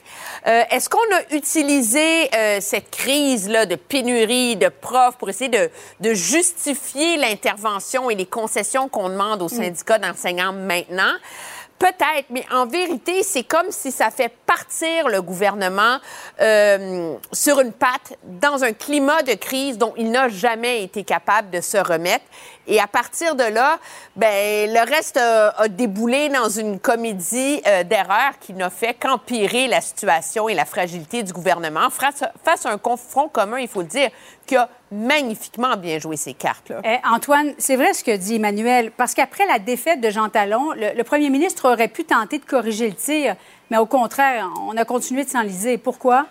Euh, Est-ce qu'on a utilisé cette crise-là de pénurie de profs pour essayer de, de justifier l'intervention et les concessions qu'on demande aux syndicats d'enseignants maintenant? Peut-être, mais en vérité, c'est comme si ça fait partir le gouvernement euh, sur une patte dans un climat de crise dont il n'a jamais été capable de se remettre. Et à partir de là, ben, le reste a, a déboulé dans une comédie euh, d'erreurs qui n'a fait qu'empirer la situation et la fragilité du gouvernement face, face à un confront commun, il faut le dire, qui a magnifiquement bien joué ses cartes. Là. Eh, Antoine, c'est vrai ce que dit Emmanuel, parce qu'après la défaite de Jean Talon, le, le premier ministre aurait pu tenter de corriger le tir, mais au contraire, on a continué de s'enliser. Pourquoi?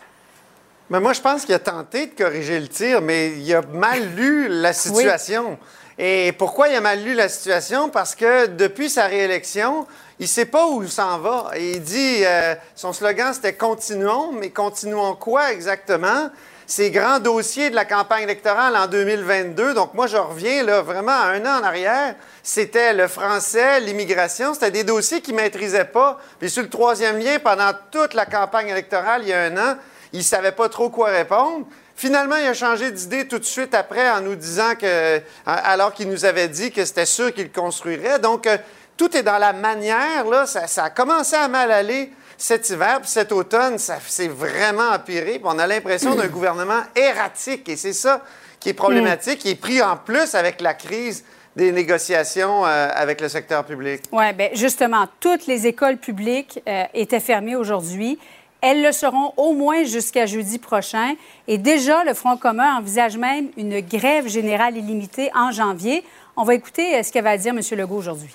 Mais moi, je pense qu'il a tenté de corriger le tir, mais il a mal lu la situation. Et pourquoi il a mal lu la situation? Parce que depuis sa réélection, il ne sait pas où il s'en va. Et il dit, euh, son slogan, c'était Continuons, mais continuons quoi exactement? Ces grands dossiers de la campagne électorale en 2022, donc moi, je reviens là, vraiment à un an en arrière, c'était le français, l'immigration, c'était des dossiers qu'il ne maîtrisait pas. Puis sur le troisième lien, pendant toute la campagne électorale, il y a un an, il ne savait pas trop quoi répondre. Finalement, il a changé d'idée tout de suite après en nous disant que, alors qu'il nous avait dit que c'était sûr qu'il construirait. Donc, euh, tout est dans la manière, là. Ça, ça a commencé à mal aller cet hiver, puis cet automne, ça s'est vraiment empiré. Puis on a l'impression d'un gouvernement erratique. Et c'est ça qui est problématique, qui est pris en plus avec la crise des négociations euh, avec le secteur public. Oui, bien justement, toutes les écoles publiques euh, étaient fermées aujourd'hui. Elles le seront au moins jusqu'à jeudi prochain. Et déjà, le Front commun envisage même une grève générale illimitée en janvier. On va écouter euh, ce qu'avait à dire M. Legault aujourd'hui.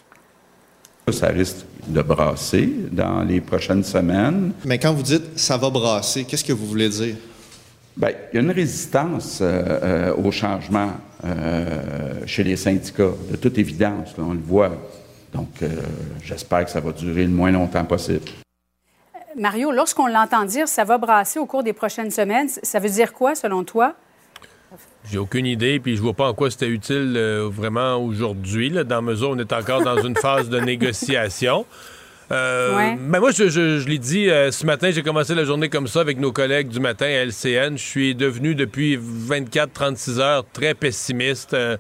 Ça risque de brasser dans les prochaines semaines. Mais quand vous dites ça va brasser, qu'est-ce que vous voulez dire? Bien, il y a une résistance euh, euh, au changement euh, chez les syndicats, de toute évidence, là, on le voit. Donc, euh, j'espère que ça va durer le moins longtemps possible. Mario, lorsqu'on l'entend dire ça va brasser au cours des prochaines semaines, ça veut dire quoi selon toi? J'ai aucune idée, puis je vois pas en quoi c'était utile euh, vraiment aujourd'hui, dans mesure où on est encore dans une phase de négociation. Euh, Ouais. ben moi, je, je- je l'ai dit euh, ce matin, j'ai commencé la journée comme ça avec nos collègues du matin à LCN. Je suis devenu depuis 24-36 heures très pessimiste. Euh,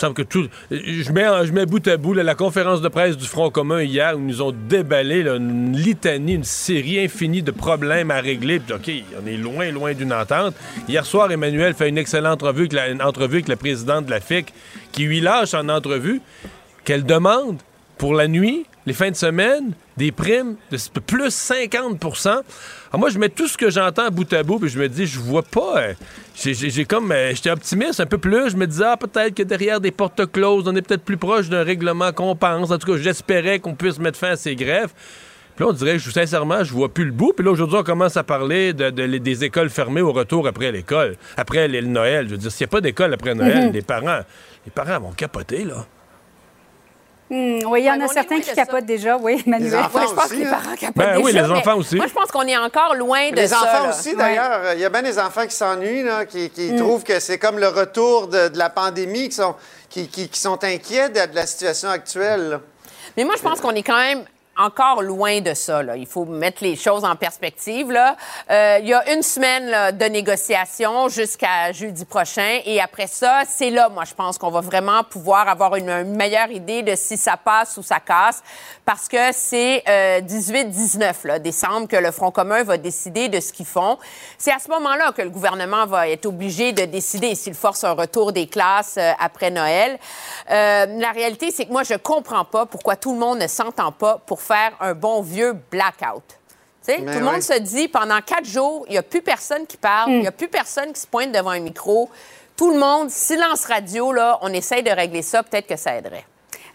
Je mets, bout à bout la conférence de presse du Front commun hier où nous ont déballé une litanie, une série infinie de problèmes à régler. Puis, OK, on est loin, loin d'une entente. Hier soir, Emmanuel fait une excellente entrevue avec la, entrevue avec la présidente de la FIC qui lui lâche en entrevue qu'elle demande pour la nuit, les fins de semaine, des primes de plus 50 Alors moi, je mets tout ce que j'entends bout à bout, puis je me dis, je vois pas. euh, j'ai- comme. euh, J'étais optimiste un peu plus. Je me disais, ah, peut-être que derrière des portes closes, on est peut-être plus proche d'un règlement qu'on pense. En tout cas, j'espérais qu'on puisse mettre fin à ces grèves. Puis là, on dirait que je- sincèrement, je vois plus le bout. Puis là, aujourd'hui, on commence à parler de, de- des écoles fermées au retour après l'école, après le Noël. Je veux dire, s'il n'y a pas d'école après Noël, Mhm. les parents, les parents vont capoter, là. Hmm, oui, il y en a certains qui capotent déjà, oui, Emmanuel. Ouais, je pense que les parents capotent Ben oui, déjà, les mais enfants aussi. Moi, je pense qu'on est encore loin de Les ça. enfants là. aussi, Ouais. d'ailleurs. Il y a bien des enfants qui s'ennuient, là, qui, qui Mm. trouvent que c'est comme le retour de, de la pandémie, qui sont, qui, qui- qui sont inquiets de, de la situation actuelle. là. Mais moi, je pense qu'on est quand même encore loin de ça. là. Il faut mettre les choses en perspective. Là. Euh, il y a une semaine là, de négociation jusqu'à jeudi prochain. Et après ça, c'est là, moi, je pense qu'on va vraiment pouvoir avoir une, meilleure idée de si ça passe ou ça casse. Parce que c'est euh, 18-19 là, décembre que le Front commun va décider de ce qu'ils font. C'est à ce moment-là que le gouvernement va être obligé de décider s'il force un retour des classes euh, après Noël. Euh, la réalité, c'est que moi, je comprends pas pourquoi tout le monde ne s'entend pas pour faire un bon vieux blackout. Mais tout le monde se dit, pendant quatre jours, il n'y a plus personne qui parle, il n'y a plus personne qui se pointe devant un micro. Tout le monde, silence radio, là, on essaye de régler ça, peut-être que ça aiderait.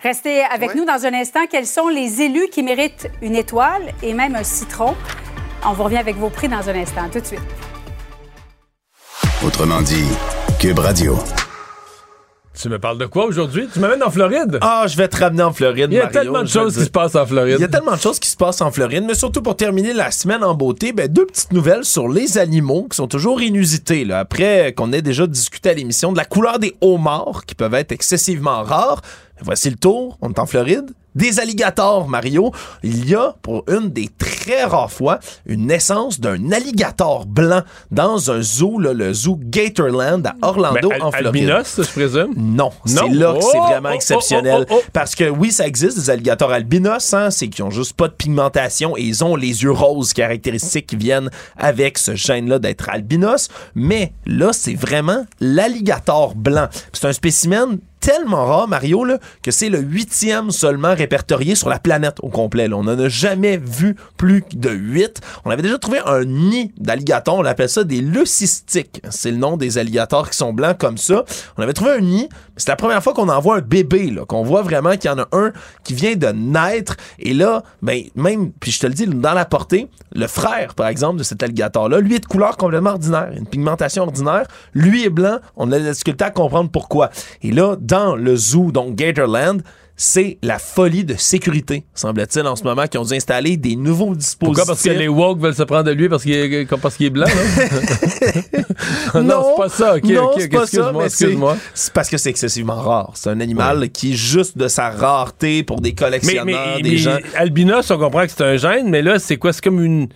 Restez avec nous dans un instant. Quels sont les élus qui méritent une étoile et même un citron? On vous revient avec vos prix dans un instant. Tout de suite. Autrement dit, Cube Radio. Tu me parles de quoi aujourd'hui? Tu m'amènes en Floride? Ah, je vais te ramener en Floride, Il y a Mario, tellement de choses qui se passent en Floride. Il y a tellement de choses qui se passent en Floride, mais surtout pour terminer la semaine en beauté, ben, deux petites nouvelles sur les animaux qui sont toujours inusitées. Là. Après qu'on ait déjà discuté à l'émission de la couleur des homards, qui peuvent être excessivement rares, voici le tour, on est en Floride. Des alligators, Mario. Il y a, pour une des très rares fois, une naissance d'un alligator blanc dans un zoo, là, le zoo Gatorland à Orlando, al- en Floride. albinos, je présume? Non, c'est Non? là que c'est Oh, vraiment oh, oh, exceptionnel. oh. Parce que oui, ça existe, des alligators albinos, hein, c'est qu'ils ont juste pas de pigmentation et ils ont les yeux roses caractéristiques qui viennent avec ce gène-là d'être albinos. Mais là, c'est vraiment l'alligator blanc. C'est un spécimen tellement rare, Mario, là, que c'est le huitième seulement répertorié sur la planète au complet. On n'en a jamais vu plus de huit. On avait déjà trouvé un nid d'alligators. On appelle ça des leucistiques. C'est le nom des alligators qui sont blancs comme ça. On avait trouvé un nid. C'est la première fois qu'on en voit un bébé, qu'on voit vraiment qu'il y en a un qui vient de naître. Et là, ben, même, puis je te le dis, dans la portée, le frère, par exemple, de cet alligator-là, lui est de couleur complètement ordinaire, une pigmentation ordinaire. Lui est blanc. On a la difficulté à comprendre pourquoi. Et là, dans le zoo, donc Gatorland, c'est la folie de sécurité, semble-t-il, en ce moment, qui ont dû installer des nouveaux dispositifs. Pourquoi? Parce que les woke veulent se prendre de lui parce qu'il est, comme parce qu'il est blanc, là? non, c'est pas ça. Ok, non, c'est pas ça, excuse-moi, mais c'est- excuse-moi. C'est parce que c'est excessivement rare. C'est un animal qui est juste de sa rareté pour des collectionneurs, mais, des mais gens. albinos, on comprend que c'est un gène, mais là, c'est quoi? C'est comme une...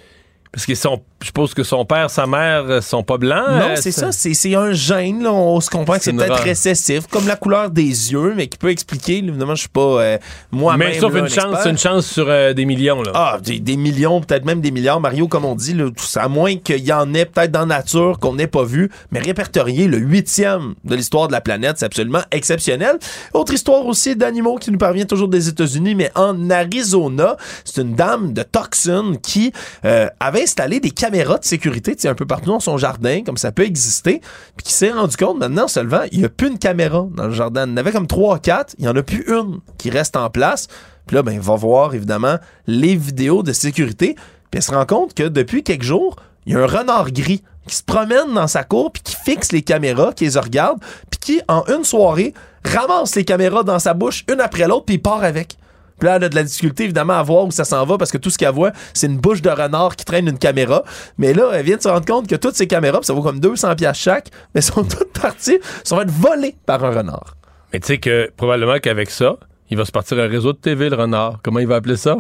Parce que son, je suppose que son père, sa mère euh, sont pas blancs. Non, euh, c'est ça, c'est c'est un gène. Là. On se comprend que C'est peut-être récessif, comme la couleur des yeux, mais qui peut expliquer. Évidemment, je suis pas euh, moi-même. Mais sauf là, une un chance, expert. une chance sur euh, des millions, là. Ah, des, des millions, peut-être même des milliards, Mario, comme on dit, là, tout ça, à moins qu'il y en ait peut-être dans la nature qu'on n'ait pas vu, mais répertorié le huitième de l'histoire de la planète, c'est absolument exceptionnel. Autre histoire aussi d'animaux qui nous parvient toujours des États-Unis, mais en Arizona, c'est une dame de Tucson qui euh, avait installé des caméras de sécurité, un peu partout dans son jardin, comme ça peut exister, puis qui s'est rendu compte maintenant seulement, il n'y a plus une caméra dans le jardin. Il y en avait comme trois, quatre, il n'y en a plus une qui reste en place. Puis là, ben, il va voir évidemment les vidéos de sécurité. Puis elle se rend compte que depuis quelques jours, il y a un renard gris qui se promène dans sa cour, puis qui fixe les caméras, qui les regarde, puis qui, en une soirée, ramasse les caméras dans sa bouche, une après l'autre, puis il part avec. Puis là, elle a de la difficulté, évidemment, à voir où ça s'en va parce que tout ce qu'elle voit, c'est une bouche de renard qui traîne une caméra. Mais là, elle vient de se rendre compte que toutes ces caméras, ça vaut comme 200 pièces chaque, mais sont toutes parties, sont faites voler par un renard. Mais tu sais que probablement qu'avec ça, il va se partir un réseau de TV, le renard. Comment il va appeler ça?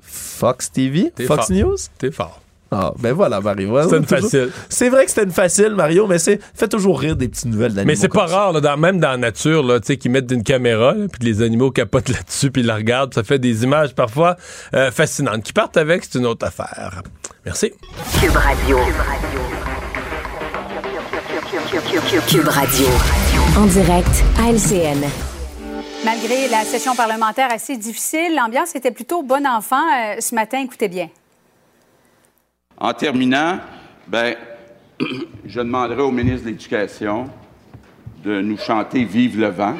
Fox TV? Fox fort. News? T'es fort. Ah, ben voilà, Mario. Ouais, C'était une toujours- facile. C'est vrai que c'était une facile, Mario, mais c'est fait toujours rire des petites nouvelles d'animaux. Mais c'est pas ça. rare, là, dans- même dans la nature, là, tu sais, qu'ils mettent une caméra, là, puis que les animaux capotent là-dessus, puis ils la regardent. Ça fait des images parfois euh, fascinantes. Qui partent avec, c'est une autre affaire. Merci. Cube Radio. Cube Radio. En direct à LCN. Malgré la session parlementaire assez difficile, l'ambiance était plutôt bon enfant euh, ce matin. Écoutez bien. En terminant, ben, je demanderai au ministre de l'Éducation de nous chanter Vive le vent.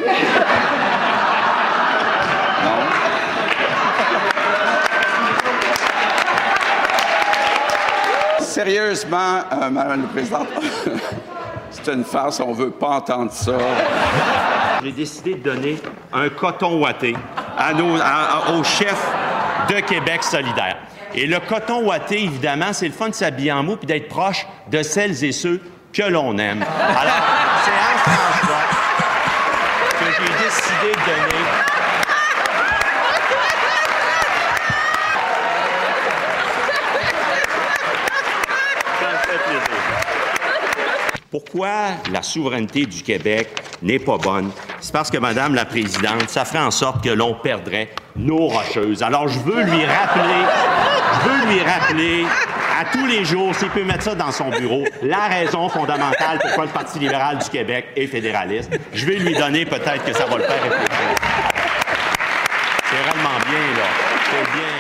Sérieusement, euh, Madame la Présidente, c'est une farce, on veut pas entendre ça. J'ai décidé de donner un coton ouaté à nos, de Québec solidaire. Et le coton ouaté, évidemment, c'est le fun de s'habiller en mou puis d'être proche de celles et ceux que l'on aime. Alors, c'est à François que j'ai décidé de donner Ça me fait plaisir. Pourquoi la souveraineté du Québec n'est pas bonne? C'est parce que, Madame la Présidente, ça ferait en sorte que l'on perdrait nos rocheuses. Alors, je veux lui rappeler, je veux lui rappeler à tous les jours, s'il peut mettre ça dans son bureau, la raison fondamentale pourquoi le Parti libéral du Québec est fédéraliste. Je vais lui donner, peut-être que ça va le faire réfléchir. C'est vraiment bien, là. C'est bien.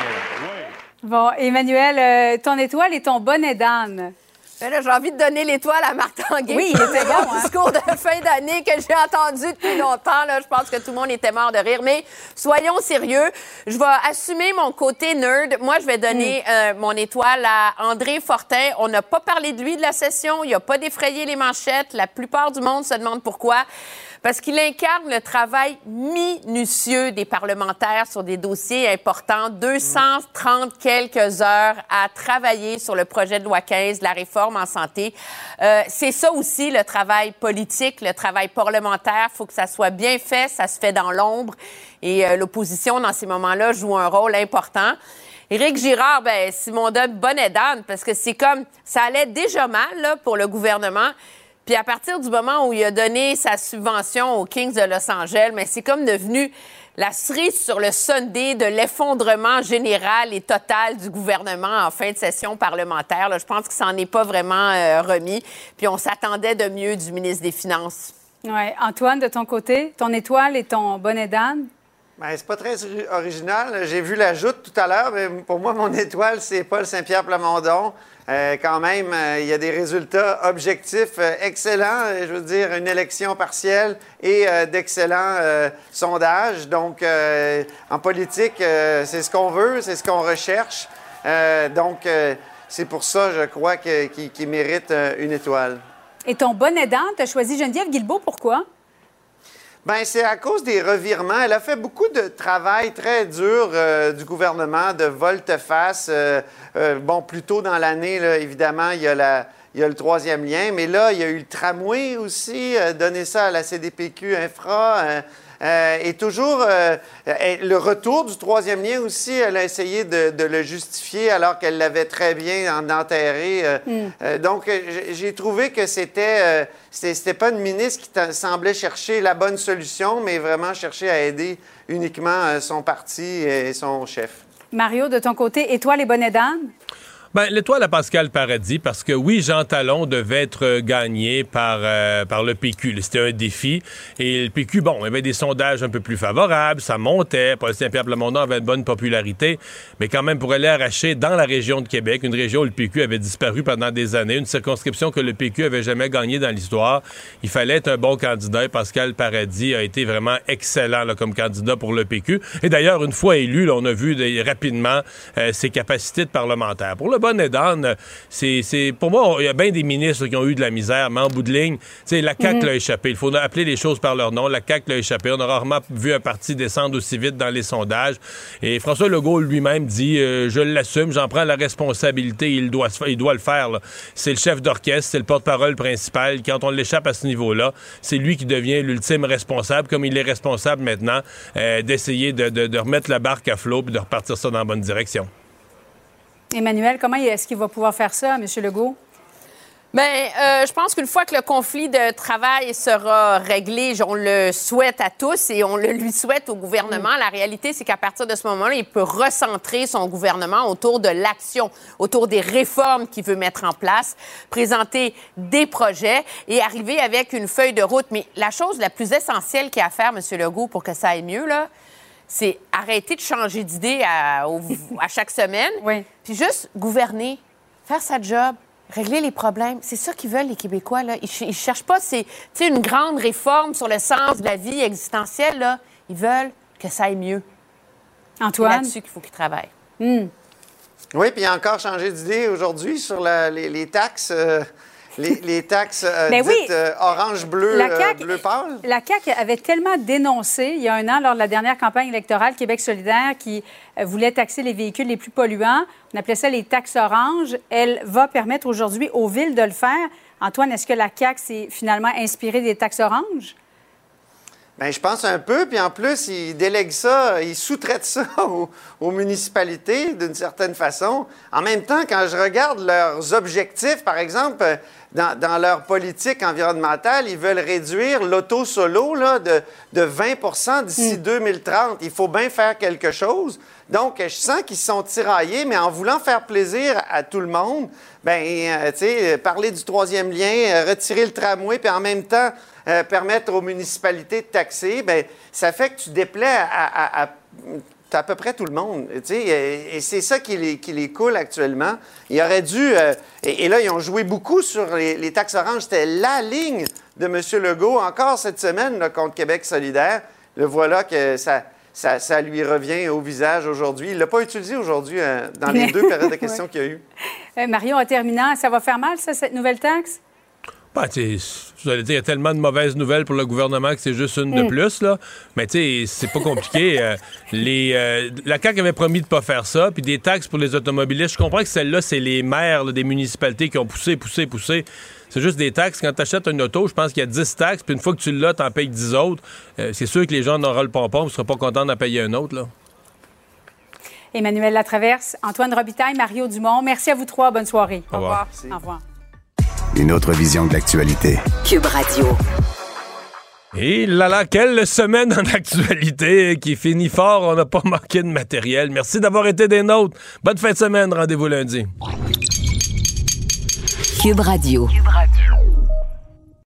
Bon, Emmanuel, euh, ton étoile et ton bonnet d'âne. Ben là, j'ai envie de donner l'étoile à Marc Tanguay. Oui, il était bon, hein? discours de fin d'année que j'ai entendu depuis longtemps. Là, je pense que tout le monde était mort de rire. Mais soyons sérieux. Je vais assumer mon côté nerd. Moi, je vais donner euh, mon étoile à André Fortin. On n'a pas parlé de lui de la session. Il n'a pas défrayé les manchettes. La plupart du monde se demande pourquoi. Parce qu'il incarne le travail minutieux des parlementaires sur des dossiers importants. 230 quelques heures à travailler sur le projet de loi 15, la réforme en santé. Euh, c'est ça aussi le travail politique, le travail parlementaire. Faut que ça soit bien fait, ça se fait dans l'ombre. Et euh, l'opposition, dans ces moments-là, joue un rôle important. Éric Girard, ben, Simon donne bonne parce que c'est comme, ça allait déjà mal là, pour le gouvernement. Puis à partir du moment où il a donné sa subvention aux Kings de Los Angeles, mais c'est comme devenu la cerise sur le Sunday de l'effondrement général et total du gouvernement en fin de session parlementaire. Je pense que ça n'en est pas vraiment euh, remis. Puis on s'attendait de mieux du ministre des Finances. Ouais. Antoine, de ton côté, ton étoile et ton bonnet d'âne? Ben, c'est pas très original. J'ai vu la joute tout à l'heure, mais pour moi, mon étoile, c'est Paul Saint-Pierre Plamondon. Euh, quand même, euh, il y a des résultats objectifs euh, excellents. Je veux dire, une élection partielle et d'excellents sondages. Donc, en politique, c'est ce qu'on veut, c'est ce qu'on recherche. donc, c'est pour ça, je crois, qu'il mérite une étoile. Et ton bonnet d'âne, tu as choisi Geneviève Guilbeault, pourquoi? Bien, c'est à cause des revirements. Elle a fait beaucoup de travail très dur euh, du gouvernement, de volte-face. Euh, euh, bon, plus tôt dans l'année, évidemment, il y, a la, il y a le troisième lien, mais là, il y a eu le tramway aussi, donner ça à la CDPQ Infra. Euh, et toujours, euh, le retour du troisième lien aussi, elle a essayé de, le justifier alors qu'elle l'avait très bien en enterré. Euh, mm. donc, j'ai trouvé que c'était, c'était pas une ministre qui semblait chercher la bonne solution, mais vraiment chercher à aider uniquement son parti et son chef. Mario, de ton côté, et toi, les bonnets d'âne? Ben, l'étoile à Pascal Paradis, parce que oui, Jean Talon devait être gagné par, euh, par le PQ. C'était un défi. Et le PQ, bon, il y avait des sondages un peu plus favorables, ça montait. Paul Saint-Pierre Plamondon avait une bonne popularité. Mais quand même, pour aller arracher dans la région de Québec, une région où le PQ avait disparu pendant des années, une circonscription que le PQ avait jamais gagnée dans l'histoire, il fallait être un bon candidat. Et Pascal Paradis a été vraiment excellent là, comme candidat pour le PQ. Et d'ailleurs, une fois élu, on a vu rapidement euh, ses capacités de parlementaire. Bonne d'âne, c'est, pour moi, il y a bien des ministres qui ont eu de la misère, mais en bout de ligne, la CAQ mhm. l'a échappé. Il faut appeler les choses par leur nom. La CAQ l'a échappé. On a rarement vu un parti descendre aussi vite dans les sondages. Et François Legault lui-même dit euh, Je l'assume, j'en prends la responsabilité, il doit, il doit le faire. C'est le chef d'orchestre, c'est le porte-parole principal. Quand on l'échappe à ce niveau-là, c'est lui qui devient l'ultime responsable, comme il est responsable maintenant, euh, d'essayer de, de, remettre la barque à flot et de repartir ça dans la bonne direction. Emmanuel, comment est-ce qu'il va pouvoir faire ça, M. Legault? Bien, euh, je pense qu'une fois que le conflit de travail sera réglé, on le souhaite à tous et on le lui souhaite au gouvernement. La réalité, c'est qu'à partir de ce moment-là, il peut recentrer son gouvernement autour de l'action, autour des réformes qu'il veut mettre en place, présenter des projets et arriver avec une feuille de route. Mais la chose la plus essentielle qu'il y a à faire, M. Legault, pour que ça aille mieux, là, c'est arrêter de changer d'idée à, chaque semaine, puis juste gouverner, faire sa job, régler les problèmes. C'est ça qu'ils veulent, les Québécois. Là. Ils ne cherchent pas c'est, une grande réforme sur le sens de la vie existentielle. Là. Ils veulent que ça aille mieux. Antoine? C'est là-dessus qu'il faut qu'ils travaillent. Hmm. Oui, puis il a encore changé d'idée aujourd'hui sur les, taxes. Euh, les, taxes euh, dites euh, orange-bleu, euh, bleu pâle? La CAQ avait tellement dénoncé il y a un an, lors de la dernière campagne électorale, Québec solidaire, qui voulait taxer les véhicules les plus polluants. On appelait ça les taxes oranges. Elle va permettre aujourd'hui aux villes de le faire. Antoine, est-ce que la CAQ s'est finalement inspirée des taxes oranges? Bien, je pense un peu, puis en plus, ils délèguent ça, ils sous-traitent ça aux, municipalités d'une certaine façon. En même temps, quand je regarde leurs objectifs, par exemple, dans, leur politique environnementale, ils veulent réduire l'auto solo là, de, de 20% d'ici 2030. Hmm. Il faut bien faire quelque chose. Donc, je sens qu'ils sont tiraillés, mais en voulant faire plaisir à tout le monde, ben, euh, tu sais, parler du troisième lien, euh, retirer le tramway, puis en même temps euh, permettre aux municipalités de taxer, ben, ça fait que tu déplais à, à, peu près tout le monde. Et, et c'est ça qui les, qui les coule actuellement. Il aurait dû. et, là, ils ont joué beaucoup sur les, taxes oranges. C'était la ligne de M. Legault, encore cette semaine, contre Québec solidaire. Le voilà que ça ça, lui revient au visage aujourd'hui. Il ne l'a pas utilisé aujourd'hui euh, dans les deux périodes de questions qu'il y a eu. Euh, Marion, en terminant, ça va faire mal, ça, cette nouvelle taxe? Bah, tu vous allez dire, il y a tellement de mauvaises nouvelles pour le gouvernement que c'est juste une de Mm. plus, là. Mais tu sais, c'est pas compliqué. Euh, les, euh, la CAQ avait promis de pas faire ça, puis des taxes pour les automobilistes. Je comprends que celle-là, c'est les maires là, des municipalités qui ont poussé, poussé, poussé. C'est juste des taxes. Quand tu achètes une auto, je pense qu'il y a 10 taxes, puis une fois que tu l'as, t'en payes 10 autres. Euh, c'est sûr que les gens en auront le pompon, ne seront pas contents d'en payer un autre, là. Emmanuel Latraverse, Antoine Robitaille, Mario Dumont. Merci à vous trois. Bonne soirée. Au revoir. Au revoir. Une autre vision de l'actualité. Cube Radio. Et là là, quelle semaine en actualité qui finit fort. On n'a pas manqué de matériel. Merci d'avoir été des nôtres. Bonne fin de semaine. Rendez-vous lundi. Cube Radio.